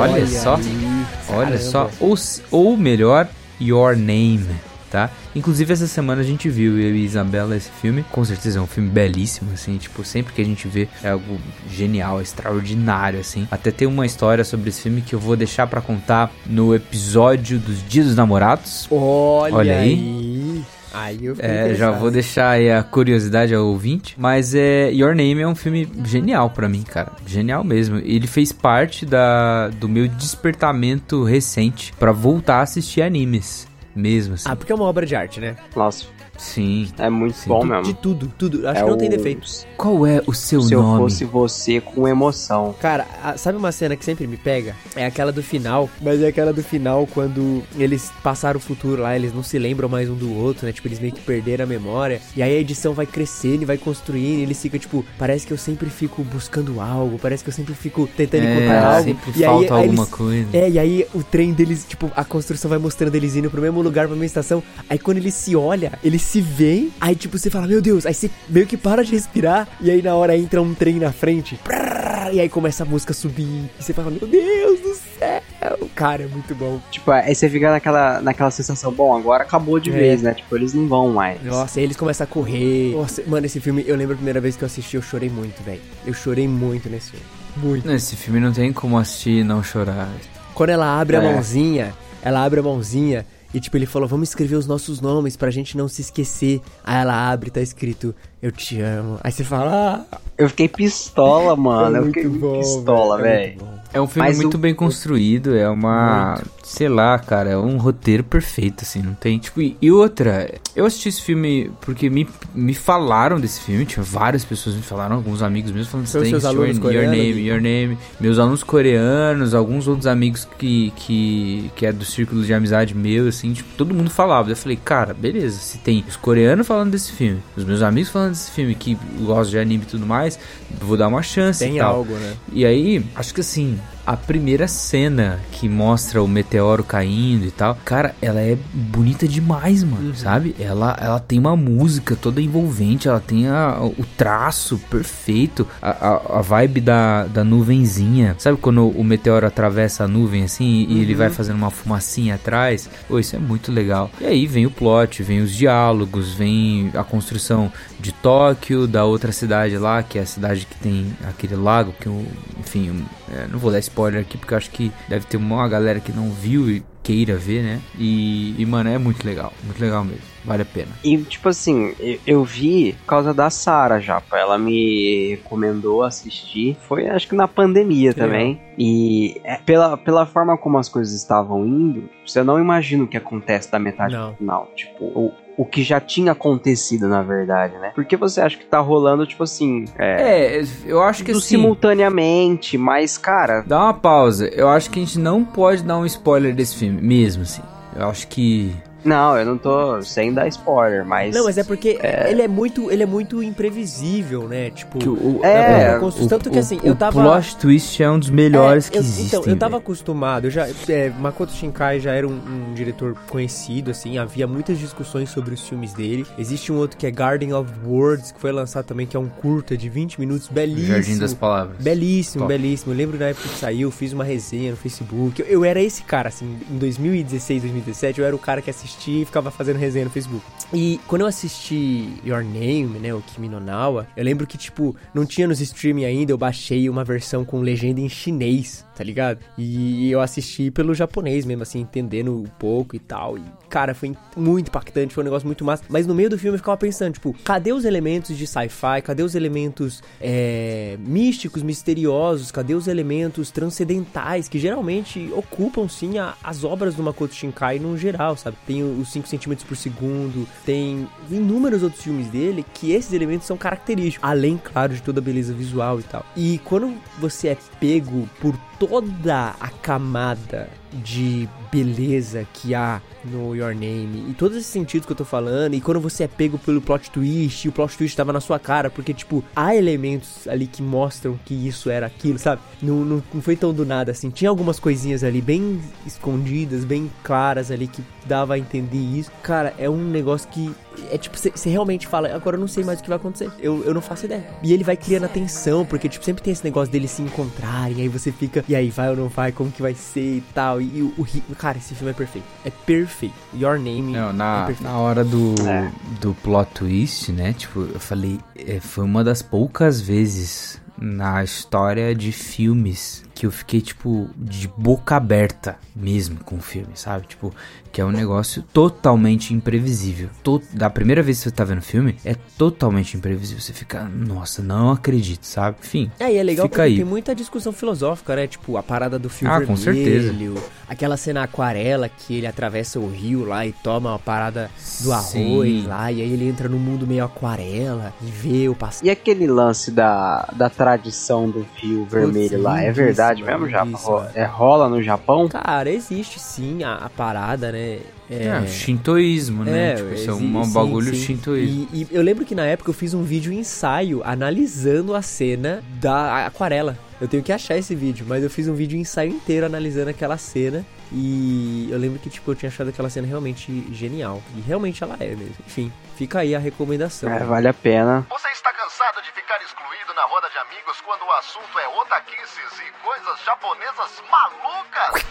Olha, só, olha só, ou, ou melhor, Your Name, tá? Inclusive essa semana a gente viu eu e Isabela esse filme, com certeza é um filme belíssimo, assim, tipo, sempre que a gente vê é algo genial, extraordinário, assim. Até tem uma história sobre esse filme que eu vou deixar para contar no episódio dos Dias dos Namorados. Olha, olha aí. aí. Aí eu É, já vou deixar aí a curiosidade ao ouvinte, mas é Your Name é um filme genial pra mim, cara, genial mesmo. Ele fez parte da do meu despertamento recente pra voltar a assistir animes, mesmo assim. Ah, porque é uma obra de arte, né? Nossa, Sim. É muito Sim. bom De, mesmo. de tudo, tudo. Acho É que não tem o- defeito. Qual é o seu Se eu nome? fosse você com emoção. Cara, a- sabe uma cena que sempre me pega? É aquela do final, mas é aquela do final quando eles passaram o futuro lá, eles não se lembram mais um do outro, né? Tipo, eles meio que perderam a memória. E aí a edição vai crescendo e vai construindo, e eles ficam, tipo, parece que eu sempre fico buscando algo, parece que eu sempre fico tentando É, encontrar algo. sempre e aí- falta aí alguma eles- coisa. É, e aí o trem deles, tipo, a construção vai mostrando eles indo pro mesmo lugar, pra mesma estação. Aí quando eles se olham, eles se veem, aí tipo, você fala, meu Deus, aí você meio que para de respirar, e aí na hora entra um trem na frente, e aí começa a música a subir, e você fala, meu Deus do céu, cara, é muito bom. Tipo, aí você fica naquela, naquela sensação, bom, agora acabou de É. vez, né? Tipo, eles não vão mais. Nossa, aí eles começam a correr. Nossa, mano, esse filme, eu lembro a primeira vez que eu assisti, eu chorei muito, velho. Eu chorei muito nesse filme. Muito. Esse filme não tem como assistir e não chorar. Quando ela abre a É. mãozinha, ela abre a mãozinha e tipo, ele falou, vamos escrever os nossos nomes pra gente não se esquecer. Aí ela abre tá escrito, eu te amo. Aí você fala, ah, Eu fiquei pistola, mano. é eu fiquei muito muito bom, pistola, velho, é muito. É um filme Mas muito o- bem construído, é uma. Sei lá, cara, é um roteiro perfeito, assim, não tem. Tipo, e, outra, eu assisti esse filme porque me, me falaram desse filme, tinha várias pessoas me falaram, alguns amigos meus falando seus "Thanks, alunos your, your coreanos, name, Gui?" your name. Meus alunos coreanos, alguns outros amigos que, que, que é do círculo de amizade meu, assim, tipo, todo mundo falava. Eu falei, cara, beleza, se tem os coreanos falando desse filme, os meus amigos falando desse filme que gostam de anime e tudo mais, vou dar uma chance Tem e tal. algo, né? E aí, acho que assim, a primeira cena que mostra o meteoro caindo e tal, cara, ela é bonita demais, mano, sabe? Ela, ela tem uma música toda envolvente, ela tem a- o traço perfeito, a, a, a vibe da, da nuvenzinha. Sabe quando o meteoro atravessa a nuvem assim e ele vai fazendo uma fumacinha atrás? Pô, isso é muito legal. E aí vem o plot, vem os diálogos, vem a construção de Tóquio, da outra cidade lá, que é a cidade que tem aquele lago, que eu, enfim, eu, é, não vou dar spoiler aqui porque eu acho que deve ter uma galera que não viu e queira ver, né? E, e, mano, é muito legal, muito legal mesmo, vale a pena. E, tipo assim, eu, eu vi por causa da Sara já. pô. Ela me recomendou assistir. Foi, acho que na pandemia também. E é, pela, pela forma como as coisas estavam indo, você não imagina o que acontece da metade Não. pro final. Tipo, o, o que já tinha acontecido, na verdade, né? Porque você acha que tá rolando, tipo assim, é, É, eu acho que assim, simultaneamente, mas, cara, dá uma pausa, eu acho que a gente não pode dar um spoiler desse filme, mesmo assim. Eu acho que não, eu não tô sem dar spoiler, mas. Não, mas é porque ele é muito, ele é muito imprevisível, né? Tipo, que o, o- É, a construção- tanto que assim, o eu tava plot twist é um dos melhores É, que eu- existem. Então, eu tava acostumado, eu já, é, Makoto Shinkai já era um, um diretor conhecido, assim, havia muitas discussões sobre os filmes dele. Existe um outro que é Garden of Words, que foi lançado também, que é um curta de 20 minutos, belíssimo. Jardim das Palavras. Belíssimo, Top. belíssimo. Eu lembro na época que saiu, fiz uma resenha no Facebook. Eu, eu era esse cara, assim, em 2016, 2017, eu era o cara que assistia e ficava fazendo resenha no Facebook. E quando eu assisti Your Name, né, o Kimi no Nawa, eu lembro que, tipo, não tinha nos streaming ainda, eu baixei uma versão com legenda em chinês, tá ligado? E eu assisti pelo japonês mesmo, assim, entendendo um pouco e tal. E, cara, foi muito impactante, foi um negócio muito massa. Mas no meio do filme eu ficava pensando, tipo, cadê os elementos de sci-fi? Cadê os elementos é, místicos, misteriosos? Cadê os elementos transcendentais que geralmente ocupam, sim, a- as obras do Makoto Shinkai no geral, sabe? Tem os 5 centímetros por segundo, tem inúmeros outros filmes dele que esses elementos são característicos, além, claro, de toda a beleza visual e tal. E quando você é pego por toda a camada de beleza que há no Your Name. E todos esses sentidos que eu tô falando e quando você é pego pelo plot twist e o plot twist tava na sua cara porque tipo há elementos ali que mostram que isso era aquilo sabe? Não, não, não foi tão do nada assim. Tinha algumas coisinhas ali bem escondidas bem claras ali que dava a entender isso. Cara é um negócio que é tipo você realmente fala agora eu não sei mais o que vai acontecer. Eu, eu não faço ideia. E ele vai criando atenção porque tipo sempre tem esse negócio deles se encontrarem aí você fica e aí vai ou não vai? Como que vai ser e tal e, o, o cara esse filme é perfeito é perfeito Your Name Não, é na, perfeito na hora do, É. do plot twist, né? Tipo, eu falei, é, foi uma das poucas vezes na história de filmes que eu fiquei, tipo, de boca aberta mesmo com o filme, sabe? Tipo, que é um negócio totalmente imprevisível. To da primeira vez que você tá vendo o filme, é totalmente imprevisível. Você fica, nossa, não acredito, sabe? Enfim. É, e é legal fica porque aí. tem muita discussão filosófica, né? Tipo, a parada do fio Ah, vermelho. com certeza. Aquela cena aquarela que ele atravessa o rio lá e toma uma parada do arroz Sim. lá. E aí ele entra no mundo meio aquarela e vê o passado. E aquele lance da, da tradição do fio vermelho lá, é verdade lindíssimo, mesmo. Ro- É, rola no Japão? Cara, existe sim a, a parada, né? É, shintoísmo, né? É, tipo, isso é um sim, bagulho sim. shintoísmo. E, e eu lembro que na época eu fiz um vídeo ensaio analisando a cena da aquarela. Eu tenho que achar esse vídeo, mas eu fiz um vídeo ensaio inteiro analisando aquela cena. E eu lembro que, tipo, eu tinha achado aquela cena realmente genial. E realmente ela é mesmo. Enfim, fica aí a recomendação. É, vale a pena. Você está cansado de ficar excluído na roda de amigos quando o assunto é e coisas japonesas malucas?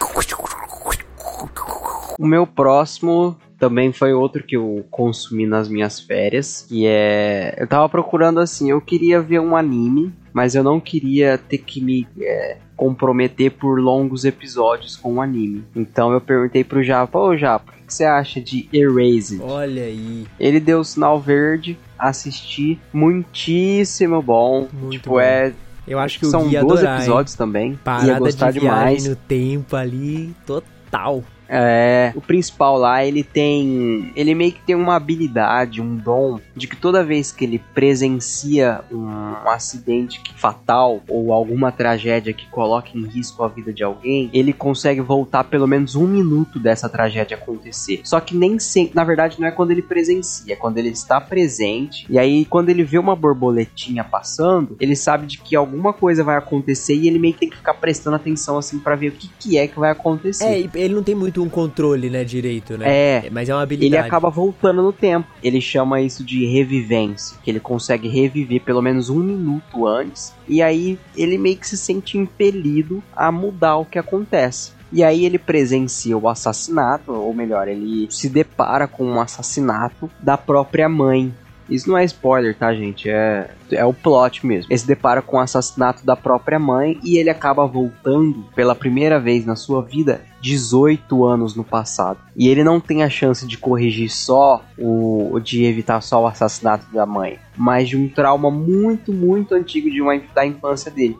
O meu próximo também foi outro que eu consumi nas minhas férias, que é... Eu tava procurando assim, eu queria ver um anime, mas eu não queria ter que me é, comprometer por longos episódios com o anime. Então eu perguntei pro Japa, ô Japa, o que você acha de Erased? Olha aí. Ele deu o sinal verde, assisti, muitíssimo bom. Muito tipo, bom. é... Eu acho que o São Gui ia 12 adorar, hein? episódios também. ia Parada gostar de demais. no tempo ali, total. É, o principal lá, ele tem. Ele meio que tem uma habilidade, um dom, de que toda vez que ele presencia um, um acidente fatal ou alguma tragédia que coloque em risco a vida de alguém, ele consegue voltar pelo menos um minuto dessa tragédia acontecer. Só que nem sempre, na verdade, não é quando ele presencia, é quando ele está presente. E aí, quando ele vê uma borboletinha passando, ele sabe de que alguma coisa vai acontecer e ele meio que tem que ficar prestando atenção assim pra ver o que, que é que vai acontecer. É, e ele não tem muito um controle, né, direito, né? É. Mas é uma habilidade. Ele acaba voltando no tempo. Ele chama isso de revivência, que ele consegue reviver pelo menos um minuto antes. E aí ele meio que se sente impelido a mudar o que acontece. E aí ele presencia o assassinato, ou melhor, ele se depara com um assassinato da própria mãe. Isso não é spoiler, tá, gente? É, é o plot mesmo. Ele se depara com o assassinato da própria mãe e ele acaba voltando pela primeira vez na sua vida 18 anos no passado. E ele não tem a chance de corrigir só o. de evitar só o assassinato da mãe, mas de um trauma muito, muito antigo de uma, da infância dele.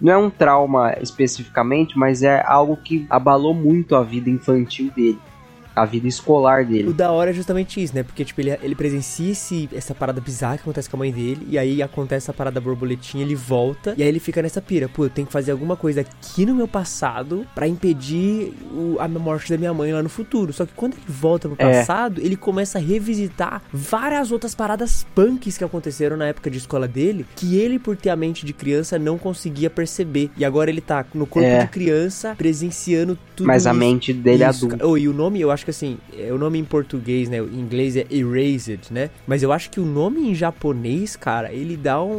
Não é um trauma especificamente, mas é algo que abalou muito a vida infantil dele, a vida escolar dele. O da hora é justamente isso, né? Porque, tipo, ele, ele presencia esse, essa parada bizarra que acontece com a mãe dele, e aí acontece a parada borboletinha, ele volta, e aí ele fica nessa pira. Pô, eu tenho que fazer alguma coisa aqui no meu passado pra impedir o- a morte da minha mãe lá no futuro. Só que quando ele volta pro É. passado, ele começa a revisitar várias outras paradas punks que aconteceram na época de escola dele, que ele, por ter a mente de criança, não conseguia perceber. E agora ele tá no corpo É. de criança, presenciando tudo Mas a isso. mente dele é Isso, adulta. cara. Oh, e o nome, eu acho que assim, é o nome em português, né? Em inglês é Erased, né? Mas eu acho que o nome em japonês, cara, ele dá um,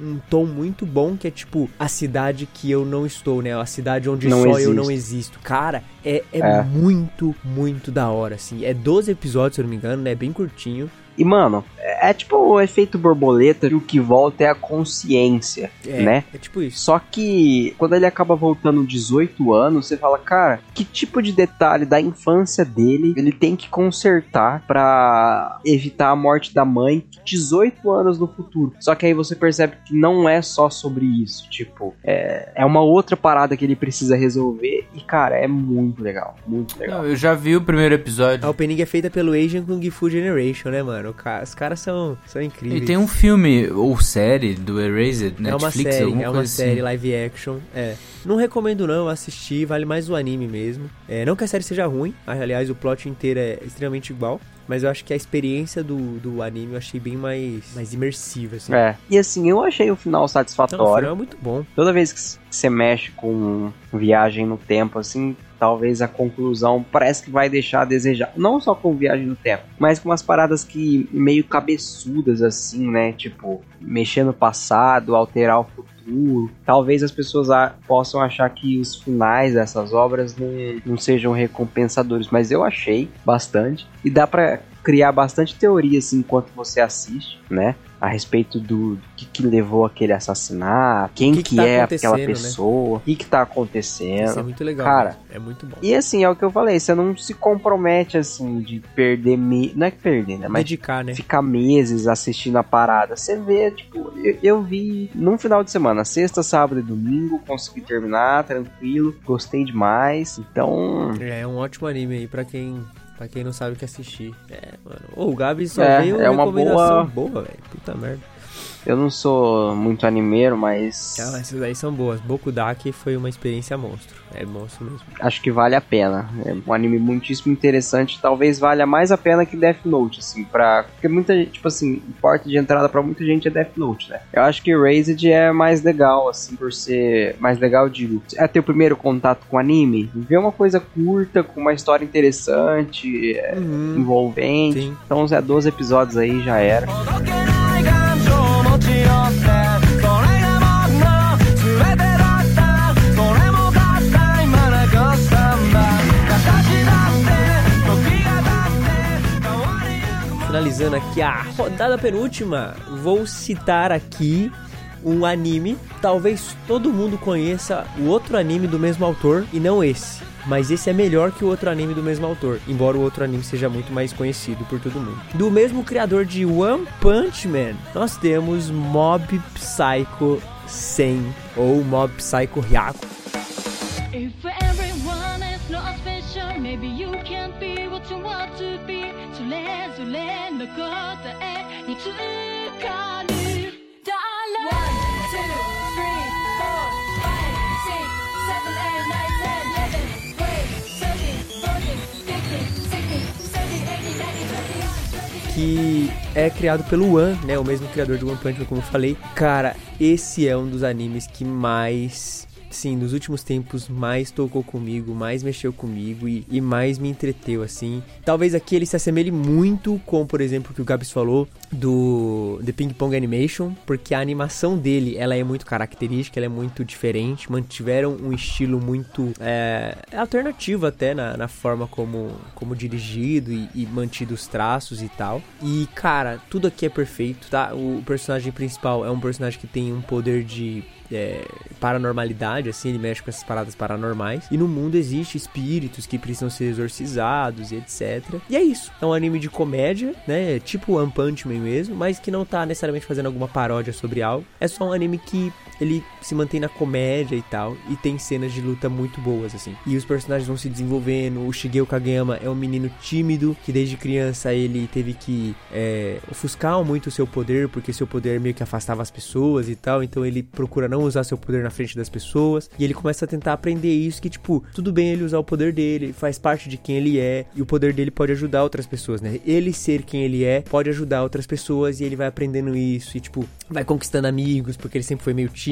um- um tom muito bom que é tipo a cidade que eu não estou, né? A cidade onde Não só eu existe. não existo. Cara, é, é, É. muito, muito da hora, assim. É 12 episódios, se eu não me engano, né? Bem curtinho. E, mano, é, é tipo o efeito borboleta e o que volta é a consciência, É, né? é tipo isso. Só que quando ele acaba voltando 18 anos, você fala, cara, que tipo de detalhe da infância dele ele tem que consertar pra evitar a morte da mãe 18 anos no futuro. Só que aí você percebe que não é só sobre isso, tipo, é, é uma outra parada que ele precisa resolver e, cara, é muito legal, muito legal. Não, eu já vi o primeiro episódio. A opening é feita pelo Asian Kung Fu Generation, né, mano? O ca- Os caras são, são incríveis. E tem um filme ou série do Erased, É uma Netflix, série, alguma é uma coisa série assim. live action. É. Não recomendo não, eu assisti, vale mais o anime mesmo. É, não que a série seja ruim, aliás, o plot inteiro é extremamente igual. Mas eu acho que a experiência do, do anime eu achei bem mais, mais imersiva, assim. É. E assim, eu achei o final Então, o satisfatório. final é muito bom. Toda vez que você mexe com viagem no tempo, assim, talvez a conclusão parece que vai deixar a desejar. Não só com viagem no tempo, mas com umas paradas que meio cabeçudas, assim, né? Tipo, mexer no passado, alterar o futuro. Talvez as pessoas possam achar que os finais dessas obras não, não sejam recompensadores, mas eu achei bastante. E dá pra criar bastante teoria assim enquanto você assiste, né? A respeito do, do que, que levou aquele assassinato, quem que que, que tá é aquela né? pessoa, o que que tá acontecendo. Isso é muito legal. Cara, né? é muito bom. E assim, é o que eu falei, você não se compromete assim de perder me... não é que perder, né, mas Dedicar, né? ficar meses assistindo a parada. Você vê, tipo, eu, eu vi num final de semana, sexta, sábado e domingo, consegui terminar tranquilo, gostei demais. Então, É um ótimo anime aí pra quem, pra quem não sabe o que assistir. É, mano. Ô, o Gabi só É, veio é uma recomendação boa- boa, velho. Puta merda. Eu não sou muito animeiro, mas Ah, essas aí são boas. Bokudaki foi uma experiência monstro. É monstro mesmo. acho que vale a pena. É um anime muitíssimo interessante, talvez valha mais a pena que Death Note, assim, pra... Porque muita gente, tipo assim, porta de entrada pra muita gente é Death Note, né? Eu acho que Raised é mais legal, assim, por ser... Mais legal, digo, é ter o primeiro contato com anime, ver uma coisa curta, com uma história interessante, é, envolvente. Sim. Então, é 12 episódios aí, já era. Finalizando aqui a rodada penúltima, vou citar aqui um anime. Talvez todo mundo conheça o outro anime do mesmo autor e não esse. Mas esse é melhor que o outro anime do mesmo autor, embora o outro anime seja muito mais conhecido por todo mundo. Do mesmo criador de One Punch Man, nós temos Mob Psycho 100 ou Mob Psycho Hyaku. If que é criado pelo One, né? O mesmo criador de One Punch Man, como eu falei. Cara, esse é um dos animes que mais, sim, nos últimos tempos mais tocou comigo, mais mexeu comigo e, e mais me entreteu, assim. Talvez aqui ele se assemelhe muito com, por exemplo, o que o Gabs falou do The Ping Pong Animation, porque a animação dele, ela é muito característica, ela é muito diferente, mantiveram um estilo muito é, alternativo até na, na forma como, como dirigido e, e mantido os traços e tal. E, cara, tudo aqui é perfeito, tá? O personagem principal é um personagem que tem um poder de é, paranormalidade, assim, ele mexe com essas paradas paranormais. E no mundo existe espíritos que precisam ser exorcizados e etc. E é isso. É um anime de comédia, né? Tipo One Punch Man mesmo, mas que não tá necessariamente fazendo alguma paródia sobre algo. É só um anime que ele se mantém na comédia e tal, e tem cenas de luta muito boas, assim. E os personagens vão se desenvolvendo. O Shigeo Kageyama é um menino tímido, que desde criança ele teve que é, ofuscar muito o seu poder, porque seu poder meio que afastava as pessoas e tal. Então ele procura não usar seu poder na frente das pessoas. E ele começa a tentar aprender isso, que tipo, tudo bem ele usar o poder dele, faz parte de quem ele é, e o poder dele pode ajudar outras pessoas, né? Ele ser quem ele é pode ajudar outras pessoas, e ele vai aprendendo isso, e tipo, vai conquistando amigos, porque ele sempre foi meio tímido,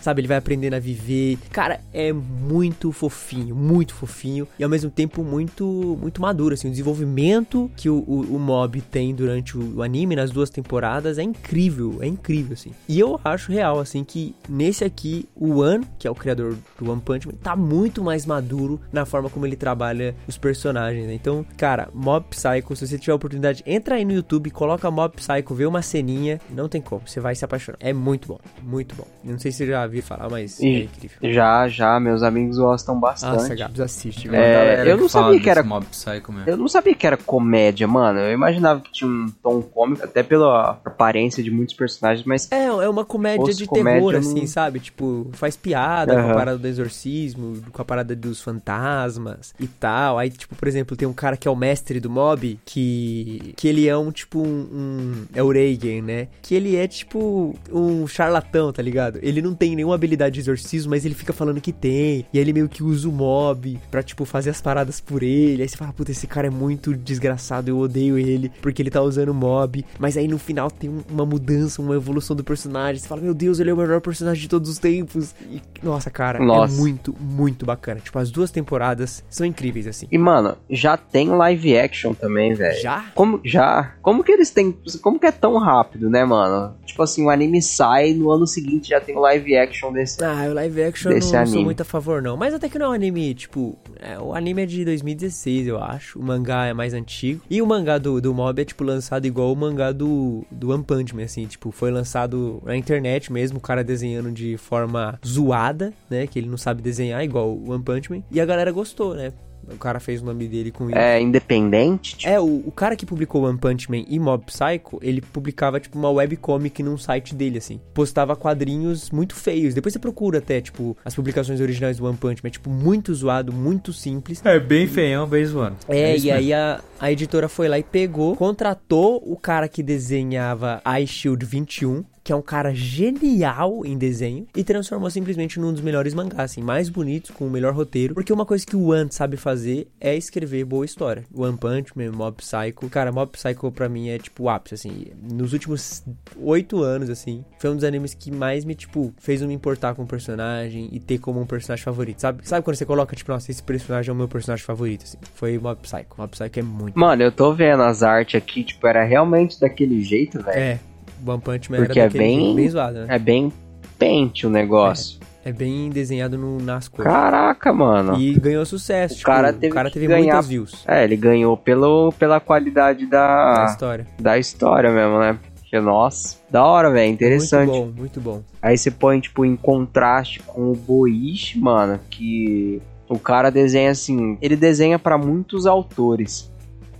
sabe? Ele vai aprendendo a viver. Cara, é muito fofinho, muito fofinho, e ao mesmo tempo muito, muito maduro, assim. O desenvolvimento que o, o, o Mob tem durante o, o anime, nas duas temporadas, é incrível, é incrível, assim. E eu acho real, assim, que nesse aqui, o One, que é o criador do One Punch Man, tá muito mais maduro na forma como ele trabalha os personagens, né? Então, cara, Mob Psycho, se você tiver a oportunidade, entra aí no YouTube, coloca Mob Psycho, vê uma ceninha, não tem como, você vai se apaixonar. É muito bom, muito bom. Não sei se você já viu falar, mas é E incrível. já, já, meus amigos gostam bastante. Nossa, Gabs, assiste, É, velho. Galera eu não sabia que era- Mob Psycho mesmo. Eu não sabia que era comédia, mano. Eu imaginava que tinha um tom cômico, até pela aparência de muitos personagens, mas É, é uma comédia de comédia, terror, assim, não- sabe? Tipo, faz piada com a parada do exorcismo, com a parada dos fantasmas e tal. Aí, tipo, por exemplo, tem um cara que é o mestre do mob, que, que ele é um, tipo, um, um... É o Reagan, né? Que ele é, tipo, um charlatão, tá ligado? Ele não tem nenhuma habilidade de exorcismo, mas ele fica falando que tem. E aí ele meio que usa o mob pra, tipo, fazer as paradas por ele. Aí você fala, puta, esse cara é muito desgraçado, eu odeio ele, porque ele tá usando o mob. Mas aí no final tem um- uma mudança, uma evolução do personagem. Você fala, meu Deus, ele é o melhor personagem de todos os tempos. E, nossa, cara, Nossa. é muito, muito bacana. Tipo, as duas temporadas são incríveis, assim. E, mano, já tem live action também, velho. Já? Como, já? Como que eles têm. Como que é tão rápido, né, mano? Tipo assim, o anime sai, no ano seguinte já tem o live action desse. Ah, o live action eu Desse não, não sou anime. muito a favor, não. Mas até que não é um anime, tipo. é, o anime é de 2016, eu acho. O mangá é mais antigo. E o mangá do, do Mob é, tipo, lançado igual o mangá do, do One Punch Man, assim. Tipo, foi lançado na internet mesmo, o cara desenhando de forma zoada, né? Que ele não sabe desenhar, igual o One Punch Man. E a galera gostou, né? O cara fez o nome dele com isso. É independente? Tipo, É, o, o cara que publicou One Punch Man e Mob Psycho, ele publicava, tipo, uma webcomic num site dele, assim. Postava quadrinhos muito feios. Depois você procura até, tipo, as publicações originais do One Punch Man. Tipo, muito zoado, muito simples. É bem feião, bem zoando. É, isso e mesmo. aí a, a editora foi lá e pegou, contratou o cara que desenhava Ice Shield 21, que é um cara genial em desenho, e transformou simplesmente num dos melhores mangás, assim, mais bonitos, com o melhor roteiro. Porque uma coisa que o One sabe fazer é escrever boa história. One Punch Man, Mob Psycho. Cara, Mob Psycho pra mim é tipo o ápice, assim. Nos últimos oito anos, assim, foi um dos animes que mais me, tipo, fez eu me importar com o personagem e ter como um personagem favorito, sabe? Sabe quando você coloca, tipo, nossa, esse personagem é o meu personagem favorito, assim? Foi Mob Psycho. Mob Psycho é muito. Mano, eu tô vendo as artes aqui, tipo, era realmente daquele jeito, velho. É, One Punch Man Porque era é bem- bem zoado, né? É bem pente o negócio. É bem desenhado no, nas cores. Caraca, mano. E ganhou sucesso. O tipo, cara teve o cara teve ganhar- muitas views É, ele ganhou pelo, pela qualidade na da, história. da história mesmo, né? Porque, nossa, da hora, velho, interessante. Muito bom, muito bom. Aí você põe, tipo, em contraste com o Boichi, mano, que o cara desenha assim, ele desenha pra muitos autores,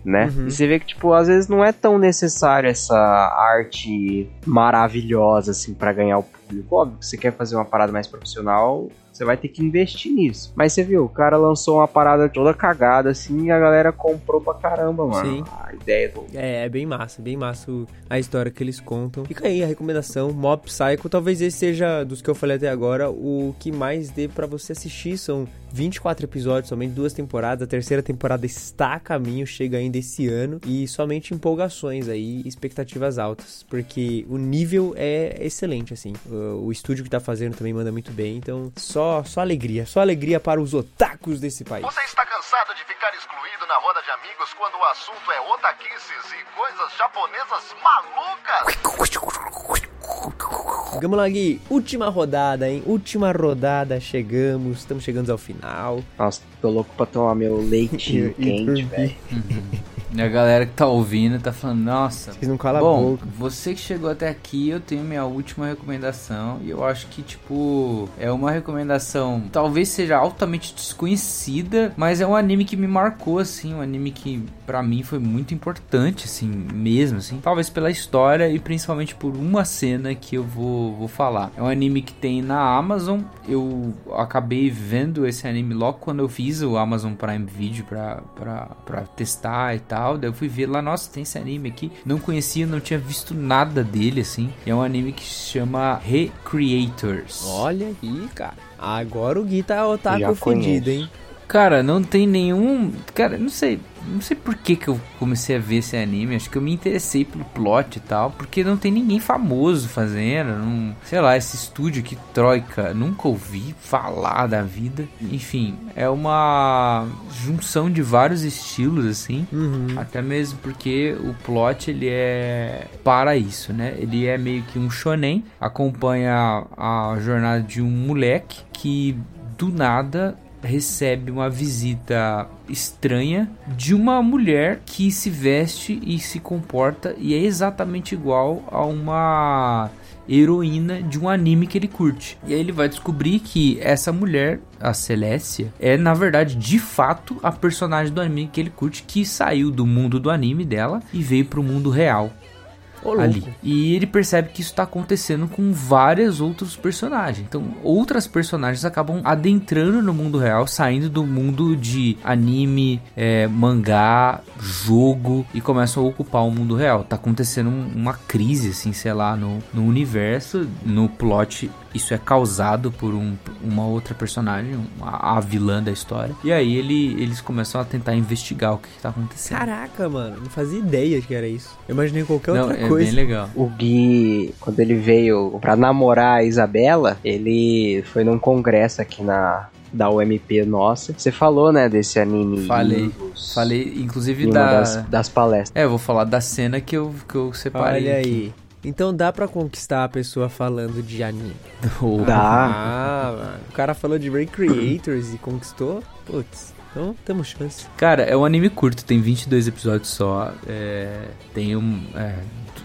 né? Uhum. E você vê que, tipo, às vezes não é tão necessário essa arte maravilhosa, assim, pra ganhar o público. Óbvio que você quer fazer uma parada mais profissional, você vai ter que investir nisso. Mas você viu, o cara lançou uma parada toda cagada, assim, e a galera comprou pra caramba, mano. Sim. A ideia do... É, é bem massa, bem massa a história que eles contam. Fica aí a recomendação, Mob Psycho. Talvez esse seja, dos que eu falei até agora, o que mais dê pra você assistir. São 24 episódios, somente duas temporadas. A terceira temporada está a caminho, chega ainda esse ano. E somente empolgações aí, expectativas altas. Porque o nível é excelente, assim. O, o estúdio que tá fazendo também manda muito bem. Então, só, só alegria. Só alegria para os otakus desse país. Você está cansado de ficar excluído na roda de amigos quando o assunto é otaquices e coisas japonesas malucas? Vamos lá, Gui. Última rodada, hein? Última rodada, chegamos. Estamos chegando ao final. Nossa, tô louco pra tomar meu leitinho E- e quente, velho. E a galera que tá ouvindo tá falando, nossa. Vocês não calam a Bom, boca. você que chegou até aqui, eu tenho minha última recomendação. E eu acho que, tipo, é uma recomendação talvez seja altamente desconhecida, mas é um anime que me marcou, assim. Um anime que pra mim foi muito importante, assim, mesmo, assim. Talvez pela história e principalmente por uma cena que eu vou, vou falar. É um anime que tem na Amazon. Eu acabei vendo esse anime logo quando eu fiz o Amazon Prime Video pra, pra, pra testar e tal. Daí eu fui ver lá, nossa, tem esse anime aqui. Não conhecia, não tinha visto nada dele, assim. É um anime que se chama Recreators. Olha aí, cara. Agora o Gui tá otaku conheço. hein? Cara, não tem nenhum. Cara, não sei. Não sei por que, que eu comecei a ver esse anime. Acho que eu me interessei pelo plot e tal. Porque não tem ninguém famoso fazendo. Não, sei lá, esse estúdio aqui, Troika, nunca ouvi falar da vida. Enfim, é uma junção de vários estilos, assim. Uhum. Até mesmo porque o plot ele é para isso, né? Ele é meio que um shonen, acompanha a jornada de um moleque que do nada recebe uma visita estranha de uma mulher que se veste e se comporta e é exatamente igual a uma heroína de um anime que ele curte. E aí ele vai descobrir que essa mulher, a Celestia, é na verdade de fato a personagem do anime que ele curte que saiu do mundo do anime dela e veio pro mundo real Louco. ali. E ele percebe que isso tá acontecendo com vários outros personagens. Então, outras personagens acabam adentrando no mundo real, saindo do mundo de anime, é, mangá, jogo e começam a ocupar o mundo real. Tá acontecendo um- uma crise, assim, sei lá, no, no universo, no plot. Isso é causado por um- uma outra personagem, a, a vilã da história. E aí ele, eles começam a tentar investigar o que, que tá acontecendo. Caraca, mano. Não fazia ideia que era isso. Eu imaginei qualquer Não, outra é- É coisa. bem legal. O Gui, quando ele veio pra namorar a Isabela, ele foi num congresso aqui na da UMP nossa. Você falou, né, desse anime. Falei. Falei, inclusive, da... das, das palestras. É, eu vou falar da cena que eu, que eu separei. Olha aqui. Então dá pra conquistar a pessoa falando de anime. Dá. Ah, mano. O cara falou de Recreators e conquistou. Putz, então temos chance. Cara, é um anime curto, tem 22 episódios só. É, tem um. É,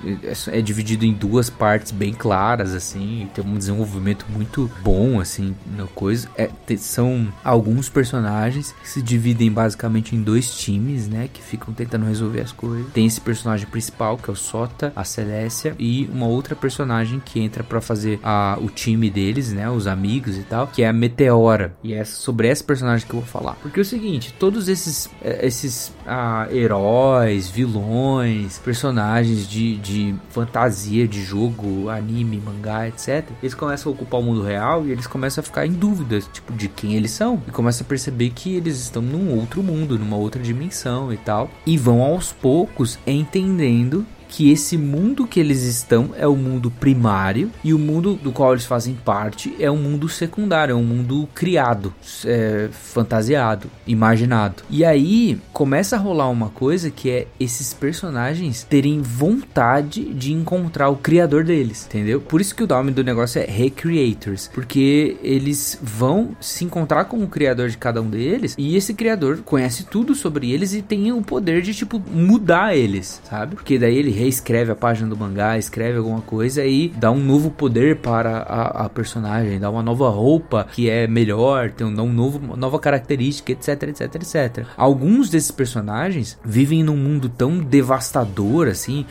é- é dividido em duas partes bem claras, assim. Tem um desenvolvimento muito bom, assim, no coisa. É, são alguns personagens que se dividem basicamente em dois times, né? Que ficam tentando resolver as coisas. Tem esse personagem principal, que é o Sota, a Celestia, e uma outra personagem que entra pra fazer a, o time deles, né? Os amigos e tal, que é a Meteora. E é sobre essa personagem que eu vou falar. Porque é o seguinte, todos esses, eh, esses ah, heróis, vilões, personagens de, de fantasia, de jogo, anime, mangá, etc. Eles começam a ocupar o mundo real e eles começam a ficar em dúvidas, tipo, de quem eles são. E começam a perceber que eles estão num outro mundo, numa outra dimensão e tal. E vão aos poucos entendendo que esse mundo que eles estão é o mundo primário e o mundo do qual eles fazem parte é um mundo secundário, é um mundo criado, é, fantasiado, imaginado. E aí começa a rolar uma coisa que é esses personagens terem vontade de encontrar o criador deles, entendeu? Por isso que o nome do negócio é Recreators, porque eles vão se encontrar com o criador de cada um deles e esse criador conhece tudo sobre eles e tem o poder de tipo mudar eles, sabe? Porque daí ele reescreve a página do mangá, escreve alguma coisa e dá um novo poder para a, a personagem, dá uma nova roupa que é melhor, tem um, um novo, uma nova característica, etc, etc, etc. Alguns desses personagens vivem num mundo tão devastador assim,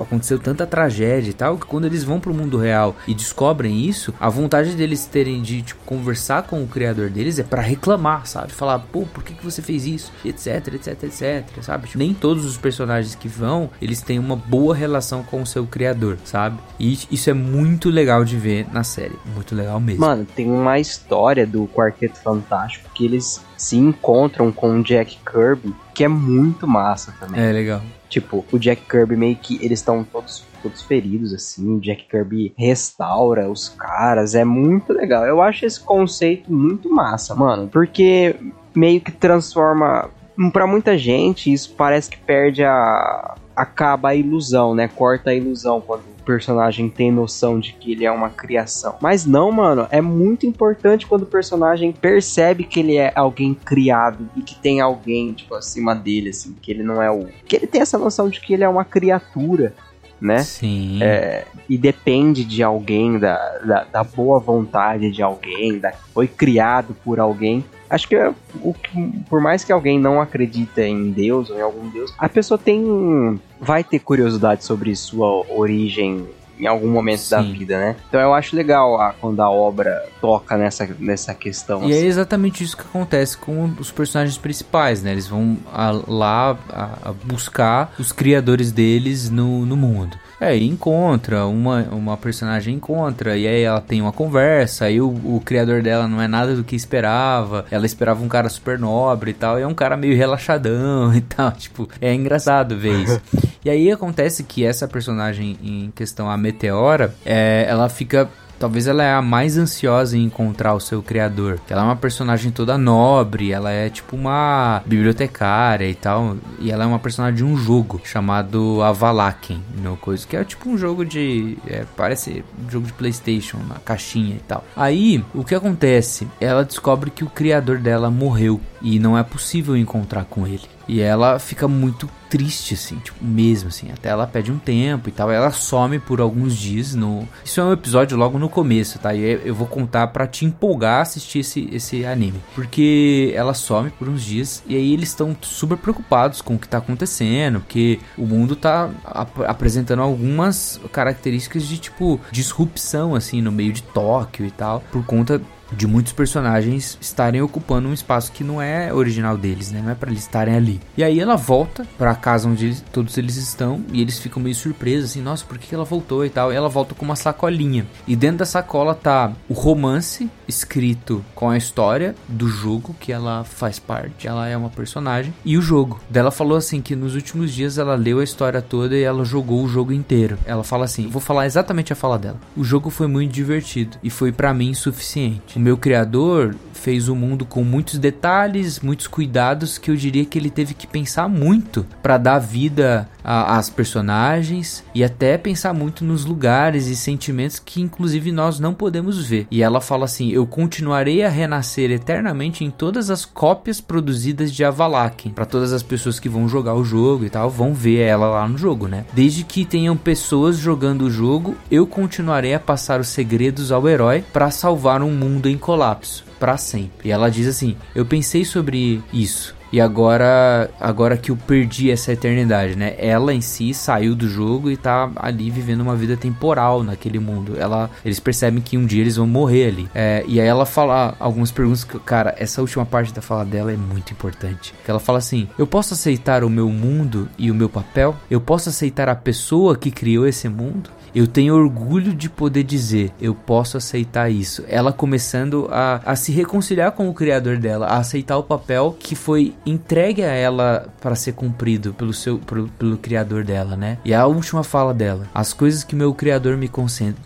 aconteceu tanta tragédia e tal, que quando eles vão pro mundo real e descobrem isso, a vontade deles terem de tipo, conversar com o criador deles é para reclamar, sabe? Falar, pô, por que, que você fez isso? Etc, etc, etc, sabe? Tipo, nem todos os personagens que vão, eles têm uma boa relação com o seu criador, sabe? E isso é muito legal de ver na série, muito legal mesmo. Mano, tem uma história do Quarteto Fantástico que eles se encontram com o Jack Kirby, que é muito massa também. É legal. Tipo, o Jack Kirby meio que eles estão todos todos feridos assim, o Jack Kirby restaura os caras, é muito legal. Eu acho esse conceito muito massa, mano, porque meio que transforma Pra muita gente isso parece que perde a acaba a ilusão, né? Corta a ilusão quando o personagem tem noção de que ele é uma criação. Mas não, mano, é muito importante quando o personagem percebe que ele é alguém criado e que tem alguém, tipo, acima dele, assim, que ele não é o. Que ele tem essa noção de que ele é uma criatura, né? Sim. É, e depende de alguém, da, da, da boa vontade de alguém, da, foi criado por alguém. Acho que é o que- por mais que alguém não acredita em Deus ou em algum Deus, a pessoa tem vai ter curiosidade sobre sua origem em algum momento da Sim. vida, né? Então eu acho legal a- quando a obra toca nessa, nessa questão. E é assim. exatamente isso que acontece com os personagens principais, né? Eles vão a- lá a buscar os criadores deles no, no mundo. É, e encontra, uma, uma personagem encontra, e aí ela tem uma conversa, aí o, o criador dela não é nada do que esperava, ela esperava um cara super nobre e tal, e é um cara meio relaxadão e tal, tipo, é engraçado ver isso. e aí acontece que essa personagem em questão, a Meteora, é, ela fica Talvez ela é a mais ansiosa em encontrar o seu criador. Ela é uma personagem toda nobre, ela é tipo uma bibliotecária e tal. E ela é uma personagem de um jogo chamado Avalaken, no coisa que é tipo um jogo de. é, parece um jogo de PlayStation, na caixinha e tal. Aí, o que acontece? Ela descobre que o criador dela morreu e não é possível encontrar com ele. E ela fica muito triste, assim, tipo, mesmo, assim. Até ela pede um tempo e tal. Ela some por alguns dias no... Isso é um episódio logo no começo, tá? E eu- eu vou contar pra te empolgar a assistir esse, esse anime. Porque ela some por uns dias e aí eles estão super preocupados com o que tá acontecendo. Porque o mundo tá ap- apresentando algumas características de, tipo, disrupção, assim, no meio de Tóquio e tal. Por conta de muitos personagens estarem ocupando um espaço que não é original deles, né? Não é para eles estarem ali. E aí ela volta para casa onde eles- todos eles estão e eles ficam meio surpresos assim, nossa, por que ela voltou e tal? E ela volta com uma sacolinha. E dentro da sacola tá o romance escrito com a história do jogo que ela faz parte, ela é uma personagem e o jogo. Dela falou assim que nos últimos dias ela leu a história toda e ela jogou o jogo inteiro. Ela fala assim, vou falar exatamente a fala dela. O jogo foi muito divertido e foi pra mim suficiente. O meu criador fez o mundo com muitos detalhes, muitos cuidados que eu diria que ele teve que pensar muito pra dar vida a- às personagens e até pensar muito nos lugares e sentimentos que inclusive nós não podemos ver. E ela fala assim: "Eu continuarei a renascer eternamente em todas as cópias produzidas de Avalaken, para todas as pessoas que vão jogar o jogo e tal, vão ver ela lá no jogo, né? Desde que tenham pessoas jogando o jogo, eu continuarei a passar os segredos ao herói para salvar um mundo em colapso para sempre. E ela diz assim: "Eu pensei sobre isso e agora, agora que eu perdi essa eternidade, né? Ela em si saiu do jogo e tá ali vivendo uma vida temporal naquele mundo. Ela, eles percebem que um dia eles vão morrer ali. É, e aí ela fala algumas perguntas que, cara, essa última parte da fala dela é muito importante. Que ela fala assim: Eu posso aceitar o meu mundo e o meu papel? Eu posso aceitar a pessoa que criou esse mundo? Eu tenho orgulho de poder dizer, eu posso aceitar isso. Ela começando a, a se reconciliar com o criador dela, a aceitar o papel que foi entregue a ela para ser cumprido pelo seu pelo, pelo criador dela, né? E a última fala dela: As coisas que meu criador me,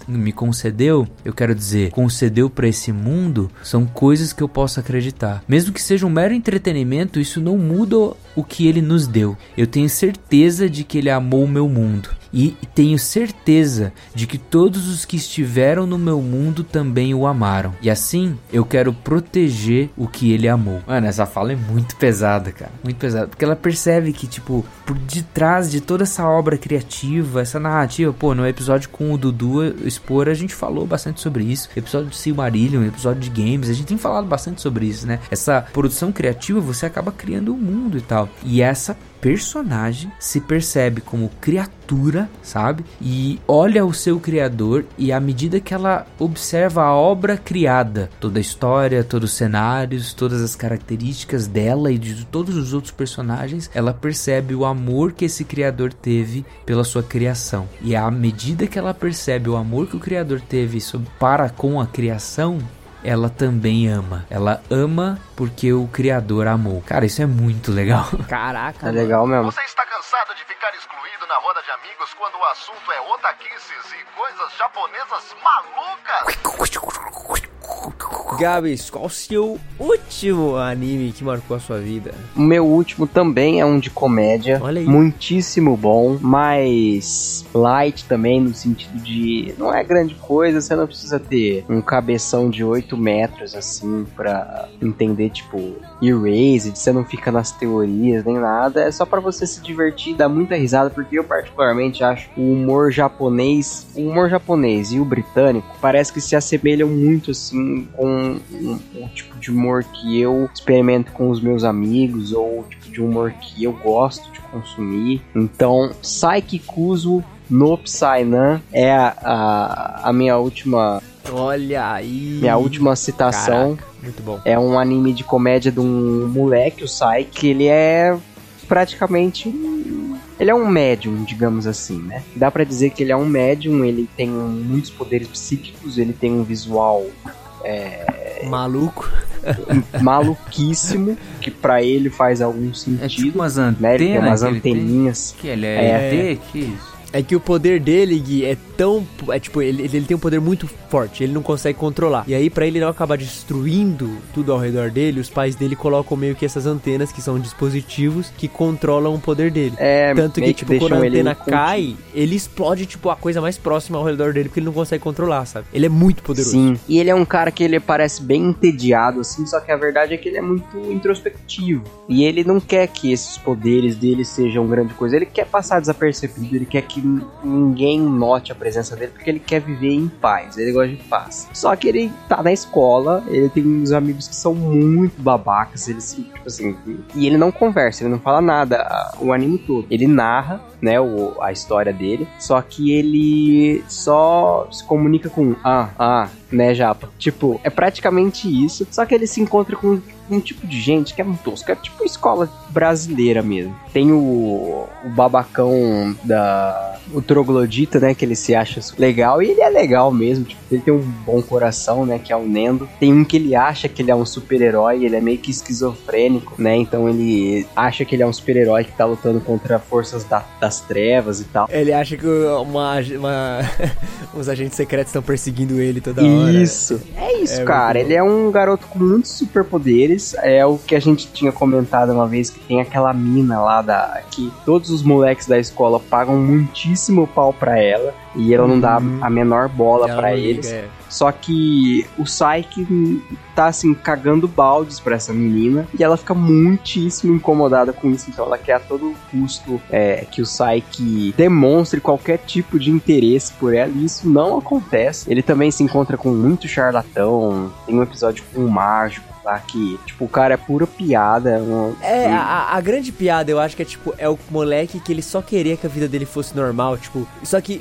me concedeu, eu quero dizer, concedeu para esse mundo, são coisas que eu posso acreditar. Mesmo que seja um mero entretenimento, isso não muda o que ele nos deu. Eu tenho certeza de que ele amou o meu mundo. E tenho certeza de que todos os que estiveram no meu mundo também o amaram. E assim, eu quero proteger o que ele amou. Mano, essa fala é muito pesada, cara. Muito pesada. Porque ela percebe que, tipo, por detrás de toda essa obra criativa, essa narrativa, pô, no episódio com o Dudu Expor, a gente falou bastante sobre isso. Episódio de Silmarillion, episódio de games, a gente tem falado bastante sobre isso, né? Essa produção criativa, você acaba criando um mundo e tal. E essa personagem se percebe como criatura, sabe? E olha o seu criador e à medida que ela observa a obra criada, toda a história, todos os cenários, todas as características dela e de todos os outros personagens, ela percebe o amor que esse criador teve pela sua criação. E à medida que ela percebe o amor que o criador teve para com a criação, ela também ama. Ela ama porque o criador amou. Cara, isso é muito legal. Caraca. É legal mesmo. Você está cansado de ficar excluído na roda de amigos quando o assunto é e coisas japonesas malucas? Gabs, qual o seu último anime que marcou a sua vida? O meu último também é um de comédia. Olha aí. Muitíssimo bom, mas light também, no sentido de não é grande coisa, você não precisa ter um cabeção de 8 metros assim pra entender, tipo, Erased, você não fica nas teorias nem nada, é só pra você se divertir, dar muita risada, porque eu particularmente acho o humor japonês, o humor japonês e o britânico parece que se assemelham muito assim com um- o tipo de humor que eu experimento com os meus amigos ou o tipo de humor que eu gosto de consumir. Então, Saiki Kuzo no Psynan é a, a, a minha última Olha aí. minha última citação. Caraca, muito bom. É um anime de comédia de um moleque, o Sai, que ele é praticamente. um- Ele é um médium, digamos assim, né? Dá pra dizer que ele é um médium, ele tem muitos poderes psíquicos, ele tem um visual Maluco. maluquíssimo, que pra ele faz algum É sentido. tipo umas né? Ele tem antenas umas ele tem. anteninhas. Que ele É. é ET? Que isso? É que o poder dele, Gui, é tão. É tipo, ele, ele tem um poder muito forte, ele não consegue controlar. E aí, pra ele não acabar destruindo tudo ao redor dele, os pais dele colocam meio que essas antenas, que são dispositivos que controlam o poder dele. É, Tanto que, tipo, quando a ele antena contido. cai, ele explode, tipo, a coisa mais próxima ao redor dele, porque ele não consegue controlar, sabe? Ele é muito poderoso. Sim, e ele é um cara que ele parece bem entediado, assim, só que a verdade é que ele é muito introspectivo. E ele não quer que esses poderes dele sejam grande coisa, ele quer passar desapercebido, ele quer que ninguém note a presença dele porque ele quer viver em paz, ele gosta de paz. Só que ele tá na escola, ele tem uns amigos que são muito babacas, eles, tipo assim, e ele não conversa, ele não fala nada o anime todo. Ele narra, né, o, a história dele, só que ele só se comunica com ah, ah, né, Japa? Tipo, é praticamente isso, só que ele se encontra com um tipo de gente que é muito tosco, é tipo escola brasileira mesmo. Tem o, o babacão da. O troglodita, né? Que ele se acha legal e ele é legal mesmo. Tipo, ele tem um bom coração, né? Que é o Nendo. Tem um que ele acha que ele é um super-herói, ele é meio que esquizofrênico, né? Então ele acha que ele é um super-herói que tá lutando contra forças da- das trevas e tal. Ele acha que uma, uma- uns agentes secretos estão perseguindo ele toda hora. Isso. É isso, É cara. Ele é um garoto com muitos superpoderes. É o que a gente tinha comentado uma vez que tem aquela mina lá da que todos os moleques da escola pagam muitíssimo pau pra ela e ela não dá a menor bola liga, eles. é. Só que o Saik tá assim cagando baldes pra essa menina e ela fica muitíssimo incomodada com isso, então ela quer a todo custo é, que o Saik demonstre qualquer tipo de interesse por ela e isso não acontece. Ele também se encontra com muito charlatão, tem um episódio com um mágico lá que, tipo, o cara é pura piada. um- É, a, a- grande piada eu acho que é tipo, é o moleque que ele só queria que a vida dele fosse normal, tipo, só que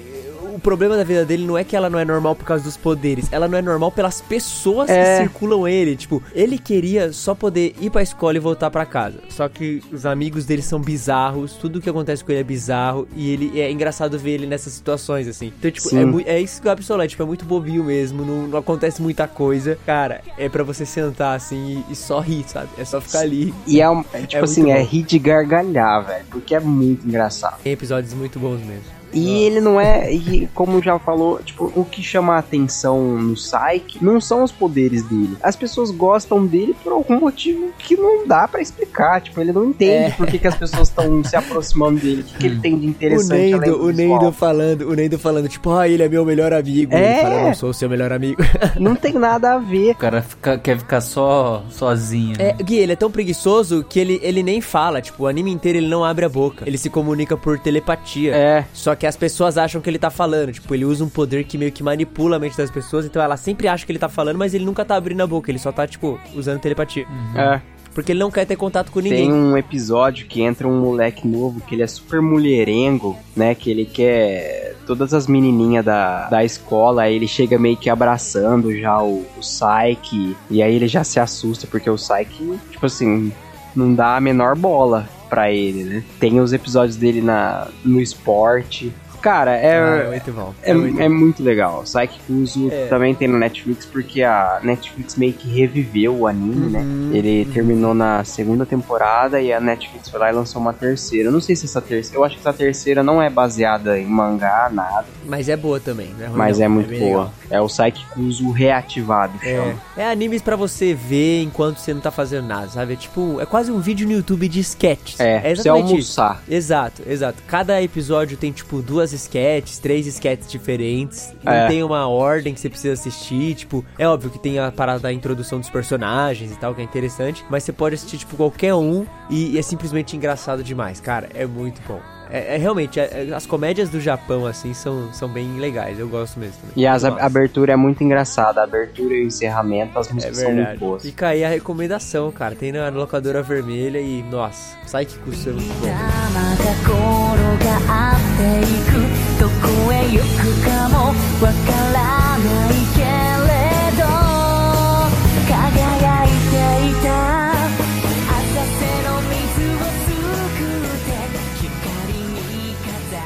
o problema da vida dele não é que ela não é normal por causa dos poderes, ela não é normal pelas pessoas É. que circulam ele, tipo, ele queria só poder ir pra escola e voltar pra casa. Só que os amigos dele são bizarros, tudo que acontece com ele é bizarro e ele é engraçado ver ele nessas situações assim. Então, tipo, é, é isso que o Gabi falou, é, tipo, é muito bobinho mesmo, não, não acontece muita coisa. Cara, é pra você sentar assim e, e só rir, sabe? É só ficar ali. E é, um- é, tipo É assim, é rir de gargalhar, velho, porque é muito engraçado. Tem episódios muito bons mesmo. E ele não é, e como já falou, tipo, o que chama a atenção no Psyche não são os poderes dele. As pessoas gostam dele por algum motivo que não dá pra explicar. Tipo, ele não entende É. por que, que as pessoas estão se aproximando dele. O que, que ele tem de O interessante além Neido, do o. Neido falando, o Neido falando, tipo, ah, ele é meu melhor amigo. É. Ele fala, eu não sou o seu melhor amigo. Não tem nada a ver. O cara fica- quer ficar só sozinho. né? É, Gui, ele é tão preguiçoso que ele, ele nem fala, tipo, o anime inteiro ele não abre a boca. Ele se comunica por telepatia. É. Só que as pessoas acham que ele tá falando. Tipo, ele usa um poder que meio que manipula a mente das pessoas. Então ela sempre acha que ele tá falando, mas ele nunca tá abrindo a boca. Ele só tá, tipo, usando telepatia. É. Porque ele não quer ter contato com ninguém. Tem um episódio que entra um moleque novo que ele é super mulherengo, né? Que ele quer todas as menininhas da, da escola. Aí ele chega meio que abraçando já o, o Psyche. E aí ele já se assusta porque o Psyche, tipo assim, não dá a menor bola pra ele, né? Tem os episódios dele na, no esporte. Cara, é, Ah, é muito bom. é, muito é muito legal. Psyche Kuzu É. também tem no Netflix porque a Netflix meio que reviveu o anime, Uhum, né? Ele terminou na segunda temporada e a Netflix foi lá e lançou uma terceira. Eu não sei se essa terceira. Eu acho que essa terceira não é baseada em mangá, nada. Mas é boa também, né? Mas não, é muito boa. legal. É o Psyche Kuzu reativado, É, chama. é animes pra você ver enquanto você não tá fazendo nada, sabe? É tipo, é quase um vídeo no YouTube de sketches. É, você exatamente isso. almoçar. Exato, exato. Cada episódio tem, tipo, duas sketches, três sketches diferentes. Não É. tem uma ordem que você precisa assistir. Tipo, é óbvio que tem a parada da introdução dos personagens e tal, que é interessante. Mas você pode assistir, tipo, qualquer um e, e é simplesmente engraçado demais, cara. É muito bom. É, é realmente, é- é- as comédias do Japão, assim, são, são bem legais. Eu gosto mesmo também. E as, a abertura é muito engraçada. A abertura e o encerramento, as É músicas são muito boas. Fica aí a recomendação, cara. Tem na locadora vermelha e, nossa, sai que custa muito bom. こへ行くかもわからないけれど輝いていた浅瀬の水をすくって光にかざ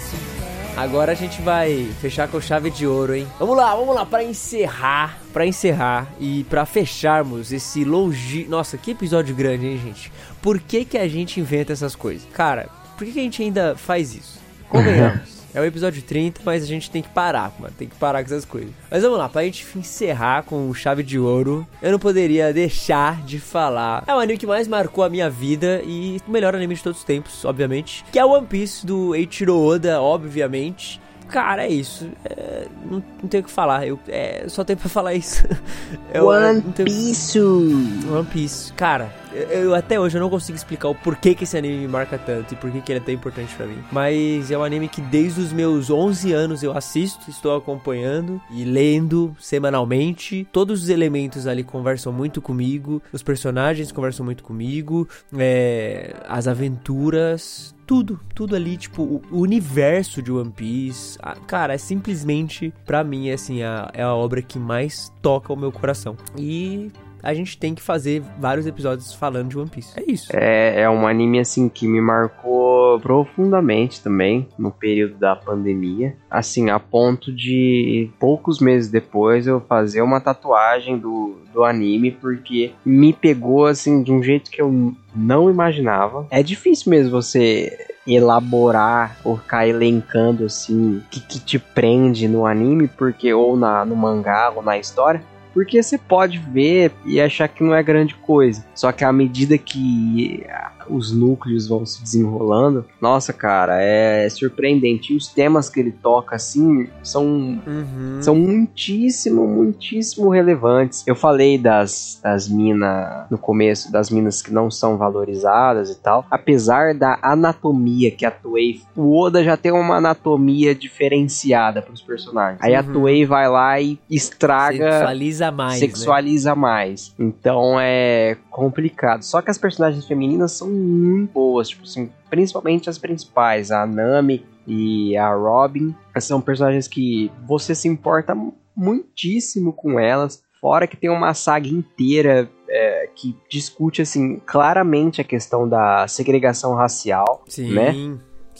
して Agora a gente vai fechar com chave de ouro, hein? Vamos lá, vamos lá, pra encerrar, pra encerrar e pra fecharmos esse longe... Nossa, que episódio grande, hein, gente? Por que que a gente inventa essas coisas? Cara, por que que a gente ainda faz isso? Convenhamos. É o episódio 30, mas a gente tem que parar, mano. Tem que parar com essas coisas. Mas vamos lá, pra gente encerrar com chave de ouro, eu não poderia deixar de falar. É o anime que mais marcou a minha vida e o melhor anime de todos os tempos, obviamente. Que é One Piece do Eiichiro Oda, obviamente. Cara, é isso. É, não, não tenho o que falar. Eu é, só tenho pra falar isso. Eu, One não tenho- Piece. One Piece. Cara, eu, eu- até hoje eu não consigo explicar o porquê que esse anime me marca tanto e por que ele é tão importante pra mim. Mas é um anime que desde os meus 11 anos eu assisto, estou acompanhando e lendo semanalmente. Todos os elementos ali conversam muito comigo, os personagens conversam muito comigo, é, as aventuras, tudo, tudo ali, tipo, o, universo de One Piece. cara, é simplesmente, pra mim, é assim, a, é a obra que mais toca o meu coração. E a gente tem que fazer vários episódios falando de One Piece. É isso. É, é um anime assim que me marcou profundamente também no período da pandemia. Assim, a ponto de poucos meses depois eu fazer uma tatuagem do, do anime, porque me pegou assim de um jeito que eu não imaginava. É difícil mesmo você elaborar ou ficar elencando assim o que, que te prende no anime, porque ou na, no mangá ou na história. Porque você pode ver e achar que não é grande coisa. Só que à medida que os núcleos vão se desenrolando, nossa, cara, é surpreendente. E os temas que ele toca, assim, são Uhum. são muitíssimo, muitíssimo relevantes. Eu falei das, das minas no começo, das minas que não são valorizadas e tal. Apesar da anatomia que a Toei. O Oda já tem uma anatomia diferenciada para os personagens. Aí a Uhum. Toei vai lá e estraga. Sexualiza mais. né? sexualiza mais. Então é complicado. Só que as personagens femininas são muito boas, tipo assim, principalmente as principais, a Nami e a Robin. São personagens que você se importa muitíssimo com elas. Fora que tem uma saga inteira é, que discute assim claramente a questão da segregação racial, Sim, né?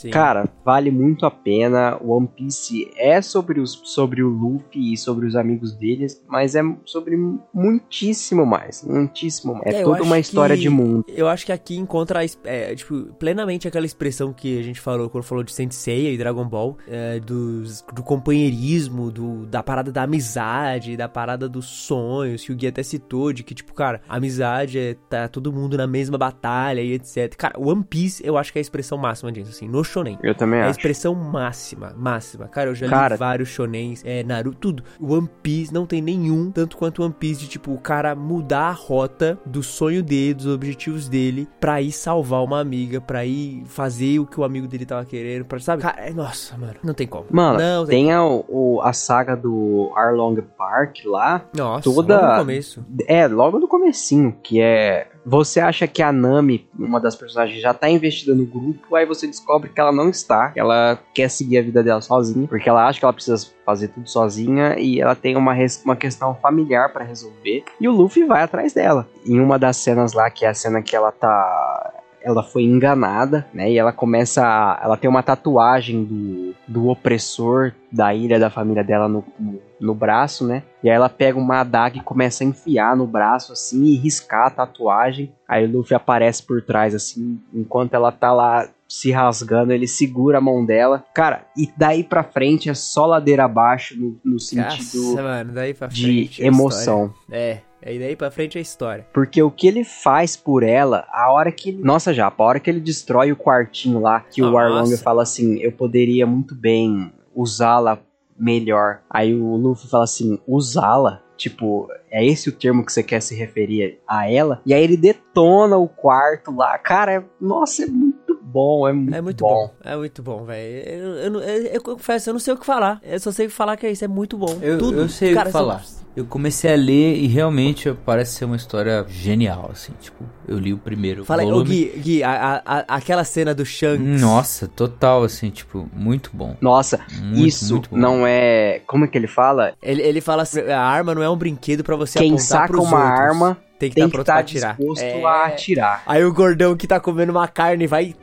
Sim. Cara, vale muito a pena. One Piece é sobre, os, sobre o Luffy e sobre os amigos deles, mas é sobre muitíssimo mais. Muitíssimo mais. É, É, toda uma história que- de mundo. Eu acho que aqui encontra é, tipo, plenamente aquela expressão que a gente falou quando falou de Saint Seiya e Dragon Ball, é, dos, do companheirismo, do, da parada da amizade, da parada dos sonhos, que o Gui até citou, de que, tipo, cara, amizade é tá todo mundo na mesma batalha e etc. Cara, One Piece eu acho que é a expressão máxima disso, assim, no shonen. Eu também É a acho. expressão máxima, máxima. Cara, eu já Cara- li vários shonens, é, Naruto, tudo. One Piece não tem nenhum, tanto quanto One Piece, de tipo, o cara mudar a rota do sonho dele, dos objetivos dele, pra ir salvar uma amiga, pra ir fazer o que o amigo dele tava querendo, pra, sabe? Cara, é- nossa, mano, não tem como. Mano, não tem a, o- a saga do Arlong Park lá. Nossa, toda- logo no começo. É, logo no comecinho, que é... Você acha que a Nami, uma das personagens, já tá investida no grupo, aí você descobre que ela não está, ela quer seguir a vida dela sozinha, porque ela acha que ela precisa fazer tudo sozinha e ela tem uma, uma questão familiar pra resolver. E o Luffy vai atrás dela. Em uma das cenas lá, que é a cena que ela tá ela foi enganada, né? E ela começa. A, ela tem uma tatuagem do, do opressor da ilha da família dela no, no, no braço, né? E aí ela pega uma adaga e começa a enfiar no braço assim e riscar a tatuagem. Aí o Luffy aparece por trás, assim, enquanto ela tá lá se rasgando, ele segura a mão dela. Cara, e daí pra frente é só ladeira abaixo no, no sentido Nossa, mano, de frente. é emoção. É, aí daí pra frente é história. Porque o que ele faz por ela, a hora que ele. Nossa, já, a hora que ele destrói o quartinho lá, que o. Arlong fala assim: eu poderia muito bem usá-la melhor. Aí o Luffy fala assim: usá-la? Tipo, é esse o termo que você quer se referir a ela? E aí ele detona o quarto lá. Cara, é- nossa, é muito bom, é muito, É muito bom. É muito bom, velho. Eu, eu, eu, eu confesso, eu não sei o que falar. Eu só sei falar que é isso, é muito bom. Eu, Tudo. eu sei Cara, o que falar. são- Eu comecei a ler e realmente parece ser uma história genial, assim. Tipo, eu li o primeiro Fala volume. Gui, Gui a, a- a- aquela cena do Shanks. Nossa, total, assim, tipo, muito bom. Nossa, Muito, isso muito bom. não é. Como é que ele fala? Ele, ele fala assim: a arma não é um brinquedo pra você Quem apontar saca pros uma outros. arma tem que estar que pronto pra estar atirar. disposto É. a atirar. Aí o gordão que tá comendo uma carne vai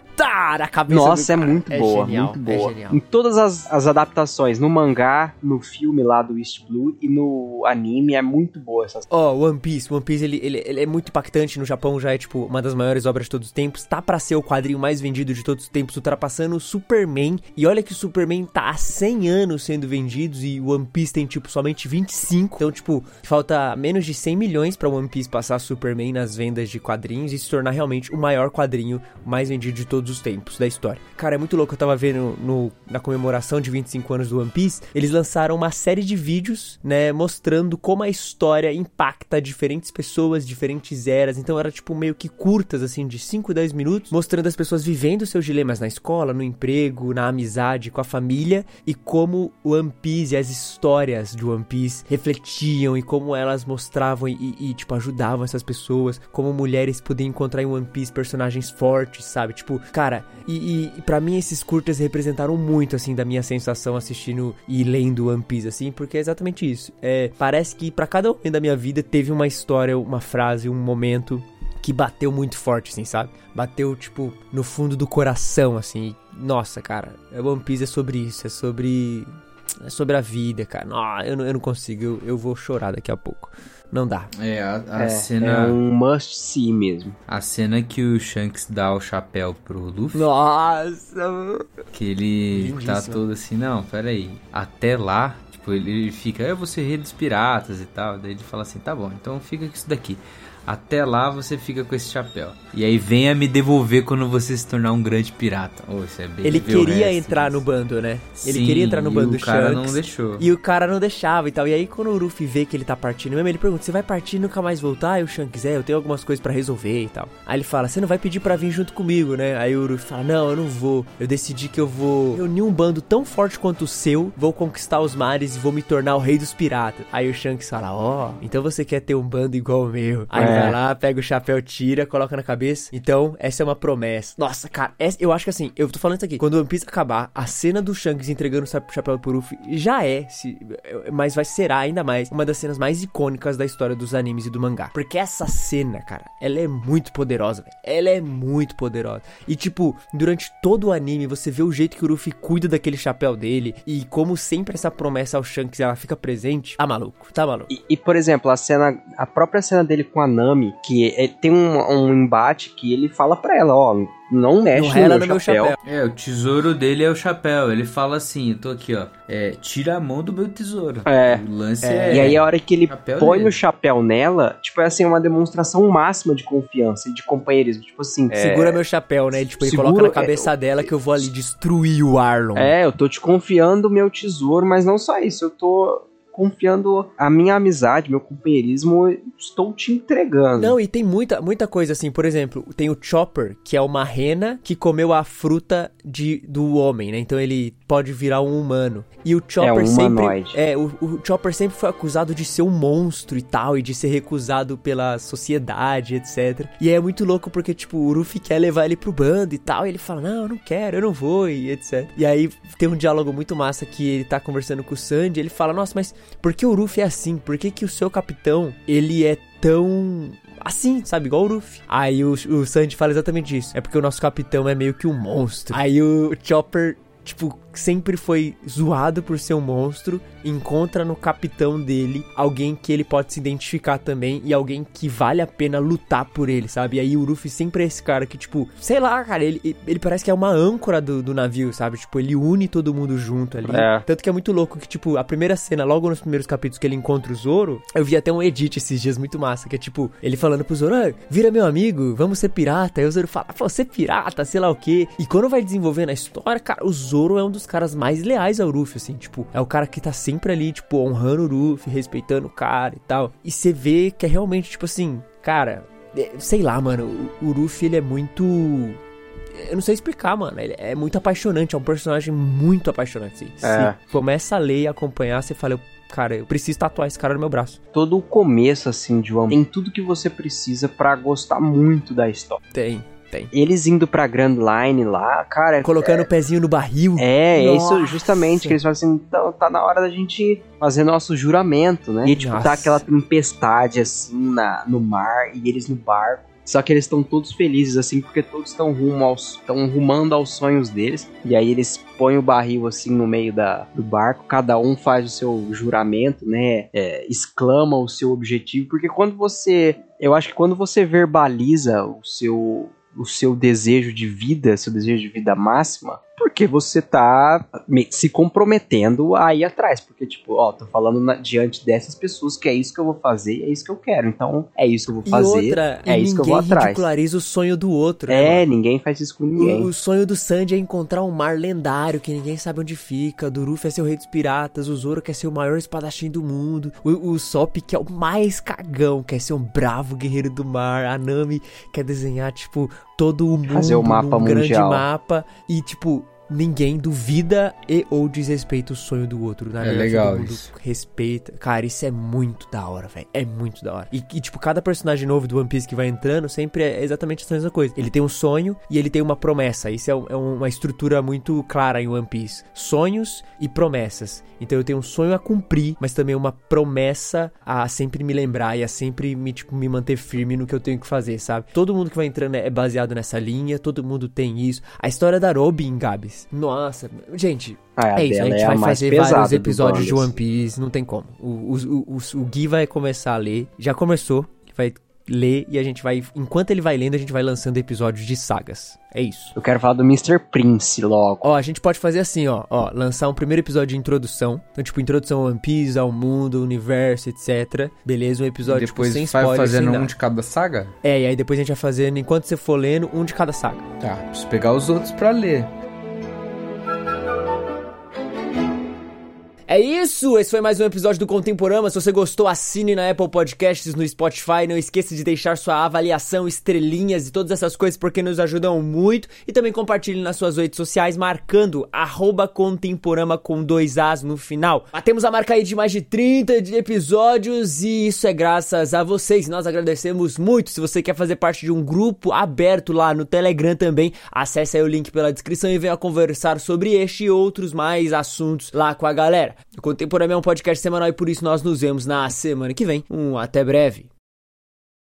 na cabeça Nossa, é do cara. muito boa, genial, muito boa. É genial. Em todas as, as adaptações, no mangá, no filme lá do East Blue e no anime é muito boa essa Ó, One Piece, One Piece ele, ele, ele é muito impactante no Japão, já é tipo uma das maiores obras de todos os tempos, tá pra ser o quadrinho mais vendido de todos os tempos, ultrapassando o Superman. E olha que o Superman tá há 100 anos sendo vendido e o One Piece tem tipo somente 25. Então, tipo, falta menos de 100 milhões pra One Piece passar Superman nas vendas de quadrinhos e se tornar realmente o maior quadrinho mais vendido de todos os tempos da história. Cara, é muito louco, eu tava vendo no, na comemoração de 25 anos do One Piece, eles lançaram uma série de vídeos, né, mostrando como a história impacta diferentes pessoas, diferentes eras. Então era tipo meio que curtas assim de 5, 10 minutos, mostrando as pessoas vivendo seus dilemas na escola, no emprego, na amizade, com a família e como One Piece e as histórias de One Piece refletiam e como elas mostravam e, e, tipo ajudavam essas pessoas, como mulheres podiam encontrar em One Piece personagens fortes, sabe? Tipo, cara, e, e para mim esses curtas representaram muito assim da minha sensação assistindo e lendo One Piece assim, porque é exatamente isso. É, parece que para cada homem da minha vida teve uma história, uma frase, um momento que bateu muito forte, assim, sabe? Bateu, tipo, no fundo do coração, assim. Nossa, cara, One Piece é sobre isso, é sobre. É sobre a vida, cara. Não, eu, não, eu não consigo, eu, eu vou chorar daqui a pouco. Não dá. É, a, a é, cena. é um must see mesmo. A cena que o Shanks dá o chapéu pro Luffy. Nossa! Que ele tá Lindíssimo. todo assim, não, peraí. Até lá, tipo, ele ele fica, eu vou ser rei dos piratas e tal. Daí ele fala assim, tá bom, então fica com isso daqui. Até lá você fica com esse chapéu. E aí venha me devolver quando você se tornar um grande pirata. Oh, isso é bem Ele o queria resto entrar disso. no bando, né? Ele Sim, queria entrar no e bando o do cara Shanks. não deixou. E o cara não deixava e tal. E aí, quando o Luffy vê que ele tá partindo mesmo, ele pergunta: Você vai partir e nunca mais voltar? E o Shanks, é, eu tenho algumas coisas pra resolver e tal. Aí ele fala: Você não vai pedir pra vir junto comigo, né? Aí o Luffy fala: Não, eu não vou. Eu decidi que eu vou reunir um bando tão forte quanto o seu, vou conquistar os mares e vou me tornar o rei dos piratas. Aí o Shanks fala: Ó, então você quer ter um bando igual o meu. Aí É. vai lá, pega o chapéu, tira, coloca na cabeça. Então, essa é uma promessa. Nossa, cara, essa- eu acho que assim, eu tô falando isso aqui. Quando o One Piece acabar, a cena do Shanks entregando o cha- chapéu pro Luffy já é, se- mas vai será ainda mais uma das cenas mais icônicas da história dos animes e do mangá. Porque essa cena, cara, ela é muito poderosa, velho. Ela é muito poderosa. E tipo, durante todo o anime, você vê o jeito que o Luffy cuida daquele chapéu dele e como sempre essa promessa ao Shanks ela fica presente. Tá maluco, tá maluco. E, e, por exemplo, a cena, a própria cena dele com a Nami, que é- tem um, um embate que ele fala pra ela, ó, não mexe Não no, meu, no meu chapéu. chapéu. É, o tesouro dele é o chapéu. Ele fala assim, eu tô aqui, ó. É, tira a mão do meu tesouro. É. O lance é. E aí a hora que ele chapéu põe dele. o chapéu nela, tipo, é assim, uma demonstração máxima de confiança e de companheirismo. Tipo assim, é, Segura meu chapéu, né? Tipo, ele segura- coloca na cabeça dela que eu vou ali destruir o Arlon. é, eu tô te confiando o meu tesouro, mas não só isso, eu tô confiando a minha amizade, meu companheirismo, estou te entregando. Não, e tem muita, muita coisa assim. Por exemplo, tem o Chopper, que é uma rena que comeu a fruta de, do homem, né? Então ele pode virar um humano. E o Chopper É, um sempre. humanoide. É, o, o Chopper sempre foi acusado de ser um monstro e tal, e de ser recusado pela sociedade, etc. E é muito louco porque, tipo, o Luffy quer levar ele pro bando e tal, e ele fala: Não, eu não quero, eu não vou, e etc. E aí tem um diálogo muito massa que ele tá conversando com o Sandy, ele fala: Nossa, mas por que o Luffy é assim? Por que, que o seu capitão, ele é tão assim, sabe? Igual o Luffy. Aí o, o Sanji fala exatamente isso. É porque o nosso capitão é meio que um monstro. Aí o Chopper, tipo, sempre foi zoado por ser um monstro. Encontra no capitão dele alguém que ele pode se identificar também e alguém que vale a pena lutar por ele, sabe? E aí o Luffy sempre é esse cara que, tipo, sei lá, cara, ele, ele parece que é uma âncora do, do navio, sabe? Tipo, ele une todo mundo junto ali. É. Tanto que é muito louco que, tipo, a primeira cena, logo nos primeiros capítulos que ele encontra o Zoro, eu vi até um edit esses dias muito massa, que é tipo, ele falando pro Zoro, ah, vira meu amigo, vamos ser pirata. Aí o Zoro fala, pô, ser pirata, sei lá o quê. E quando vai desenvolvendo a história, cara, o Zoro é um dos caras mais leais ao Luffy, assim, tipo, é o cara que tá sempre ali, tipo, honrando o Luffy, respeitando o cara e tal. E você vê que é realmente, tipo assim, cara, é, sei lá, mano, o, Luffy, ele é muito eu não sei explicar, mano. Ele é muito apaixonante, é um personagem muito apaixonante. Assim. É. Começa a ler e acompanhar, você fala, cara, eu preciso tatuar esse cara no meu braço. Todo o começo, assim, de One tem tudo que você precisa pra gostar muito da história. Tem, tem. Eles indo pra Grand Line lá, cara, é- Colocando o pezinho no barril. É, é isso justamente que eles falam assim, então tá na hora da gente fazer nosso juramento, né? E tipo, Nossa. tá aquela tempestade assim na, no mar e eles no barco. Só que eles estão todos felizes, assim, porque todos estão rumo aos. estão rumando aos sonhos deles. E aí eles põem o barril assim no meio da, do barco, cada um faz o seu juramento, né? É, exclama o seu objetivo. Porque quando você. Eu acho que quando você verbaliza o seu o seu desejo de vida, seu desejo de vida máxima, porque você tá se comprometendo a ir atrás. Porque, tipo, ó, tô falando na- diante dessas pessoas que é isso que eu vou fazer e é isso que eu quero. Então, é isso que eu vou E fazer, outra, é e isso que eu vou atrás. ridiculariza o sonho do outro, né, É, mano? ninguém faz isso com ninguém. O, o sonho do Sandy é encontrar um mar lendário que ninguém sabe onde fica. Do Ruffy é ser o rei dos piratas. O Zoro quer ser o maior espadachim do mundo. O, o Sop que é o mais cagão, quer ser um bravo guerreiro do mar. A Nami quer desenhar, tipo, todo o mundo Fazer o mapa num grande mundial. mapa. E, tipo, ninguém duvida e ou desrespeita o sonho do outro. Na É verdade, legal todo mundo isso. respeita. Cara, isso é muito da hora, velho. É muito da hora. E, e, tipo, cada personagem novo do One Piece que vai entrando sempre é exatamente a mesma coisa. Ele tem um sonho e ele tem uma promessa. Isso é, é uma estrutura muito clara em One Piece. Sonhos e promessas. Então eu tenho um sonho a cumprir, mas também uma promessa a sempre me lembrar e a sempre me, tipo, me manter firme no que eu tenho que fazer, sabe? Todo mundo que vai entrando é baseado nessa linha, todo mundo tem isso. A história da Robin, Gabs. Nossa, gente, Ah, a é isso, a gente é vai fazer vários episódios de One Piece, não tem como. O, o, o, o, o Gui vai começar a ler, já começou, vai ler e a gente vai, enquanto ele vai lendo, a gente vai lançando episódios de sagas. É isso. Eu quero falar do Mr. Prince logo. Ó, a gente pode fazer assim, ó, ó, lançar um primeiro episódio de introdução, então tipo introdução ao One Piece, ao mundo, ao universo, etc. Beleza, um episódio tipo, Depois sem vai spoiler, fazendo sem um nada. de cada saga? É, e aí depois a gente vai fazendo, enquanto você for lendo, um de cada saga. Tá, preciso pegar os outros pra ler. É isso! Esse foi mais um episódio do Contemporama. Se você gostou, assine na Apple Podcasts, no Spotify. Não esqueça de deixar sua avaliação, estrelinhas e todas essas coisas, porque nos ajudam muito. E também compartilhe nas suas redes sociais, marcando Contemporama com dois As no final. Batemos a marca aí de mais de 30 de episódios e isso é graças a vocês. Nós agradecemos muito. Se você quer fazer parte de um grupo aberto lá no Telegram também, acesse aí o link pela descrição e venha conversar sobre este e outros mais assuntos lá com a galera. O Contemporâneo é um podcast semanal e por isso nós nos vemos na semana que vem. Um até breve.